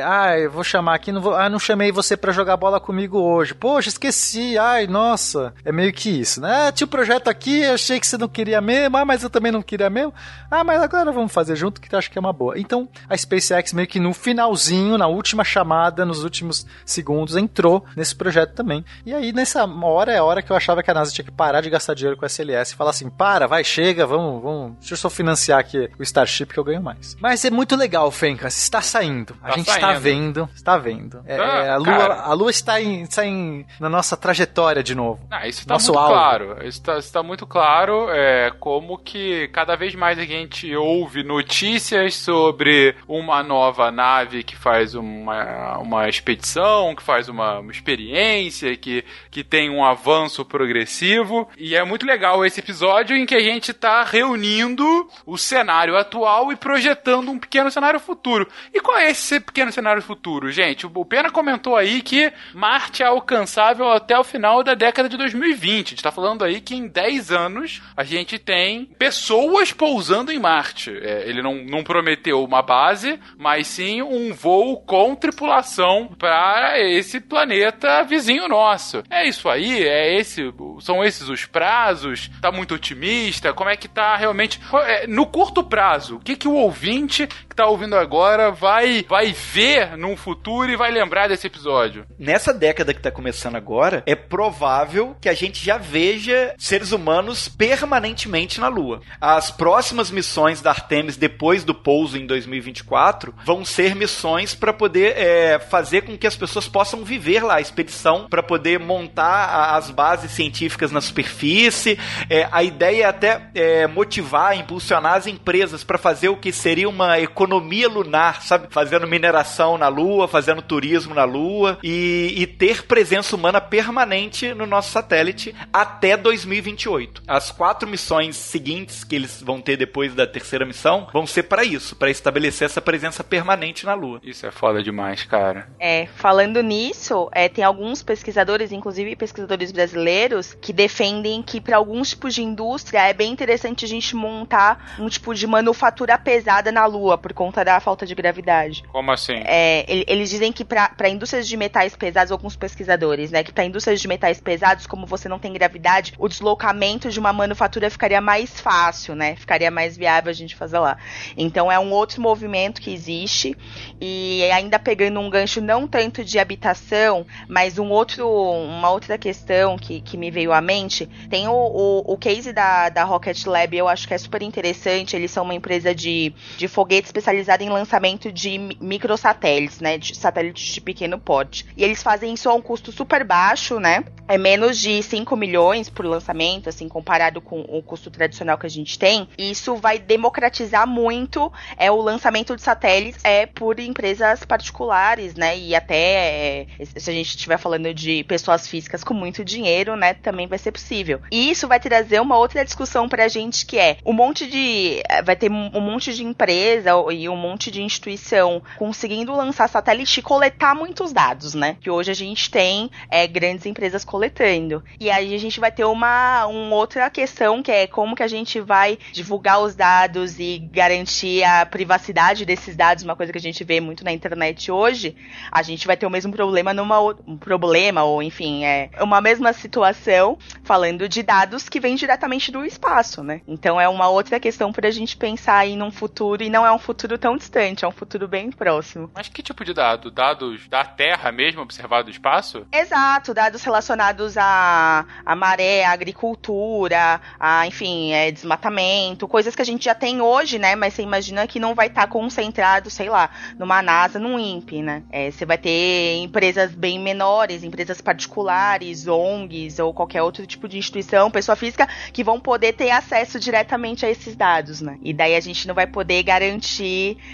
Ah, eu vou chamar aqui, não vou. Ah, não chamei você pra jogar bola comigo hoje. Poxa, esqueci. Ai, nossa. É meio que isso, né? Ah, tinha um projeto aqui, achei que você não queria mesmo. Ah, mas eu também não queria mesmo. Ah, mas agora vamos fazer junto, que eu acho que é uma boa. Então, a SpaceX meio que no finalzinho, na última chamada, nos últimos segundos, entrou nesse projeto também. E aí, nessa hora, é a hora que eu achava que a NASA tinha que parar de gastar dinheiro com a SLS e falar assim: para, vai, chega, vamos, vamos. Deixa eu só financiar aqui o Starship que eu ganho mais. Mas é muito legal, Fencas. Está saindo. A Tá gente está saindo. vendo. Está vendo. É, Tá, é, a, Lua, cara. a Lua está, em, está em, na nossa trajetória de novo. Ah, isso tá Nosso muito alvo. claro. Isso tá, isso tá muito claro. É, como que cada vez mais a gente ouve notícias sobre uma nova nave que faz uma, uma expedição, que faz uma, uma experiência, que, que tem um avanço progressivo. E é muito legal esse episódio em que a gente tá reunindo o cenário atual e projetando um pequeno cenário futuro. E qual é esse pequeno cenário futuro, gente? O Pena comentou aí que Marte é alcançável até o final da década de 2020. A gente tá falando aí que em 10 anos a gente tem pessoas pousando em Marte. É, ele não, não prometeu uma base, mas sim um voo com tripulação para esse planeta vizinho nosso. É isso aí? É esse? São esses os prazos? Tá muito otimista? Como é que tá realmente? É, No curto prazo, o que, que o ouvinte tá ouvindo agora vai, vai ver num futuro e vai lembrar desse episódio? Nessa década que tá começando agora, é provável que a gente já veja seres humanos permanentemente na Lua. As próximas missões da Artemis depois do pouso em 2024 vão ser missões para poder é, fazer com que as pessoas possam viver lá, a expedição para poder montar a- as bases científicas na superfície. É, a ideia é até é, motivar, impulsionar as empresas para fazer o que seria uma economia lunar, sabe? Fazendo mineração na Lua, fazendo turismo na Lua e, e ter presença humana permanente no nosso satélite até 2028. As quatro missões seguintes que eles vão ter depois da terceira missão vão ser para isso, para estabelecer essa presença permanente na Lua. Isso é foda demais, cara. É, falando nisso, é, tem alguns pesquisadores, inclusive pesquisadores brasileiros, que defendem que para alguns tipos de indústria é bem interessante a gente montar um tipo de manufatura pesada na Lua por conta da falta de gravidade. Como assim? É, ele- eles dizem que para indústrias de metais pesados, alguns pesquisadores, né, que para indústrias de metais pesados, como você não tem gravidade, o deslocamento de uma manufatura ficaria mais fácil, né? Ficaria mais viável a gente fazer lá. Então é um outro movimento que existe e ainda pegando um gancho não tanto de habitação, mas um outro, uma outra questão que, que me veio à mente, tem o, o, o case da, da Rocket Lab, eu acho que é super interessante, eles são uma empresa de, de foguete especializada em lançamento de mi- microsatélites, né, de satélites de pequeno porte. E eles fazem isso a um custo super baixo, né, é menos de 5 milhões por lançamento, assim, comparado com o custo tradicional que a gente tem. E isso vai democratizar muito é o lançamento de satélites é por empresas particulares, né? E até é, se a gente estiver falando de pessoas físicas com muito dinheiro, né? Também vai ser possível. E isso vai trazer uma outra discussão pra gente que é um monte de. é, Vai ter um monte de empresa e um monte de instituição conseguindo lançar satélite e coletar muitos dados, né? Que hoje a gente tem é, grandes empresas coletando. E aí a gente vai ter uma, uma outra questão que é como que a gente vai divulgar os dados e garantir a privacidade desses dados, uma coisa que a gente vê muito na internet hoje, a gente vai ter o mesmo problema numa um problema ou enfim, é uma mesma situação falando de dados que vêm diretamente do espaço, né? Então é uma outra questão para a gente pensar aí num futuro e não é um futuro tão distante, é um futuro bem próximo. Mas que tipo de dado? Dados da Terra mesmo, observado do espaço? Exato, dados relacionados à, à maré, à agricultura, a, enfim, é, desmatamento, coisas que a gente já tem hoje, né? Mas você imagina que não vai estar tá concentrado, sei lá, numa NASA, num INPE, né? É, você vai ter empresas bem menores, empresas particulares, ONGs ou qualquer outro tipo de instituição, pessoa física, que vão poder ter acesso diretamente a esses dados, né? E daí a gente não vai poder garantir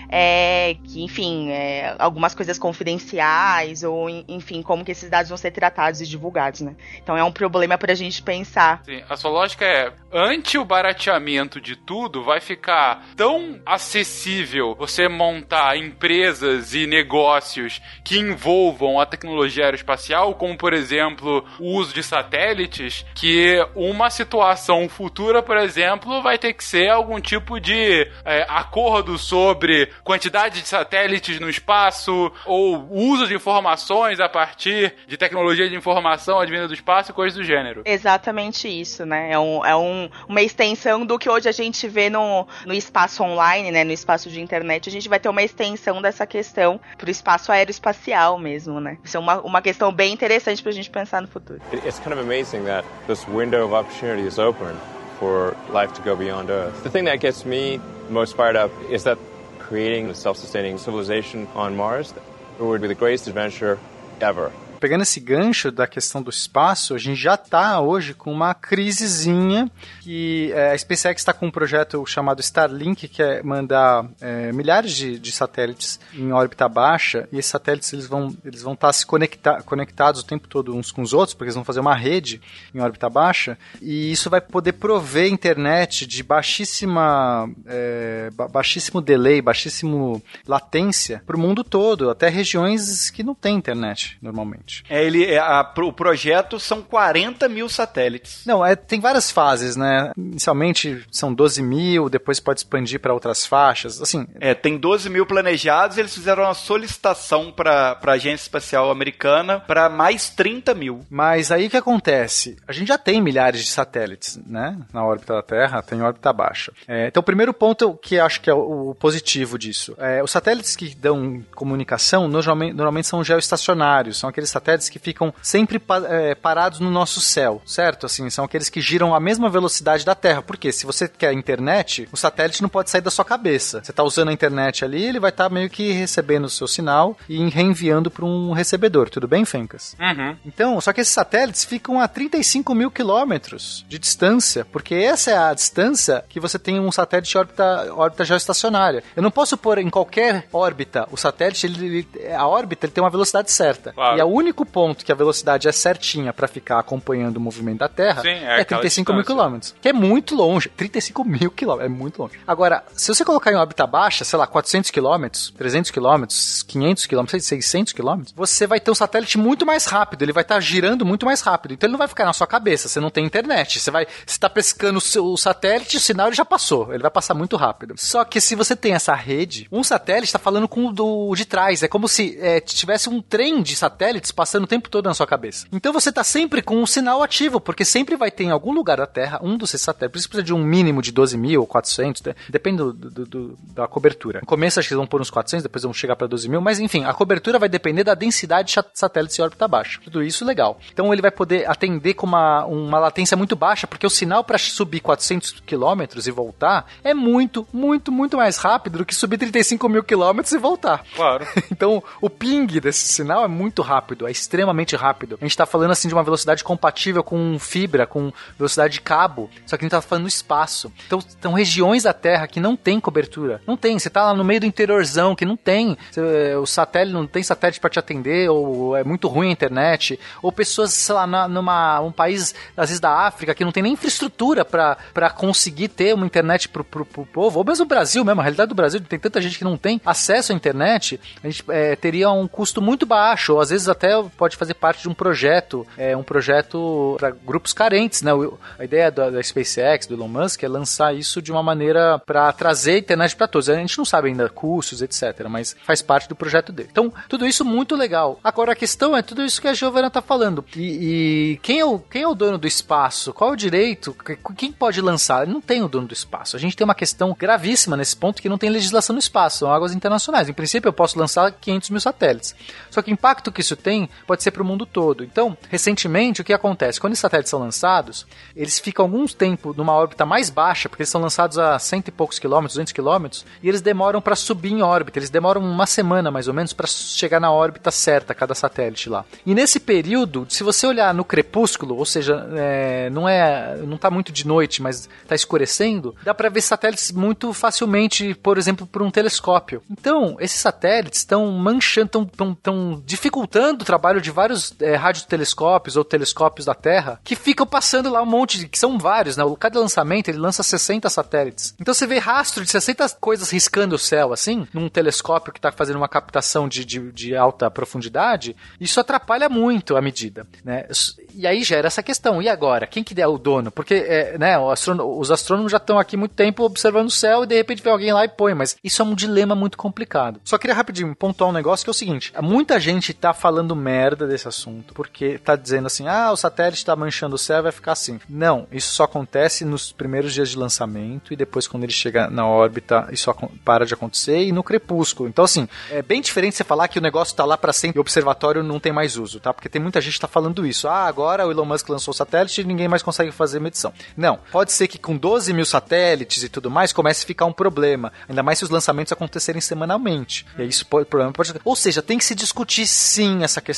é, que, enfim, é, algumas coisas confidenciais ou, enfim, como que esses dados vão ser tratados e divulgados, né? Então é um problema pra gente pensar. Sim, a sua lógica é, ante o barateamento de tudo, vai ficar tão acessível você montar empresas e negócios que envolvam a tecnologia aeroespacial, como, por exemplo, o uso de satélites, que uma situação futura, por exemplo, vai ter que ser algum tipo de é, acordo sobre quantidade de satélites no espaço ou uso de informações a partir de tecnologia de informação advinda do espaço e coisas do gênero. Exatamente isso, né? É, um, é um, uma extensão do que hoje a gente vê no, no espaço online, né? No espaço de internet, a gente vai ter uma extensão dessa questão para o espaço aeroespacial mesmo, né? Isso é uma, uma questão bem interessante para a gente pensar no futuro. It's kind of amazing that this window of opportunity is open for life to go beyond Earth. The thing that gets me most fired up is that creating a self-sustaining civilization on Mars would be the greatest adventure ever. Pegando esse gancho da questão do espaço, a gente já está hoje com uma crisezinha que é, a SpaceX está com um projeto chamado Starlink, que é mandar é, milhares de, de, satélites em órbita baixa, e esses satélites eles vão eles vão estar tá se conectar, conectados o tempo todo uns com os outros, porque eles vão fazer uma rede em órbita baixa, e isso vai poder prover internet de baixíssima é, baixíssimo delay, baixíssimo latência para o mundo todo, até regiões que não tem internet normalmente. É, ele, é, a, o projeto são 40 mil satélites. Não, é, tem várias fases, né? Inicialmente são 12 mil, depois pode expandir para outras faixas, assim... É, tem 12 mil planejados, eles fizeram uma solicitação para a Agência Espacial Americana para mais 30 mil. Mas aí o que acontece? A gente já tem milhares de satélites, né? Na órbita da Terra, tem órbita baixa. É, então, o primeiro ponto que acho que é o, o positivo disso, é, os satélites que dão comunicação normalmente, normalmente são geoestacionários, são aqueles satélites que ficam sempre é, parados no nosso céu, certo? Assim, são aqueles que giram a mesma velocidade da Terra. Porque se você quer internet, o satélite não pode sair da sua cabeça. Você está usando a internet ali, ele vai estar tá meio que recebendo o seu sinal e reenviando para um recebedor. Tudo bem, Fencas? Uhum. Então, só que esses satélites ficam a 35 mil quilômetros de distância, porque essa é a distância que você tem um satélite de órbita, órbita geoestacionária. Eu não posso pôr em qualquer órbita o satélite, ele, a órbita ele tem uma velocidade certa. Claro. E a único ponto que a velocidade é certinha para ficar acompanhando o movimento da Terra Sim, é, é 35 mil quilômetros. Que é muito longe. 35 mil quilômetros. É muito longe. Agora, se você colocar em órbita baixa, sei lá, 400 quilômetros, 300 quilômetros, 500 quilômetros, 600 quilômetros, você vai ter um satélite muito mais rápido. Ele vai estar tá girando muito mais rápido. Então ele não vai ficar na sua cabeça. Você não tem internet. Você vai. Você tá pescando o, seu, o satélite, o sinal ele já passou. Ele vai passar muito rápido. Só que se você tem essa rede, um satélite está falando com o do, de trás. É como se é, tivesse um trem de satélites passando o tempo todo na sua cabeça. Então você tá sempre com um sinal ativo, porque sempre vai ter em algum lugar da Terra um dos satélites. Por isso precisa de um mínimo de 12 mil, 400, né? depende do, do, do, da cobertura. No começo acho que vão pôr uns 400, depois vão chegar para 12 mil, mas enfim, a cobertura vai depender da densidade de satélites em órbita baixa. Tudo isso legal. Então ele vai poder atender com uma, uma latência muito baixa, porque o sinal para subir 400 quilômetros e voltar é muito, muito, muito mais rápido do que subir 35 mil quilômetros e voltar. Claro. <laughs> então o ping desse sinal é muito rápido, é extremamente rápido. A gente tá falando assim de uma velocidade compatível com fibra, com velocidade de cabo, só que a gente tá falando no espaço. Então, são regiões da Terra que não tem cobertura. Não tem. Você tá lá no meio do interiorzão que não tem. Você, o satélite não tem satélite para te atender, ou é muito ruim a internet, ou pessoas, sei lá, numa um país, às vezes da África, que não tem nem infraestrutura para conseguir ter uma internet pro, pro, pro, povo, ou mesmo o Brasil mesmo, a realidade do Brasil tem tanta gente que não tem acesso à internet, a gente é, teria um custo muito baixo, ou às vezes até pode fazer parte de um projeto, é um projeto para grupos carentes, né? A ideia da, da, SpaceX, do Elon Musk, é lançar isso de uma maneira para trazer a internet para todos. A gente não sabe ainda custos, etc, mas faz parte do projeto dele. Então, tudo isso muito legal. Agora a questão é tudo isso que a Giovana tá falando. E, e quem, é o, quem é o dono do espaço? Qual é o direito? Quem pode lançar? Não tem o dono do espaço. A gente tem uma questão gravíssima nesse ponto que não tem legislação no espaço, são águas internacionais. Em princípio, eu posso lançar 500 mil satélites. Só que o impacto que isso tem pode ser para o mundo todo. Então, recentemente, o que acontece? Quando os satélites são lançados, eles ficam algum tempo numa órbita mais baixa, porque eles são lançados a cento e poucos quilômetros, 200 quilômetros, e eles demoram para subir em órbita. Eles demoram uma semana, mais ou menos, para chegar na órbita certa, cada satélite lá. E nesse período, se você olhar no crepúsculo, ou seja, é, não é, não está muito de noite, mas está escurecendo, dá para ver satélites muito facilmente, por exemplo, por um telescópio. Então, esses satélites estão manchando, estão dificultando o trabalho de vários é, radiotelescópios ou telescópios da Terra que ficam passando lá um monte de, que são vários, né? Cada lançamento ele lança 60 satélites. Então você vê rastro de 60 coisas riscando o céu, assim, num telescópio que está fazendo uma captação de, de, de, alta profundidade. Isso atrapalha muito a medida, né? E aí gera essa questão. E agora? Quem que é o dono? Porque, é, né, os astrônomos já estão aqui muito tempo observando o céu e de repente vem alguém lá e põe. Mas isso é um dilema muito complicado. Só queria rapidinho pontuar um negócio que é o seguinte: muita gente tá falando merda desse assunto porque tá dizendo assim, ah, o satélite está manchando o céu vai ficar assim. Não, isso só acontece nos primeiros dias de lançamento e depois quando ele chega na órbita isso para de acontecer e no crepúsculo. Então assim, é bem diferente você falar que o negócio tá lá para sempre e o observatório não tem mais uso, tá? Porque tem muita gente que tá falando isso. Ah, agora o Elon Musk lançou o satélite e ninguém mais consegue fazer medição. Não, pode ser que com 12 mil satélites e tudo mais comece a ficar um problema, ainda mais se os lançamentos acontecerem semanalmente. E aí isso pode, problema pode... Ou seja, tem que se discutir sim essa questão.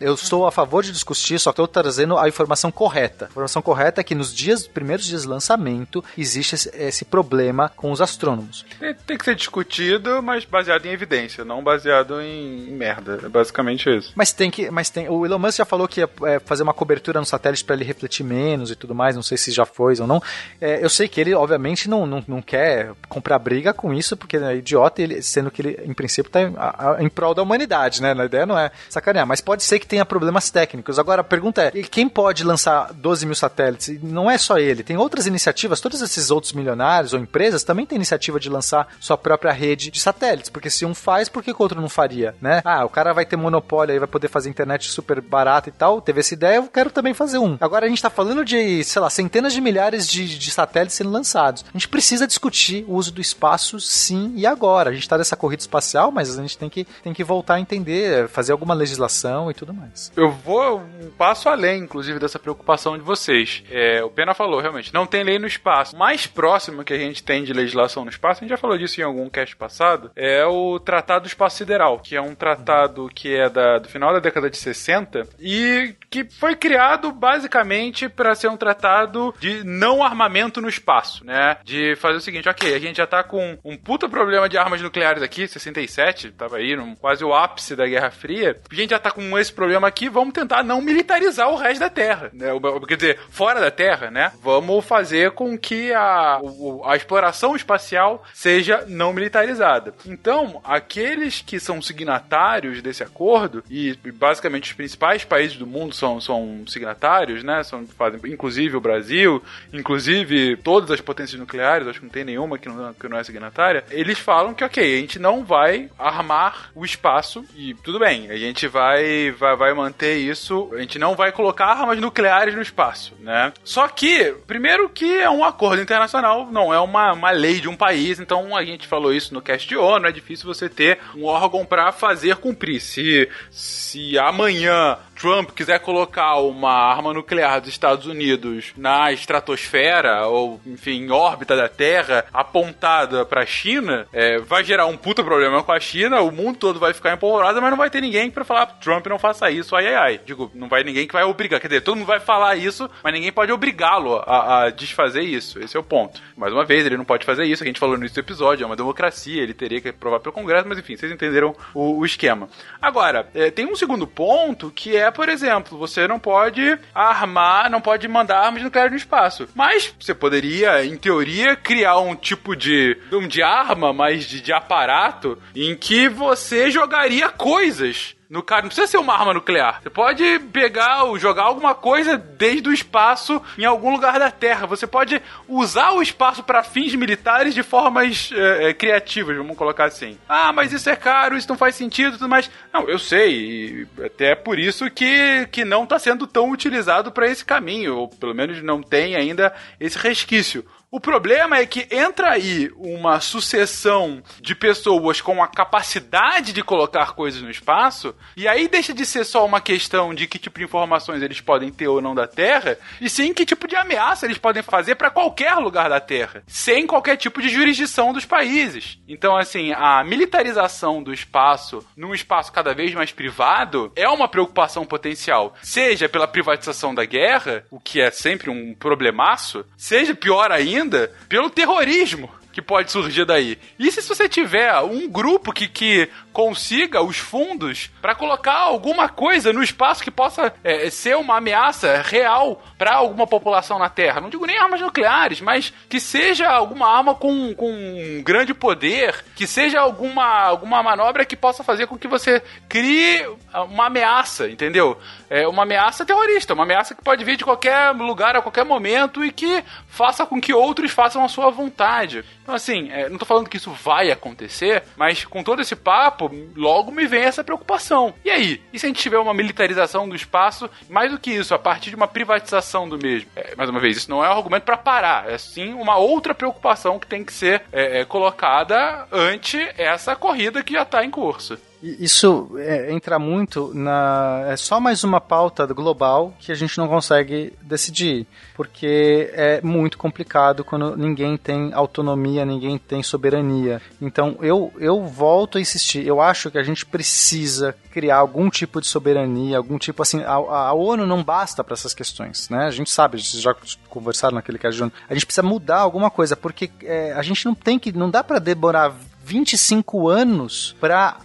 Eu sou a favor de discutir, só estou trazendo a informação correta. A informação correta é que nos dias, primeiros dias de lançamento, existe esse, esse problema com os astrônomos. Tem que ser discutido, mas baseado em evidência, não baseado em merda. É basicamente isso. Mas tem que. Mas tem. O Elon Musk já falou que ia é, fazer uma cobertura no satélite para ele refletir menos e tudo mais. Não sei se já foi ou não. É, eu sei que ele, obviamente, não, não, não quer comprar briga com isso, porque é idiota, ele, sendo que ele, em princípio, está em, em prol da humanidade, né? A ideia não é sacanear, mas pode ser que tenha problemas técnicos. Agora, a pergunta é: quem pode lançar 12 mil satélites? E não é só ele, tem outras iniciativas, todos esses outros milionários ou empresas também têm iniciativa de lançar sua própria rede de satélites, porque se um faz, por que o outro não faria, né? Ah, o cara vai ter monopólio aí, vai poder fazer internet super barata e tal, teve essa ideia, eu quero também fazer um. Agora a gente tá falando de, sei lá, centenas de milhares de, de satélites sendo lançados. A gente precisa discutir o uso do espaço sim e agora. A gente tá nessa corrida espacial, mas a gente tem que, tem que voltar a entender, fazer alguma legislação e tudo mais. Eu vou um passo além, inclusive, dessa preocupação de vocês. É, o Pena falou, realmente, não tem lei no espaço. Mais próximo que a gente tem de legislação no espaço, a gente já falou disso em algum cast passado, é o Tratado do Espaço Sideral, que é um tratado que é da, do final da década de 60 e que foi criado basicamente para ser um tratado de não armamento no espaço, né? De fazer o seguinte, ok, a gente já tá com um puta problema de armas nucleares aqui, 67, tava aí no quase o ápice da Guerra Fria. A gente já tá com esse problema aqui, vamos tentar não militarizar o resto da Terra, né? Quer dizer, fora da Terra, né? Vamos fazer com que a, a exploração espacial seja não militarizada. Então, aqueles que são signatários desse acordo, e basicamente os principais países do mundo são, são signatários, né? São, fazem, inclusive o Brasil, inclusive todas as potências nucleares, acho que não tem nenhuma que não, que não é signatária, eles falam que, ok, a gente não vai armar o espaço e tudo bem, a gente vai, vai, vai manter isso, a gente não vai colocar armas nucleares no espaço, né? Só que, primeiro que é um acordo internacional, não é uma, uma lei de um país, então a gente falou isso no cast de ONU, é difícil você ter um órgão para fazer cumprir. Se, se amanhã Trump quiser colocar uma arma nuclear dos Estados Unidos na estratosfera, ou enfim, em órbita da Terra, apontada para a China, é, vai gerar um puta problema com a China, o mundo todo vai ficar empolvoroso, mas não vai ter ninguém para falar Trump não faça isso, ai ai ai. Digo, não vai ninguém que vai obrigar, quer dizer, todo mundo vai falar isso, mas ninguém pode obrigá-lo a, a, desfazer isso. Esse é o ponto. Mais uma vez, ele não pode fazer isso, a gente falou no início do episódio, é uma democracia, ele teria que provar pelo Congresso, mas enfim, vocês entenderam o, o esquema. Agora, é, tem um segundo ponto que é, por exemplo, você não pode armar, não pode mandar armas nucleares no espaço. Mas você poderia, em teoria, criar um tipo de, um de arma, mas de, de aparato, em que você jogaria coisas No caso, não precisa ser uma arma nuclear. Você pode pegar ou jogar alguma coisa desde o espaço em algum lugar da Terra. Você pode usar o espaço para fins militares de formas é, é, criativas, vamos colocar assim. Ah, mas isso é caro, isso não faz sentido, tudo mais. Não, eu sei, até por isso que, que não está sendo tão utilizado para esse caminho, ou pelo menos não tem ainda esse resquício. O problema é que entra aí uma sucessão de pessoas com a capacidade de colocar coisas no espaço, e aí deixa de ser só uma questão de que tipo de informações eles podem ter ou não da Terra, e sim que tipo de ameaça eles podem fazer para qualquer lugar da Terra, sem qualquer tipo de jurisdição dos países. Então, assim, a militarização do espaço num espaço cada vez mais privado é uma preocupação potencial, seja pela privatização da guerra, o que é sempre um problemaço, seja pior ainda ainda pelo terrorismo que pode surgir daí. E se você tiver um grupo que, que consiga os fundos para colocar alguma coisa no espaço que possa é, ser uma ameaça real para alguma população na Terra? Não digo nem armas nucleares, mas que seja alguma arma com, com um grande poder, que seja alguma, alguma manobra que possa fazer com que você crie uma ameaça, entendeu? É uma ameaça terrorista, uma ameaça que pode vir de qualquer lugar a qualquer momento e que faça com que outros façam a sua vontade. Então, assim, é, não tô falando que isso vai acontecer, mas com todo esse papo, logo me vem essa preocupação. E aí? E se a gente tiver uma militarização do espaço, mais do que isso, a partir de uma privatização do mesmo? É, mais uma vez, isso não é um argumento para parar, é sim uma outra preocupação que tem que ser é, é colocada ante essa corrida que já está em curso. Isso é, entra muito na. É só mais uma pauta global que a gente não consegue decidir. Porque é muito complicado quando ninguém tem autonomia, ninguém tem soberania. Então eu, eu volto a insistir. Eu acho que a gente precisa criar algum tipo de soberania, algum tipo assim. A, a ONU não basta para essas questões, né? A gente sabe, vocês já conversaram naquele caso de ONU. A gente precisa mudar alguma coisa, porque é, a gente não tem que. Não dá para demorar 25 anos para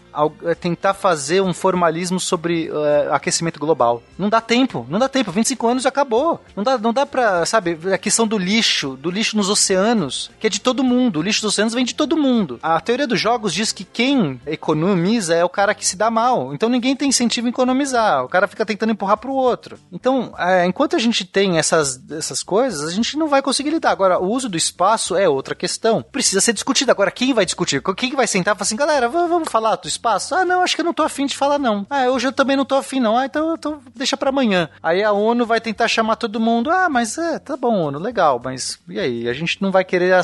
tentar fazer um formalismo sobre uh, aquecimento global. Não dá tempo, não dá tempo. 25 anos já acabou. Não dá, não dá pra, sabe, a questão do lixo, do lixo nos oceanos, que é de todo mundo. O lixo dos oceanos vem de todo mundo. A teoria dos jogos diz que quem economiza é o cara que se dá mal. Então ninguém tem incentivo a economizar. O cara fica tentando empurrar pro outro. Então, é, enquanto a gente tem essas, essas coisas, a gente não vai conseguir lidar. Agora, o uso do espaço é outra questão. Precisa ser discutido. Agora, quem vai discutir? Quem vai sentar e falar assim, galera, vamos falar do espaço? Espaço? Ah, não, acho que eu não tô afim de falar, não. Ah, hoje eu também não tô afim, não. Ah, então, então deixa para amanhã. Aí a ONU vai tentar chamar todo mundo. Ah, mas é, tá bom, ONU, legal, mas e aí? A gente não vai querer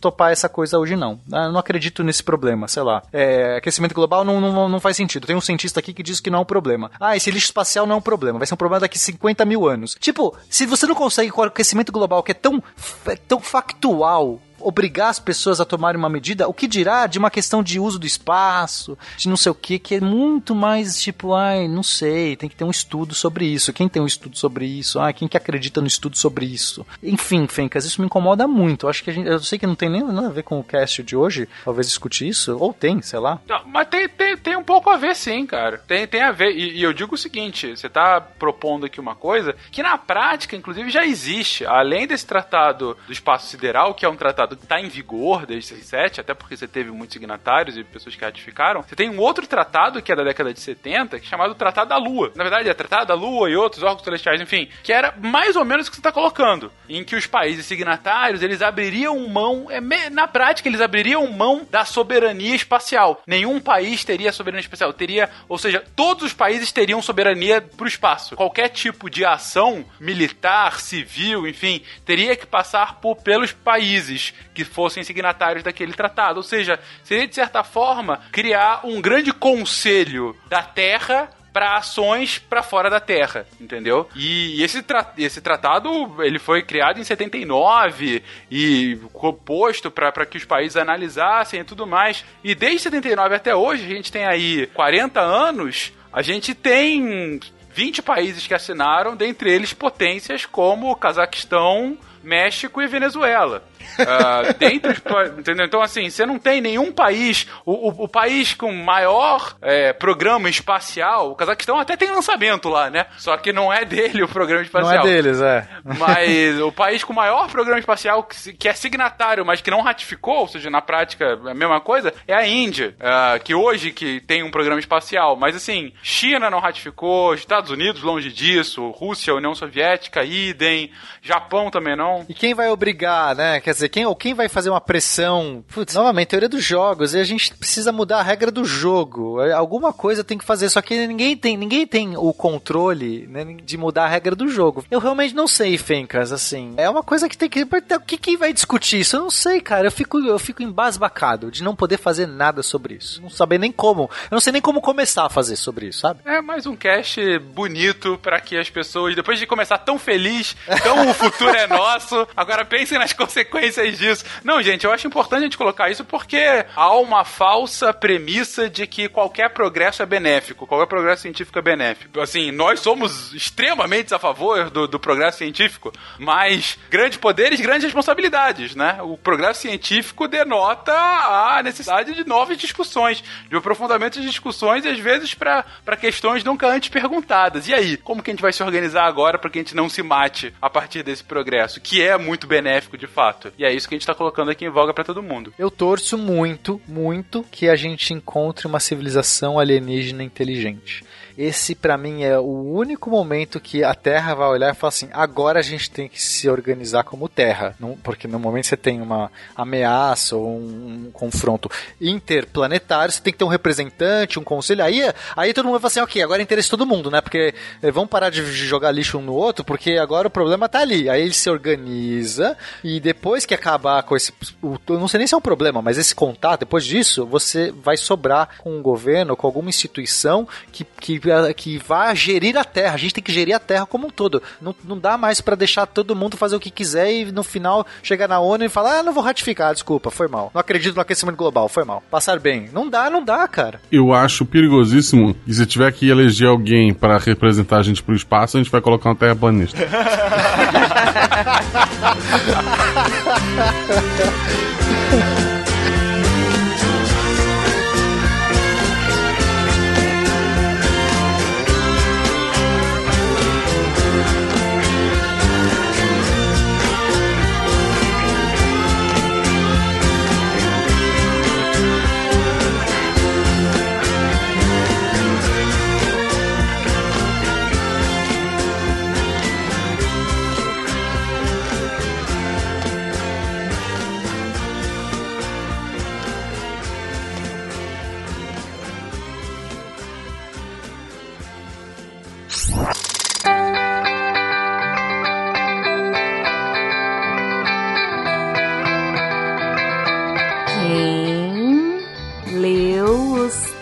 topar essa coisa hoje, não. Ah, eu não acredito nesse problema, sei lá. É, aquecimento global não, não, não faz sentido. Tem um cientista aqui que diz que não é um problema. Ah, esse lixo espacial não é um problema. Vai ser um problema daqui 50 mil anos. Tipo, se você não consegue com o aquecimento global, que é tão, é tão factual, obrigar as pessoas a tomarem uma medida, o que dirá de uma questão de uso do espaço, de não sei o que, que é muito mais tipo, ai, não sei, tem que ter um estudo sobre isso. Quem tem um estudo sobre isso? Ah, quem que acredita no estudo sobre isso? Enfim, Fencas, isso me incomoda muito. Eu acho que a gente, eu sei que não tem nem nada a ver com o cast de hoje, talvez discutir isso, ou tem, sei lá. Não, mas tem, tem, tem um pouco a ver sim, cara. Tem, tem a ver. E, e eu digo o seguinte, você tá propondo aqui uma coisa que na prática, inclusive, já existe. Além desse tratado do espaço sideral, que é um tratado tratado está em vigor desde 67, até porque você teve muitos signatários e pessoas que ratificaram. Você tem um outro tratado que é da década de 70, que é chamado Tratado da Lua. Na verdade, é Tratado da Lua e outros órgãos celestiais, enfim, que era mais ou menos o que você está colocando, em que os países signatários eles abririam mão, é, na prática eles abririam mão da soberania espacial. Nenhum país teria soberania espacial, teria, ou seja, todos os países teriam soberania para o espaço. Qualquer tipo de ação militar, civil, enfim, teria que passar por pelos países que fossem signatários daquele tratado. Ou seja, seria de certa forma criar um grande conselho da Terra para ações para fora da Terra, entendeu? E esse, tra esse tratado ele foi criado em 79 e posto para que os países analisassem e tudo mais. E desde 79 até hoje, a gente tem aí 40 anos, a gente tem 20 países que assinaram, dentre eles potências como Cazaquistão, México e Venezuela. Uh, pa- entendeu? Então, assim, você não tem nenhum país, o, o- o país com maior é, programa espacial, o Cazaquistão até tem lançamento lá, né? Só que não é dele o programa Não espacial. é deles, é. Mas <laughs> o país com maior programa espacial que, que é signatário, mas que não ratificou, ou seja, na prática é a mesma coisa, é a Índia, ah, que hoje que tem um programa espacial. Mas assim, China não ratificou, Estados Unidos longe disso, Rússia, União Soviética, idem, Japão também não. E quem vai obrigar, né? Quer dizer, quem, ou quem vai fazer uma pressão? Putz, novamente, teoria dos jogos. E a gente precisa mudar a regra do jogo. É, Alguma coisa tem que fazer. Só que ninguém tem, ninguém tem o controle né, de mudar a regra do jogo. Eu realmente não sei, Fencas, assim. É uma coisa que tem que. O que, que vai discutir isso? Eu não sei, cara. Eu fico, eu fico embasbacado de não poder fazer nada sobre isso. Não saber nem como. Eu não sei nem como começar a fazer sobre isso, sabe? É mais um cast bonito pra que as pessoas, depois de começar tão feliz, tão o futuro é nosso, agora pensem nas consequências disso. Não, gente, eu acho importante a gente colocar isso porque há uma falsa premissa de que qualquer progresso é benéfico, qualquer progresso científico é benéfico. Assim, nós somos extremamente a favor do, do progresso científico, mas grandes poderes, grandes responsabilidades, né? O progresso científico denota a necessidade de novas discussões, de aprofundamento de discussões às vezes para questões nunca antes perguntadas. E aí, como que a gente vai se organizar agora para que a gente não se mate a partir desse progresso, que é muito benéfico de fato? E é isso que a gente tá colocando aqui em voga para todo mundo. Eu torço muito, muito que a gente encontre uma civilização alienígena inteligente. Esse, pra mim, é o único momento que a Terra vai olhar e falar assim: agora a gente tem que se organizar como Terra. Porque no momento você tem uma ameaça ou um, um confronto interplanetário, você tem que ter um representante, um conselho. Aí, aí todo mundo vai falar assim: ok, agora interesse de todo mundo, né? Porque eh, vamos parar de jogar lixo um no outro, porque agora o problema tá ali. Aí ele se organiza e depois que acabar com esse. eu não sei nem se é um problema, mas esse contato, depois disso, você vai sobrar com um governo, com alguma instituição que, que, que vá gerir a Terra. A gente tem que gerir a Terra como um todo. Não, não dá mais pra deixar todo mundo fazer o que quiser e no final chegar na ONU e falar: ah, não vou ratificar, desculpa, foi mal. Não acredito no aquecimento global, foi mal. Passar bem. Não dá, não dá, cara. Eu acho perigosíssimo que se tiver que eleger alguém pra representar a gente pro espaço, a gente vai colocar um terraplanista. <laughs>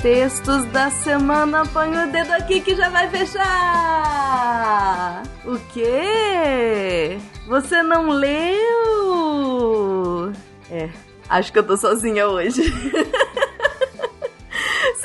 textos da semana põe o dedo aqui que já vai fechar. O quê? Você não leu? É, acho que eu tô sozinha hoje. <laughs>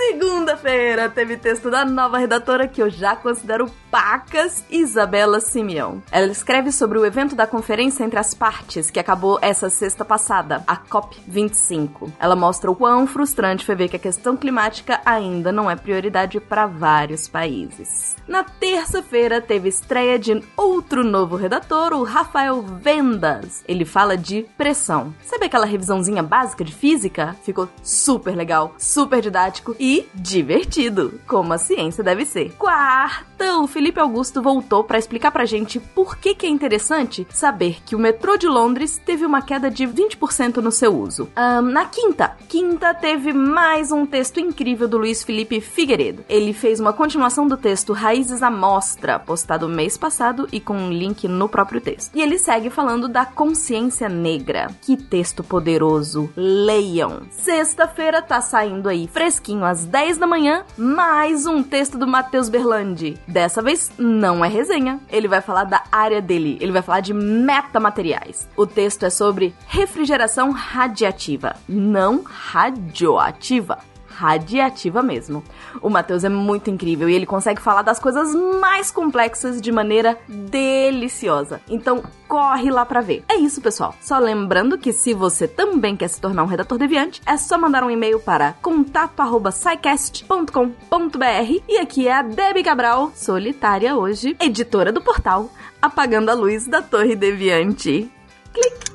Segunda-feira teve texto da nova redatora que eu já considero pacas, Isabela Simeão. Ela escreve sobre o evento da conferência entre as partes que acabou essa sexta passada, a COP25. Ela mostra o quão frustrante foi ver que a questão climática ainda não é prioridade para vários países. Na terça-feira teve estreia de outro novo redator, o Rafael Vendas. Ele fala de pressão. Sabe aquela revisãozinha básica de física? Ficou super legal, super didático e divertido, como a ciência deve ser. Quarta, o Felipe Augusto voltou para explicar pra gente por que, que é interessante saber que o metrô de Londres teve uma queda de 20% no seu uso. Ahn, na quinta, quinta teve mais um texto incrível do Luiz Felipe Figueiredo. Ele fez uma continuação do texto Raízes à Mostra, postado mês passado e com um link no próprio texto. E ele segue falando da consciência negra. Que texto poderoso! Leiam! Sexta-feira tá saindo aí fresquinho às 10 da manhã, mais um texto do Matheus Berlandi. Dessa vez não é resenha, ele vai falar da área dele, ele vai falar de metamateriais. O texto é sobre refrigeração radiativa, não radioativa radiativa mesmo. O Matheus é muito incrível e ele consegue falar das coisas mais complexas de maneira deliciosa. Então, corre lá pra ver. É isso, pessoal. Só lembrando que se você também quer se tornar um redator deviante, é só mandar um e-mail para contato@scicast.com.br e aqui é a Debbie Cabral, solitária hoje, editora do portal Apagando a Luz da Torre Deviante. Clique.